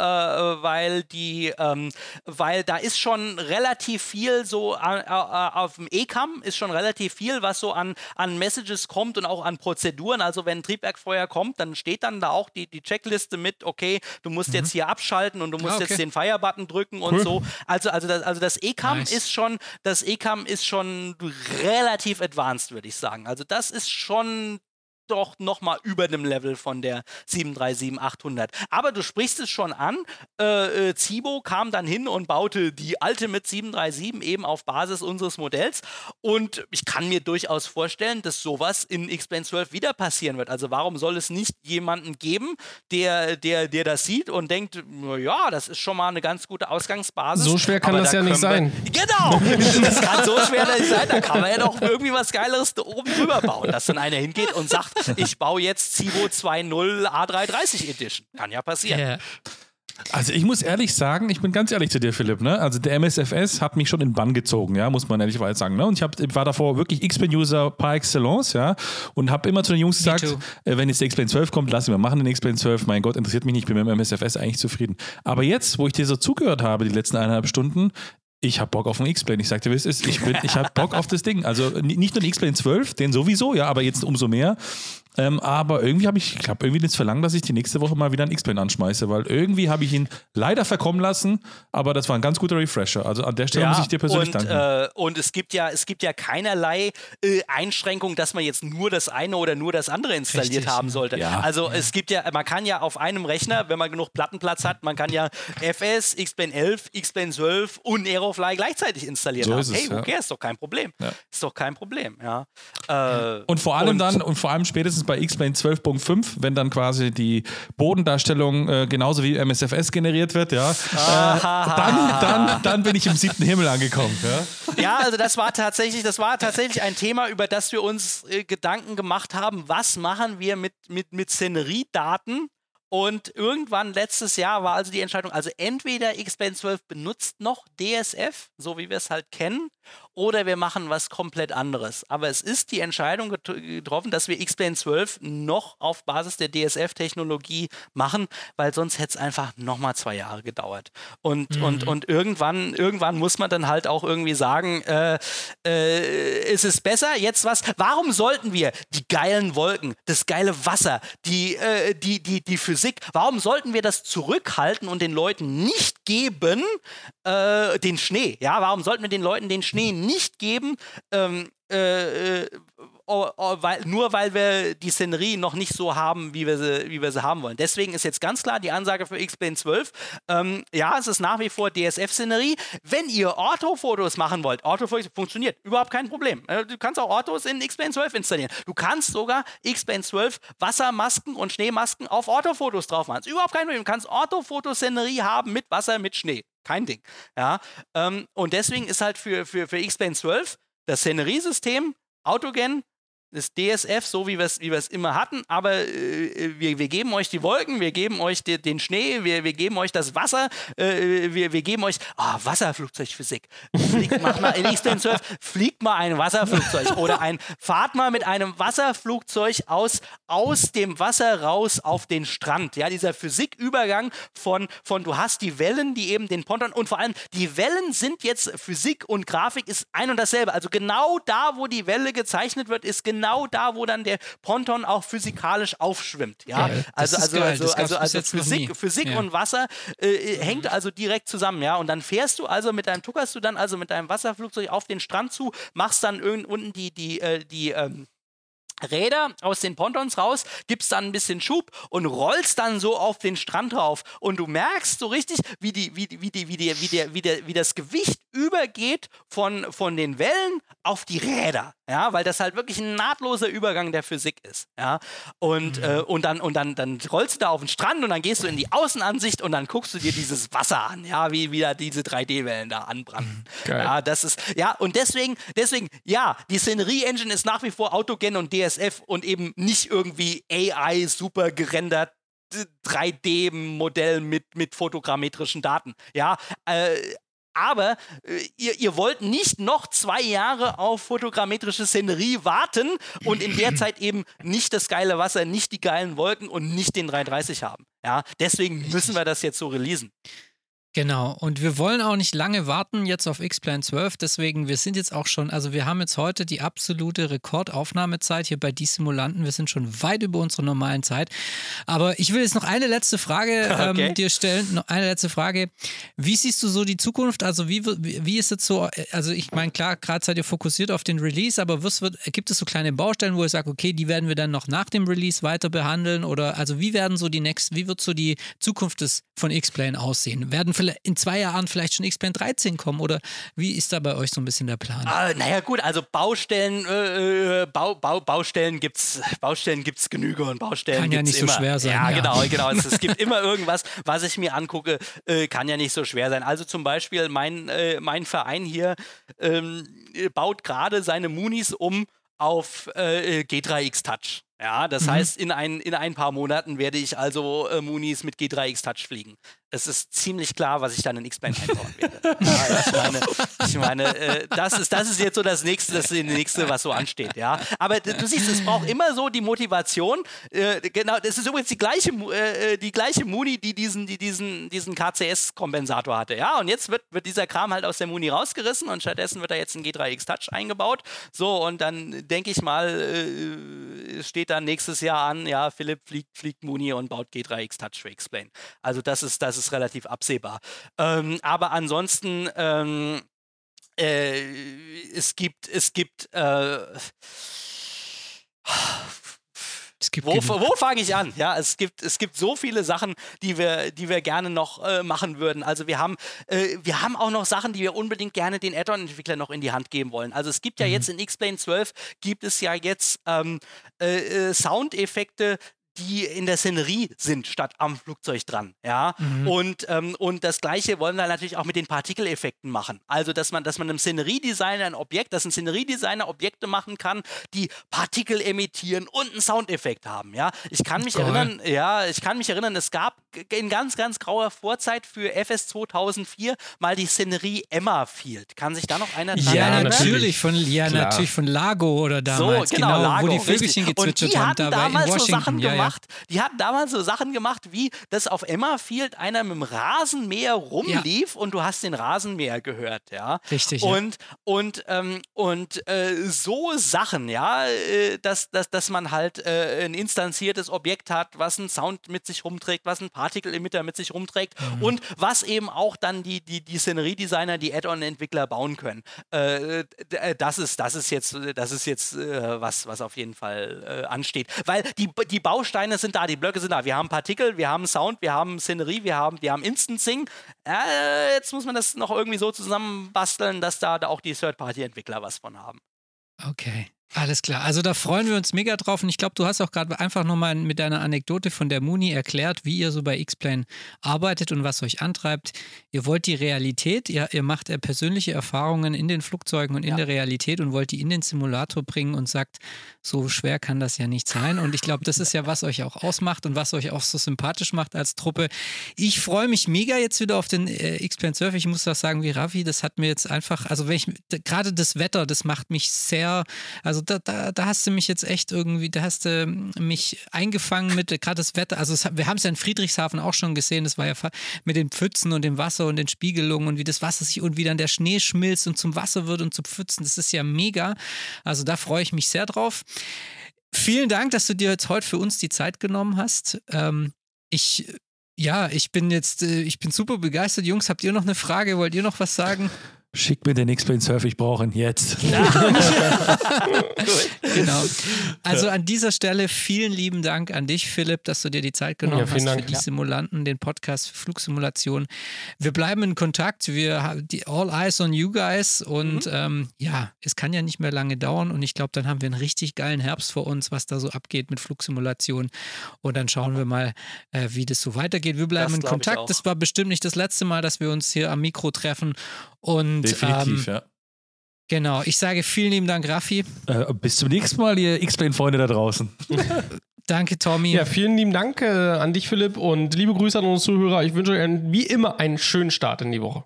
weil die, ähm, weil da ist schon relativ viel so äh, äh, auf dem E-Cam ist schon relativ viel, was so an, an Messages kommt und auch an Prozeduren. Also wenn ein Triebwerkfeuer kommt, dann steht dann da auch die, die Checkliste mit, okay, du musst mhm. jetzt hier abschalten und du musst ah, okay. jetzt den Fire-Button drücken cool. und so. Also, also das also das ECAM nice. ist schon, das ECAM ist schon relativ advanced, würde ich sagen. Also das ist schon doch noch mal über dem Level von der 737-800. Aber du sprichst es schon an, äh, äh, Zibo kam dann hin und baute die alte mit 737 eben auf Basis unseres Modells und ich kann mir durchaus vorstellen, dass sowas in X-Plane 12 wieder passieren wird. Also warum soll es nicht jemanden geben, der, der, der das sieht und denkt, ja, das ist schon mal eine ganz gute Ausgangsbasis. So schwer kann das da ja nicht sein. Genau, das kann so schwer nicht sein, da kann man ja doch irgendwie was Geileres da oben drüber bauen, dass dann einer hingeht und sagt, ich baue jetzt Cibo 2.0 A330 Edition. Kann ja passieren. Yeah. Also ich muss ehrlich sagen, ich bin ganz ehrlich zu dir, Philipp, ne? Also der MSFS hat mich schon in Bann gezogen, ja, muss man ehrlicherweise sagen. Ne? Und ich, hab, war davor wirklich X-Plane-User par excellence, ja, und habe immer zu den Jungs gesagt, äh, wenn jetzt der X-Plane 12 kommt, lass ihn mal machen den X-Plane 12. Mein Gott, interessiert mich nicht, ich bin mit dem MSFS eigentlich zufrieden. Aber jetzt, wo ich dir so zugehört habe, die letzten eineinhalb Stunden, ich habe Bock auf einen X-Plane. Ich sagte, wie es ist. Ich, ich habe Bock auf das Ding. Also nicht nur den X-Plane 12, den sowieso, ja, aber jetzt umso mehr. Ähm, aber irgendwie habe ich, ich glaube, irgendwie das Verlangen, dass ich die nächste Woche mal wieder einen X-Plane anschmeiße, weil irgendwie habe ich ihn leider verkommen lassen, aber das war ein ganz guter Refresher. Also an der Stelle ja, muss ich dir persönlich und, danken. Äh, und es gibt ja, es gibt ja keinerlei äh, Einschränkung, dass man jetzt nur das eine oder nur das andere installiert Richtig, haben sollte. Ja. Also es gibt ja, man kann ja auf einem Rechner, wenn man genug Plattenplatz hat, man kann ja FS, X-Plane 11, X-Plane 12 und Aerofly gleichzeitig installiert so haben. hey, okay, ja. ist doch kein Problem. Ist doch kein Problem, ja. Äh, und vor allem und, dann, und vor allem spätestens bei X-Plane 12.5, wenn dann quasi die Bodendarstellung äh, genauso wie MSFS generiert wird, ja, äh, dann, dann, dann bin ich im siebten Himmel angekommen. Ja? ja, also das war tatsächlich, das war tatsächlich ein Thema, über das wir uns äh, Gedanken gemacht haben, was machen wir mit, mit, mit Szeneriedaten, und irgendwann letztes Jahr war also die Entscheidung, also entweder X-Plane 12 benutzt noch DSF, so wie wir es halt kennen, oder wir machen was komplett anderes. Aber es ist die Entscheidung getroffen, dass wir X-Plane 12 noch auf Basis der DSF-Technologie machen, weil sonst hätte es einfach nochmal zwei Jahre gedauert. Und, mhm. und, und irgendwann, irgendwann muss man dann halt auch irgendwie sagen, äh, äh, ist es besser, jetzt was? Warum sollten wir die geilen Wolken, das geile Wasser, die, äh, die, die, die Physik, warum sollten wir das zurückhalten und den Leuten nicht geben, äh, den Schnee? Ja, warum sollten wir den Leuten den Schnee nicht geben, ähm, äh, äh, oh, oh, weil, nur weil wir die Szenerie noch nicht so haben, wie wir sie, wie wir sie haben wollen. Deswegen ist jetzt ganz klar die Ansage für X-Plane 12. Ähm, ja, es ist nach wie vor DSF-Szenerie. Wenn ihr Orthofotos machen wollt, Orthofotos funktioniert, überhaupt kein Problem. Äh, du kannst auch Orthos in X-Plane 12 installieren. Du kannst sogar X-Plane 12 Wassermasken und Schneemasken auf Orthofotos drauf machen. Ist überhaupt kein Problem. Du kannst Orthofotoszenerie haben mit Wasser, mit Schnee kein Ding. Ja, ähm, und deswegen ist halt für, für, für X-Plane 12 das Szeneriesystem Autogen das DSF, so wie wir es wie immer hatten, aber äh, wir, wir geben euch die Wolken, wir geben euch de, den Schnee, wir, wir geben euch das Wasser, äh, wir, wir geben euch oh, Wasserflugzeugphysik. Fliegt, mach mal in Eastern Surf, fliegt mal ein Wasserflugzeug oder ein, fahrt mal mit einem Wasserflugzeug aus, aus dem Wasser raus auf den Strand. Ja, dieser Physikübergang von, von du hast die Wellen, die eben den Ponton und vor allem die Wellen sind jetzt Physik und Grafik ist ein und dasselbe. Also genau da, wo die Welle gezeichnet wird, ist genau genau da, wo dann der Ponton auch physikalisch aufschwimmt. Ja, geil. also also geil. also also, also Physik, Physik ja. und Wasser äh, hängt also direkt zusammen. Ja, und dann fährst du also mit deinem tuckerst du dann also mit deinem Wasserflugzeug auf den Strand zu, machst dann unten die die äh, die ähm, Räder aus den Pontons raus, gibst dann ein bisschen Schub und rollst dann so auf den Strand drauf. Und du merkst so richtig, wie, die, wie, die, wie, die, wie, die, wie, der, wie, der, wie das Gewicht übergeht von, von den Wellen auf die Räder. Ja, weil das halt wirklich ein nahtloser Übergang der Physik ist. Ja, und, mhm. äh, und, dann, und dann, dann rollst du da auf den Strand und dann gehst du in die Außenansicht und dann guckst du dir dieses Wasser an, ja, wie wieder diese 3D-Wellen da anbranden. Mhm. Geil. Ja, das ist, ja, und deswegen, deswegen, ja, die Szenerie-Engine ist nach wie vor Autogen und DSF und eben nicht irgendwie AI super gerendert 3D-Modell mit, mit fotogrammetrischen Daten. Ja, äh, aber äh, ihr, ihr wollt nicht noch zwei Jahre auf fotogrammetrische Szenerie warten und in der Zeit eben nicht das geile Wasser, nicht die geilen Wolken und nicht den 330 haben. Ja, deswegen müssen wir das jetzt so releasen. Genau, und wir wollen auch nicht lange warten jetzt auf X-Plan 12, deswegen, wir sind jetzt auch schon, also wir haben jetzt heute die absolute Rekordaufnahmezeit hier bei die Simulanten, wir sind schon weit über unsere normalen Zeit, aber ich will jetzt noch eine letzte Frage okay. ähm, dir stellen, noch eine letzte Frage, wie siehst du so die Zukunft, also wie, wie ist es so, also ich meine, klar, gerade seid ihr fokussiert auf den Release, aber was wird, gibt es so kleine Baustellen, wo ihr sagt, okay, die werden wir dann noch nach dem Release weiter behandeln? Oder, also wie werden so die next, wie wird so die Zukunft des, von X-Plane aussehen? Werden vielleicht in zwei Jahren vielleicht schon X-Plane 13 kommen? Oder wie ist da bei euch so ein bisschen der Plan? Ah, naja, gut, also Baustellen, äh, äh Bau, Bau, Baustellen gibt es Baustellen gibt's Genüge und Baustellen Kann ja nicht immer. so schwer sein. Ja, ja. genau, genau. Es, es, gibt immer irgendwas, was ich mir angucke, äh, kann ja nicht so schwer sein. Also zum Beispiel mein, äh, mein Verein hier ähm, baut gerade seine Munis um auf äh, G3X Touch. Ja, das mhm. heißt, in ein, in ein paar Monaten werde ich also äh, Munis mit G3X Touch fliegen es ist ziemlich klar, was ich dann in X-Plane einbauen werde. ja, ich meine, ich meine äh, das, ist, das ist jetzt so das nächste, das nächste, was so ansteht. Ja? Aber du siehst, es braucht immer so die Motivation. Äh, genau, das ist übrigens die gleiche, äh, die gleiche Muni, die diesen, die diesen, diesen KCS-Kompensator hatte. Ja? Und jetzt wird, wird dieser Kram halt aus der Muni rausgerissen und stattdessen wird da jetzt ein G3X Touch eingebaut. So, und dann denke ich mal, äh, steht dann nächstes Jahr an, ja, Philipp fliegt, fliegt Muni und baut G3X Touch X-Plane. Also das ist, das ist relativ absehbar. Ähm, aber ansonsten, ähm, äh, es gibt, es gibt, äh, wo, wo fange ich an? Ja, es gibt, es gibt so viele Sachen, die wir, die wir gerne noch äh, machen würden. Also wir haben, äh, wir haben auch noch Sachen, die wir unbedingt gerne den Add-on-Entwicklern noch in die Hand geben wollen. Also es gibt ja mhm. jetzt in X-Plane 12 gibt es ja jetzt ähm, äh, äh Soundeffekte, die in der Szenerie sind, statt am Flugzeug dran. Ja? Mhm. Und, ähm, und das Gleiche wollen wir natürlich auch mit den Partikeleffekten machen. Also, dass man, dass man einem Szeneriedesigner ein Objekt, dass ein Szeneriedesigner Objekte machen kann, die Partikel emittieren und einen Soundeffekt haben. Ja? Ich kann mich Geil. erinnern, ja, ich kann mich erinnern, es gab in ganz, ganz grauer Vorzeit für FS 2004 mal die Szenerie Emma Field. Kann sich da noch einer dran ja, erinnern? Natürlich von, ja, Klar. natürlich von Lago oder damals. So, genau, genau Lago, wo die Vögelchen gezwitschert haben, da damals in Washington. So Sachen ja, gemacht. Ja. Die hatten damals so Sachen gemacht, wie dass auf Emma Field einer mit dem Rasenmäher rumlief und du hast den Rasenmäher gehört, ja. Richtig. Und, und, ähm, und äh, so Sachen, ja, äh, dass, dass, dass man halt äh, ein instanziertes Objekt hat, was einen Sound mit sich rumträgt, was ein Part Partikel-Emitter mit sich rumträgt mhm. und was eben auch dann die, die, die Szenerie-Designer, die Add-on-Entwickler bauen können. Äh, äh, das, ist, das ist jetzt, das ist jetzt was, was auf jeden Fall ansteht. Weil die, die Bausteine sind da, die Blöcke sind da. Wir haben Partikel, wir haben Sound, wir haben Szenerie, wir haben, wir haben Instancing. Äh, jetzt muss man das noch irgendwie so zusammenbasteln, dass da, da auch die Third-Party-Entwickler was von haben. Okay. Alles klar. Also da freuen wir uns mega drauf. Und ich glaube, du hast auch gerade einfach nochmal mit deiner Anekdote von der Muni erklärt, wie ihr so bei X-Plane arbeitet und was euch antreibt. Ihr wollt die Realität, ihr, ihr macht persönliche Erfahrungen in den Flugzeugen und in ja. der Realität und wollt die in den Simulator bringen und sagt, so schwer kann das ja nicht sein. Und ich glaube, das ist ja, was euch auch ausmacht und was euch auch so sympathisch macht als Truppe. Ich freue mich mega jetzt wieder auf den äh, X-Plane Surf. Ich muss das sagen, wie Ravi, das hat mir jetzt einfach, also wenn ich, gerade das Wetter, das macht mich sehr, also da, da, da, hast du mich jetzt echt irgendwie, da hast du mich eingefangen mit gerade das Wetter. Also es, wir haben es ja in Friedrichshafen auch schon gesehen, das war ja mit den Pfützen und dem Wasser und den Spiegelungen und wie das Wasser sich und wie dann der Schnee schmilzt und zum Wasser wird und zu Pfützen. Das ist ja mega. Also da freue ich mich sehr drauf. Vielen Dank, dass du dir jetzt heute für uns die Zeit genommen hast. Ähm, ich ja, ich bin jetzt, äh, ich bin super begeistert. Jungs, habt ihr noch eine Frage? Wollt ihr noch was sagen? Schick mir den X-Plane Surf, ich brauche ihn jetzt. genau. Also an dieser Stelle vielen lieben Dank an dich, Philipp, dass du dir die Zeit genommen ja, hast Dank. für die Simulanten, den Podcast Flugsimulation. Wir bleiben in Kontakt. Wir haben die All Eyes on You Guys und mhm. ähm, ja, es kann ja nicht mehr lange dauern und ich glaube, dann haben wir einen richtig geilen Herbst vor uns, was da so abgeht mit Flugsimulation und dann schauen wir mal, äh, wie das so weitergeht. Wir bleiben das in Kontakt. Das war bestimmt nicht das letzte Mal, dass wir uns hier am Mikro treffen und Definitiv, ähm, ja. Genau, ich sage vielen lieben Dank, Raffi. Äh, bis zum nächsten Mal, ihr X-Plane-Freunde da draußen. Danke, Tommy. Ja, vielen lieben Dank äh, an dich, Philipp, und liebe Grüße an unsere Zuhörer. Ich wünsche euch wie immer einen schönen Start in die Woche.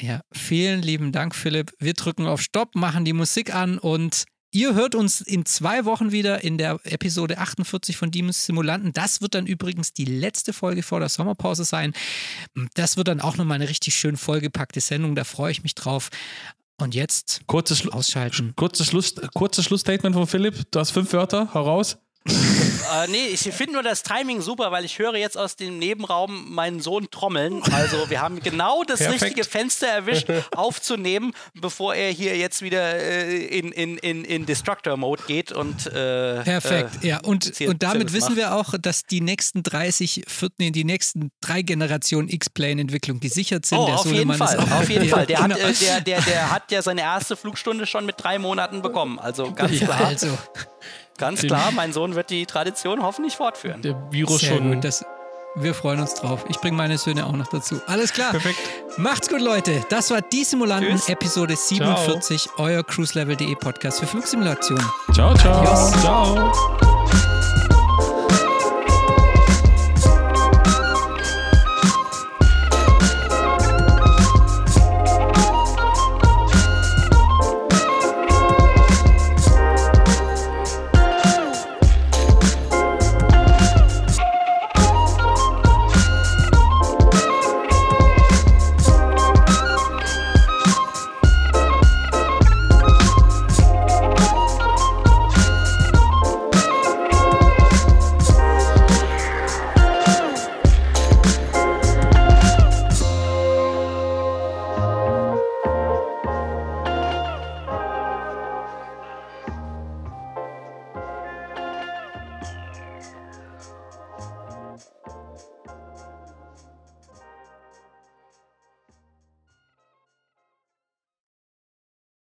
Ja, vielen lieben Dank, Philipp. Wir drücken auf Stopp, machen die Musik an und Ihr hört uns in zwei Wochen wieder in der Episode 48 von Demons Simulanten. Das wird dann übrigens die letzte Folge vor der Sommerpause sein. Das wird dann auch nochmal eine richtig schön vollgepackte Sendung. Da freue ich mich drauf. Und jetzt kurzes Schlu ausschalten. Kurzes, Schluss, kurzes Schlussstatement von Philipp. Du hast fünf Wörter. Heraus äh, nee, ich finde nur das Timing super, weil ich höre jetzt aus dem Nebenraum meinen Sohn trommeln. Also wir haben genau das Perfekt. richtige Fenster erwischt, aufzunehmen, bevor er hier jetzt wieder äh, in, in, in, in Destructor-Mode geht. Und, äh, Perfekt, äh, ja. Und, und damit wissen macht. wir auch, dass die nächsten 30, nee, die nächsten drei Generationen X-Plane-Entwicklung gesichert sind. Oh, der auf jeden Fall, auf jeden Fall. Der, genau. hat, äh, der, der, der hat ja seine erste Flugstunde schon mit drei Monaten bekommen. Also ganz klar. Ja, also. Ganz klar, mein Sohn wird die Tradition hoffentlich fortführen. Der Virus Sehr schon. Gut, das, wir freuen uns drauf. Ich bringe meine Söhne auch noch dazu. Alles klar. Perfekt. Macht's gut, Leute. Das war die Simulanten Tschüss. Episode 47, ciao. euer cruiselevel.de Podcast für Flugsimulation. Ciao, ciao. Adios. Ciao.